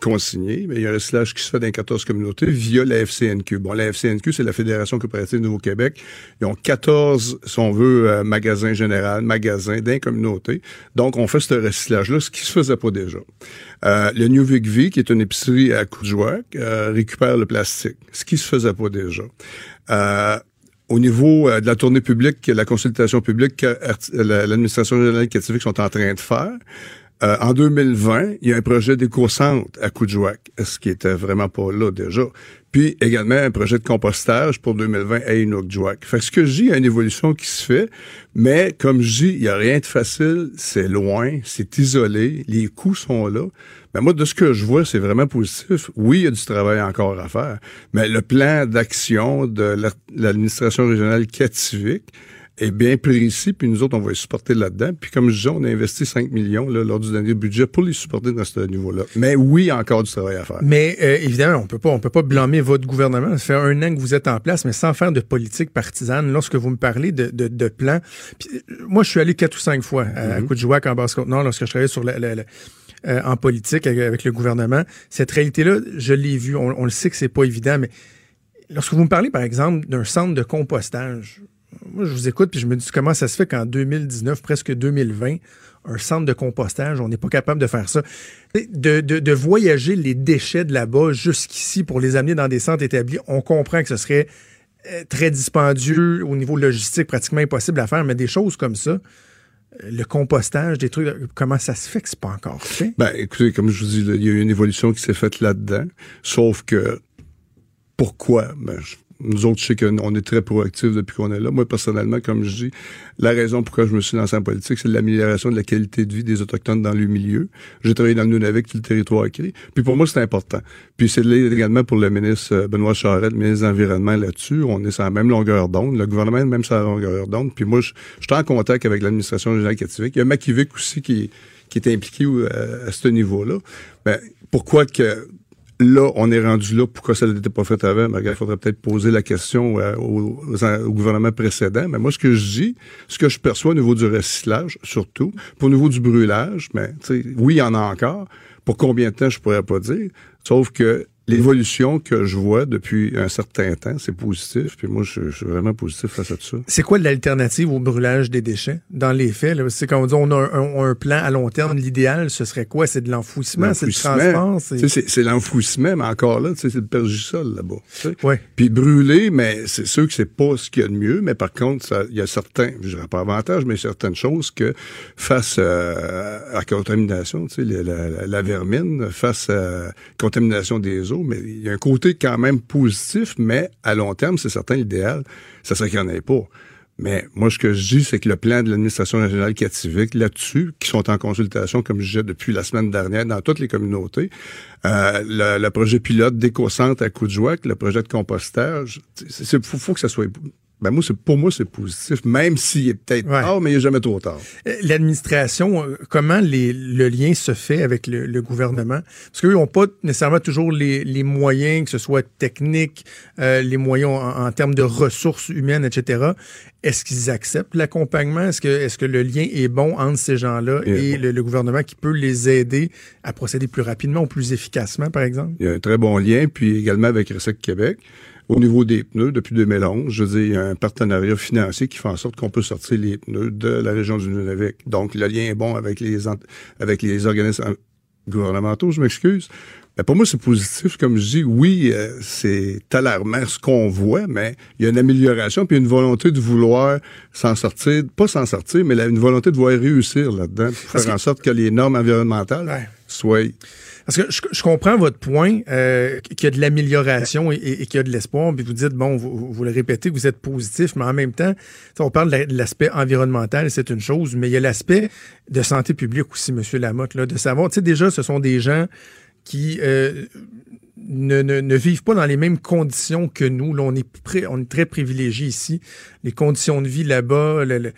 consignées, mais il y a un recyclage qui se fait dans les 14 communautés via la FCNQ. Bon, la FCNQ, c'est la Fédération coopérative Nouveau-Québec. Ils ont 14, si on veut, euh, magasins généraux, magasins d'un communauté. Donc, on fait ce recyclage-là, ce qui se faisait pas déjà. Euh, le New Vic V, qui est une épicerie à Coudjouac, euh, récupère le plastique, ce qui se faisait pas déjà. Au niveau de la tournée publique, la consultation publique l'administration régionale Kativik sont en train de faire, euh, en 2020, il y a un projet d'éco-centre à Coudjouac, ce qui était vraiment pas là déjà. Puis également un projet de compostage pour 2020 à Inukjuak. Fait que ce que je dis, il y a une évolution qui se fait, mais comme je dis, il y a rien de facile, c'est loin, c'est isolé, les coûts sont là. Mais moi, de ce que je vois, c'est vraiment positif. Oui, il y a du travail encore à faire, mais le plan d'action de la- l'administration régionale Kativik, est bien précis, puis nous autres, on va les supporter là-dedans. Puis comme je disais, on a investi 5 millions là, lors du dernier budget pour les supporter dans ce niveau-là. Mais oui, il y a encore du travail à faire. Mais euh, évidemment, on peut pas, on peut pas blâmer votre gouvernement. Ça fait un an que vous êtes en place, mais sans faire de politique partisane. Lorsque vous me parlez de, de, de plans, euh, moi, je suis allé quatre ou cinq fois à. Coudjouac, en Basse-Côte-Nord, lorsque je travaillais sur la, la- la- euh, en politique avec, avec le gouvernement. Cette réalité-là, je l'ai vue. On, on le sait que c'est pas évident, mais lorsque vous me parlez, par exemple, d'un centre de compostage, moi, je vous écoute puis je me dis comment ça se fait qu'en 2019, presque 2020, un centre de compostage, on n'est pas capable de faire ça? De, de, voyager les déchets de là-bas jusqu'ici pour les amener dans des centres établis, on comprend que ce serait euh, très dispendieux au niveau logistique, pratiquement impossible à faire, mais des choses comme ça, le compostage, des trucs, comment ça se fait que c'est pas encore fait? Ben, écoutez, comme je vous dis, il y a eu une évolution qui s'est faite là-dedans. Sauf que, pourquoi? Ben, nous autres, je sais qu'on est très proactifs depuis qu'on est là. Moi, personnellement, comme je dis, la raison pourquoi je me suis lancé en politique, c'est l'amélioration de la qualité de vie des Autochtones dans le milieu. J'ai travaillé dans le Nunavik, tout le territoire écrit. Puis pour moi, c'est important. Puis c'est également pour le ministre euh, Benoît Charette, le ministre de l'Environnement là-dessus. On est sur la même longueur d'onde. Le gouvernement est même sur la longueur d'onde. Puis moi, je, suis en contact avec l'administration générale catholique. Il y a Makivik aussi qui, est impliqué euh, à ce niveau-là. Ben, pourquoi que là, on est rendu là, pourquoi ça n'était pas fait avant? Ben, il faudrait peut-être poser la question euh, au, gouvernement précédent. Mais moi, ce que je dis, ce que je perçois au niveau du recyclage, surtout, pour au niveau du brûlage, mais sais, oui, il y en a encore. Pour combien de temps, je pourrais pas dire. Sauf que l'évolution que je vois depuis un certain temps, c'est positif. Puis moi, je, je suis vraiment positif face à tout ça. C'est quoi l'alternative au brûlage des déchets? Dans les faits, c'est quand on dit on a un, un- un plan à long terme, l'idéal, ce serait quoi? C'est de l'enfouissement, c'est le transport? C'est... L'enfouissement, mais encore là, c'est le pergisol là-bas. Ouais. Puis brûler, mais c'est sûr que c'est pas ce qu'il y a de mieux, mais par contre, il y a certains, je dirais pas avantage, mais certaines choses que face euh, à la contamination, tu sais, la, la- la vermine, face à la contamination des eaux, mais il y a un côté quand même positif, mais à long terme, c'est certain, l'idéal, ça serait qu'il n'y en ait pas. Mais moi, ce que je dis, c'est que le plan de l'administration régionale Cativique là-dessus, qui sont en consultation, comme je disais, depuis la semaine dernière dans toutes les communautés, euh, le, projet pilote d'éco-centre à Coudjouac, le projet de compostage, c'est- faut, faut que ça soit... Ben moi, pour moi, c'est positif, même s'il est peut-être Ouais. tard, mais il n'est jamais trop tard. Euh, L'administration, euh, comment les, le lien se fait avec le, le gouvernement? Parce qu'eux n'ont pas nécessairement toujours les, les moyens, que ce soit technique, euh, les moyens en, en termes de ressources humaines, etc. Est-ce qu'ils acceptent l'accompagnement? Est-ce que, est-ce que le lien est bon entre ces gens-là est et bon. le, le gouvernement qui peut les aider à procéder plus rapidement ou plus efficacement, par exemple? Il y a un très bon lien, puis également avec Resec Québec. Au niveau des pneus, depuis 2011, je veux dire, il y a un partenariat financier qui fait en sorte qu'on peut sortir les pneus de la région du Nunavik. Donc, le lien est bon avec les, avec les organismes euh, gouvernementaux, je m'excuse. Mais pour moi, c'est positif. Comme je dis, oui, euh, c'est alarmant ce qu'on voit, mais il y a une amélioration, puis une volonté de vouloir s'en sortir, pas s'en sortir, mais une volonté de vouloir réussir là-dedans, pour Parce faire que- en sorte que les normes environnementales Ouais. soient Parce que je, je comprends votre point, euh, qu'il y a de l'amélioration et, et- qu'il y a de l'espoir. Puis vous dites, bon, vous, vous le répétez, vous êtes positif, mais en même temps, on parle de la- de l'aspect environnemental, c'est une chose, mais il y a l'aspect de santé publique aussi, Monsieur Lamotte, là, de savoir, tu sais, déjà, ce sont des gens qui euh, ne, ne- ne vivent pas dans les mêmes conditions que nous. Là, on est, pré- on est très privilégiés ici. Les conditions de vie là-bas, le, le-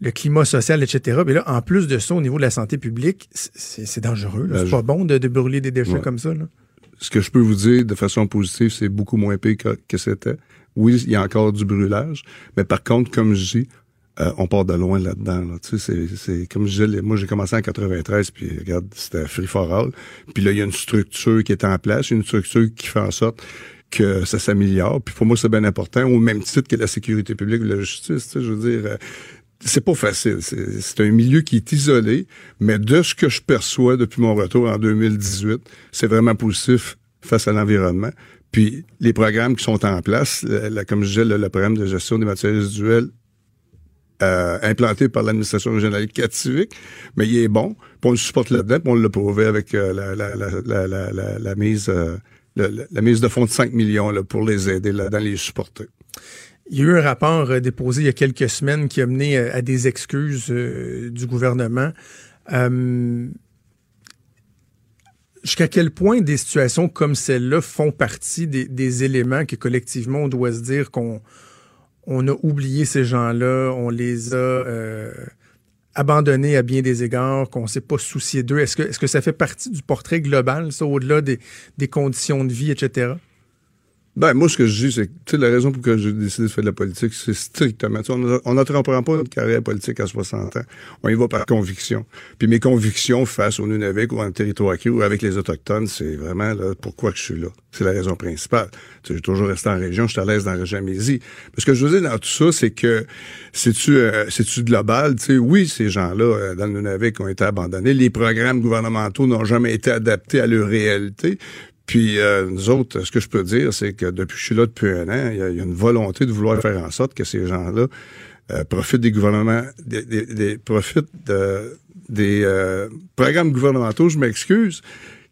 le climat social, etc. Mais là, en plus de ça, au niveau de la santé publique, c'est dangereux. Ben, C'est pas bon de, de brûler des déchets Ouais. comme ça. Là. ce que je peux vous dire de façon positive, c'est beaucoup moins pire que, que c'était. Oui, il y a encore du brûlage, mais par contre, comme je dis, euh, on part de loin là-dedans. Là. Tu sais, c'est, comme je disais, moi j'ai commencé en 93, puis regarde, c'était free for all. Puis là, il y a une structure qui est en place, une structure qui fait en sorte que ça s'améliore. Puis pour moi, c'est bien important, au même titre que la sécurité publique ou la justice. Tu sais, je veux dire, euh, c'est pas facile. C'est, un milieu qui est isolé, mais de ce que je perçois depuis mon retour en 2018, c'est vraiment positif face à l'environnement. Puis les programmes qui sont en place, la- comme je disais, le, le programme de gestion des matières résiduelles euh, implanté par l'administration régionale Cativique, mais il est bon. Puis on le supporte là-dedans, on l'a prouvé avec euh, la, la, la, mise euh, la, mise de fonds de 5 millions là, pour les aider là-dedans, les supporter. Il y a eu un rapport euh, déposé il y a quelques semaines qui a mené euh, à des excuses euh, du gouvernement. Jusqu'à quel point des situations comme celle-là font partie des, éléments que collectivement on doit se dire qu'on on a oublié ces gens-là, on les a abandonnés à bien des égards, qu'on ne s'est pas soucié d'eux. Est-ce que, est-ce que ça fait partie du portrait global, ça, au-delà des, des conditions de vie, etc.? Ben, moi, ce que je dis, c'est que, la raison pour laquelle j'ai décidé de faire de la politique, c'est strictement, on n'entreprend pas une carrière politique à 60 ans. On y va par conviction. Puis mes convictions face au Nunavik ou en territoire ou avec les Autochtones, c'est vraiment, là, pourquoi que je suis là? C'est la raison principale. J'ai toujours resté en région, je suis à l'aise dans la région Amésie. Mais ce que je veux dire dans tout ça, c'est que, c'est-tu, euh, global? Tu sais, oui, ces gens-là, euh, dans le Nunavik, ont été abandonnés. Les programmes gouvernementaux n'ont jamais été adaptés à leur réalité. Puis euh, nous autres, ce que je peux dire, c'est que depuis que je suis là depuis un an, il y, a, une volonté de vouloir faire en sorte que ces gens-là euh, profitent des gouvernements, des, profitent de- des euh, programmes gouvernementaux, je m'excuse,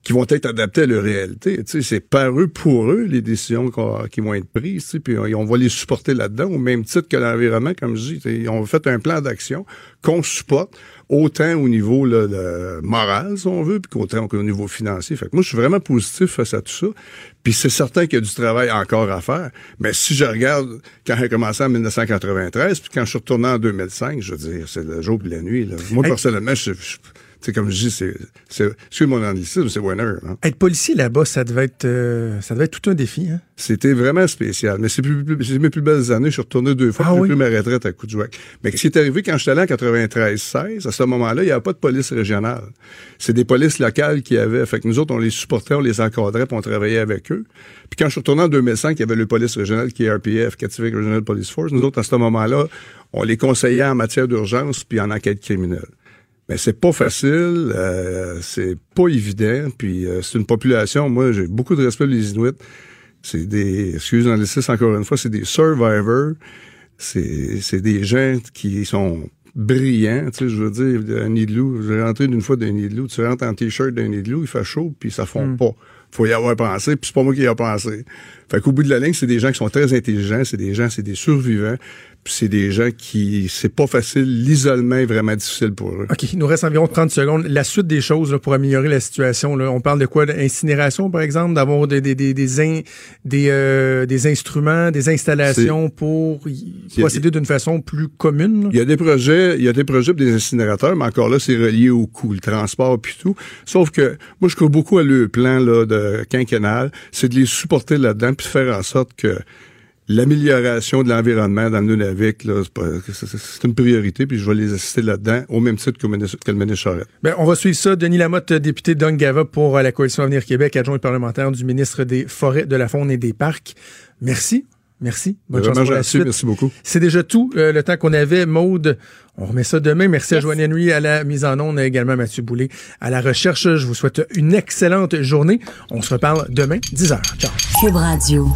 qui vont être adaptés à leur réalité. C'est par eux, pour eux, les décisions qui vont être prises. Puis on, on va les supporter là-dedans, au même titre que l'environnement, comme je dis. On fait un plan d'action qu'on supporte, autant au niveau là, de moral, si on veut, puis qu'autant qu'au niveau financier. Fait que moi, je suis vraiment positif face à tout ça. Puis c'est certain qu'il y a du travail encore à faire. Mais si je regarde quand j'ai commencé en 1993, puis quand je suis retourné en 2005, je veux dire, c'est le jour et la nuit. Là. Moi, Hey. personnellement, je, je- sais, comme je dis, c'est, c'est, excuse mon anglicisme, c'est winner. Hein. Être policier là-bas, ça devait être, euh, ça devait être tout un défi. Hein? C'était vraiment spécial. Mais c'est, plus, plus- c'est mes plus belles années. Je suis retourné deux fois. Ah j'ai oui? pris ma retraite à Coudjouac. Mais ce qui est arrivé quand j'étais allé en 93-16, à ce moment-là, il n'y avait pas de police régionale. C'est des polices locales qui avaient. Fait que nous autres, on les supportait, on les encadrait, puis on travaillait avec eux. Puis quand je suis retourné en 2005, il y avait le police régional qui est RPF, Cativic Regional Police Force. Nous autres, à ce moment-là, on les conseillait en matière d'urgence puis en enquête criminelle. Mais c'est pas facile, euh, c'est pas évident, puis euh, c'est une population, moi j'ai beaucoup de respect pour les Inuits. C'est des, excusez l'anglicisme encore une fois, c'est des survivors, c'est c'est des gens qui sont brillants, tu sais, je veux dire, un nid de loup, j'ai rentré d'une fois d'un nid de loup, tu rentres en t-shirt d'un nid de loup, il fait chaud, puis ça fond pas. Faut y avoir pensé, puis c'est pas moi qui y a pensé. Fait qu'au bout de la ligne, c'est des gens qui sont très intelligents, c'est des gens, c'est des survivants, c'est des gens qui, c'est pas facile, l'isolement est vraiment difficile pour eux. OK, il nous reste environ 30 secondes. La suite des choses là, pour améliorer la situation, là, on parle de quoi? D'incinération, par exemple, d'avoir des, des, des, des, in- des, euh, des instruments, des installations pour procéder d'une façon plus commune. Il y a des projets, il y a des projets pour des incinérateurs, mais encore là, c'est relié au coût, le transport puis tout. Sauf que moi, je crois beaucoup à le plan là, de quinquennal, c'est de les supporter là-dedans puis de faire en sorte que l'amélioration de l'environnement dans le Nunavik, c'est une priorité, puis je vais les assister là-dedans, au même titre que, le ministre- Charette. Ben, on va suivre ça. Denis Lamotte, député d'Ongava pour euh, la Coalition Avenir Québec, adjoint parlementaire du ministre des Forêts, de la Faune et des Parcs. Merci. Merci. Bonne chance pour la suite. merci beaucoup. C'est déjà tout euh, le temps qu'on avait. Maude, on remet ça demain. Merci à Joanne Henry à la mise en onde, également Mathieu Boulay à la recherche. Je vous souhaite une excellente journée. On se reparle demain, 10h. Ciao. Cube Radio.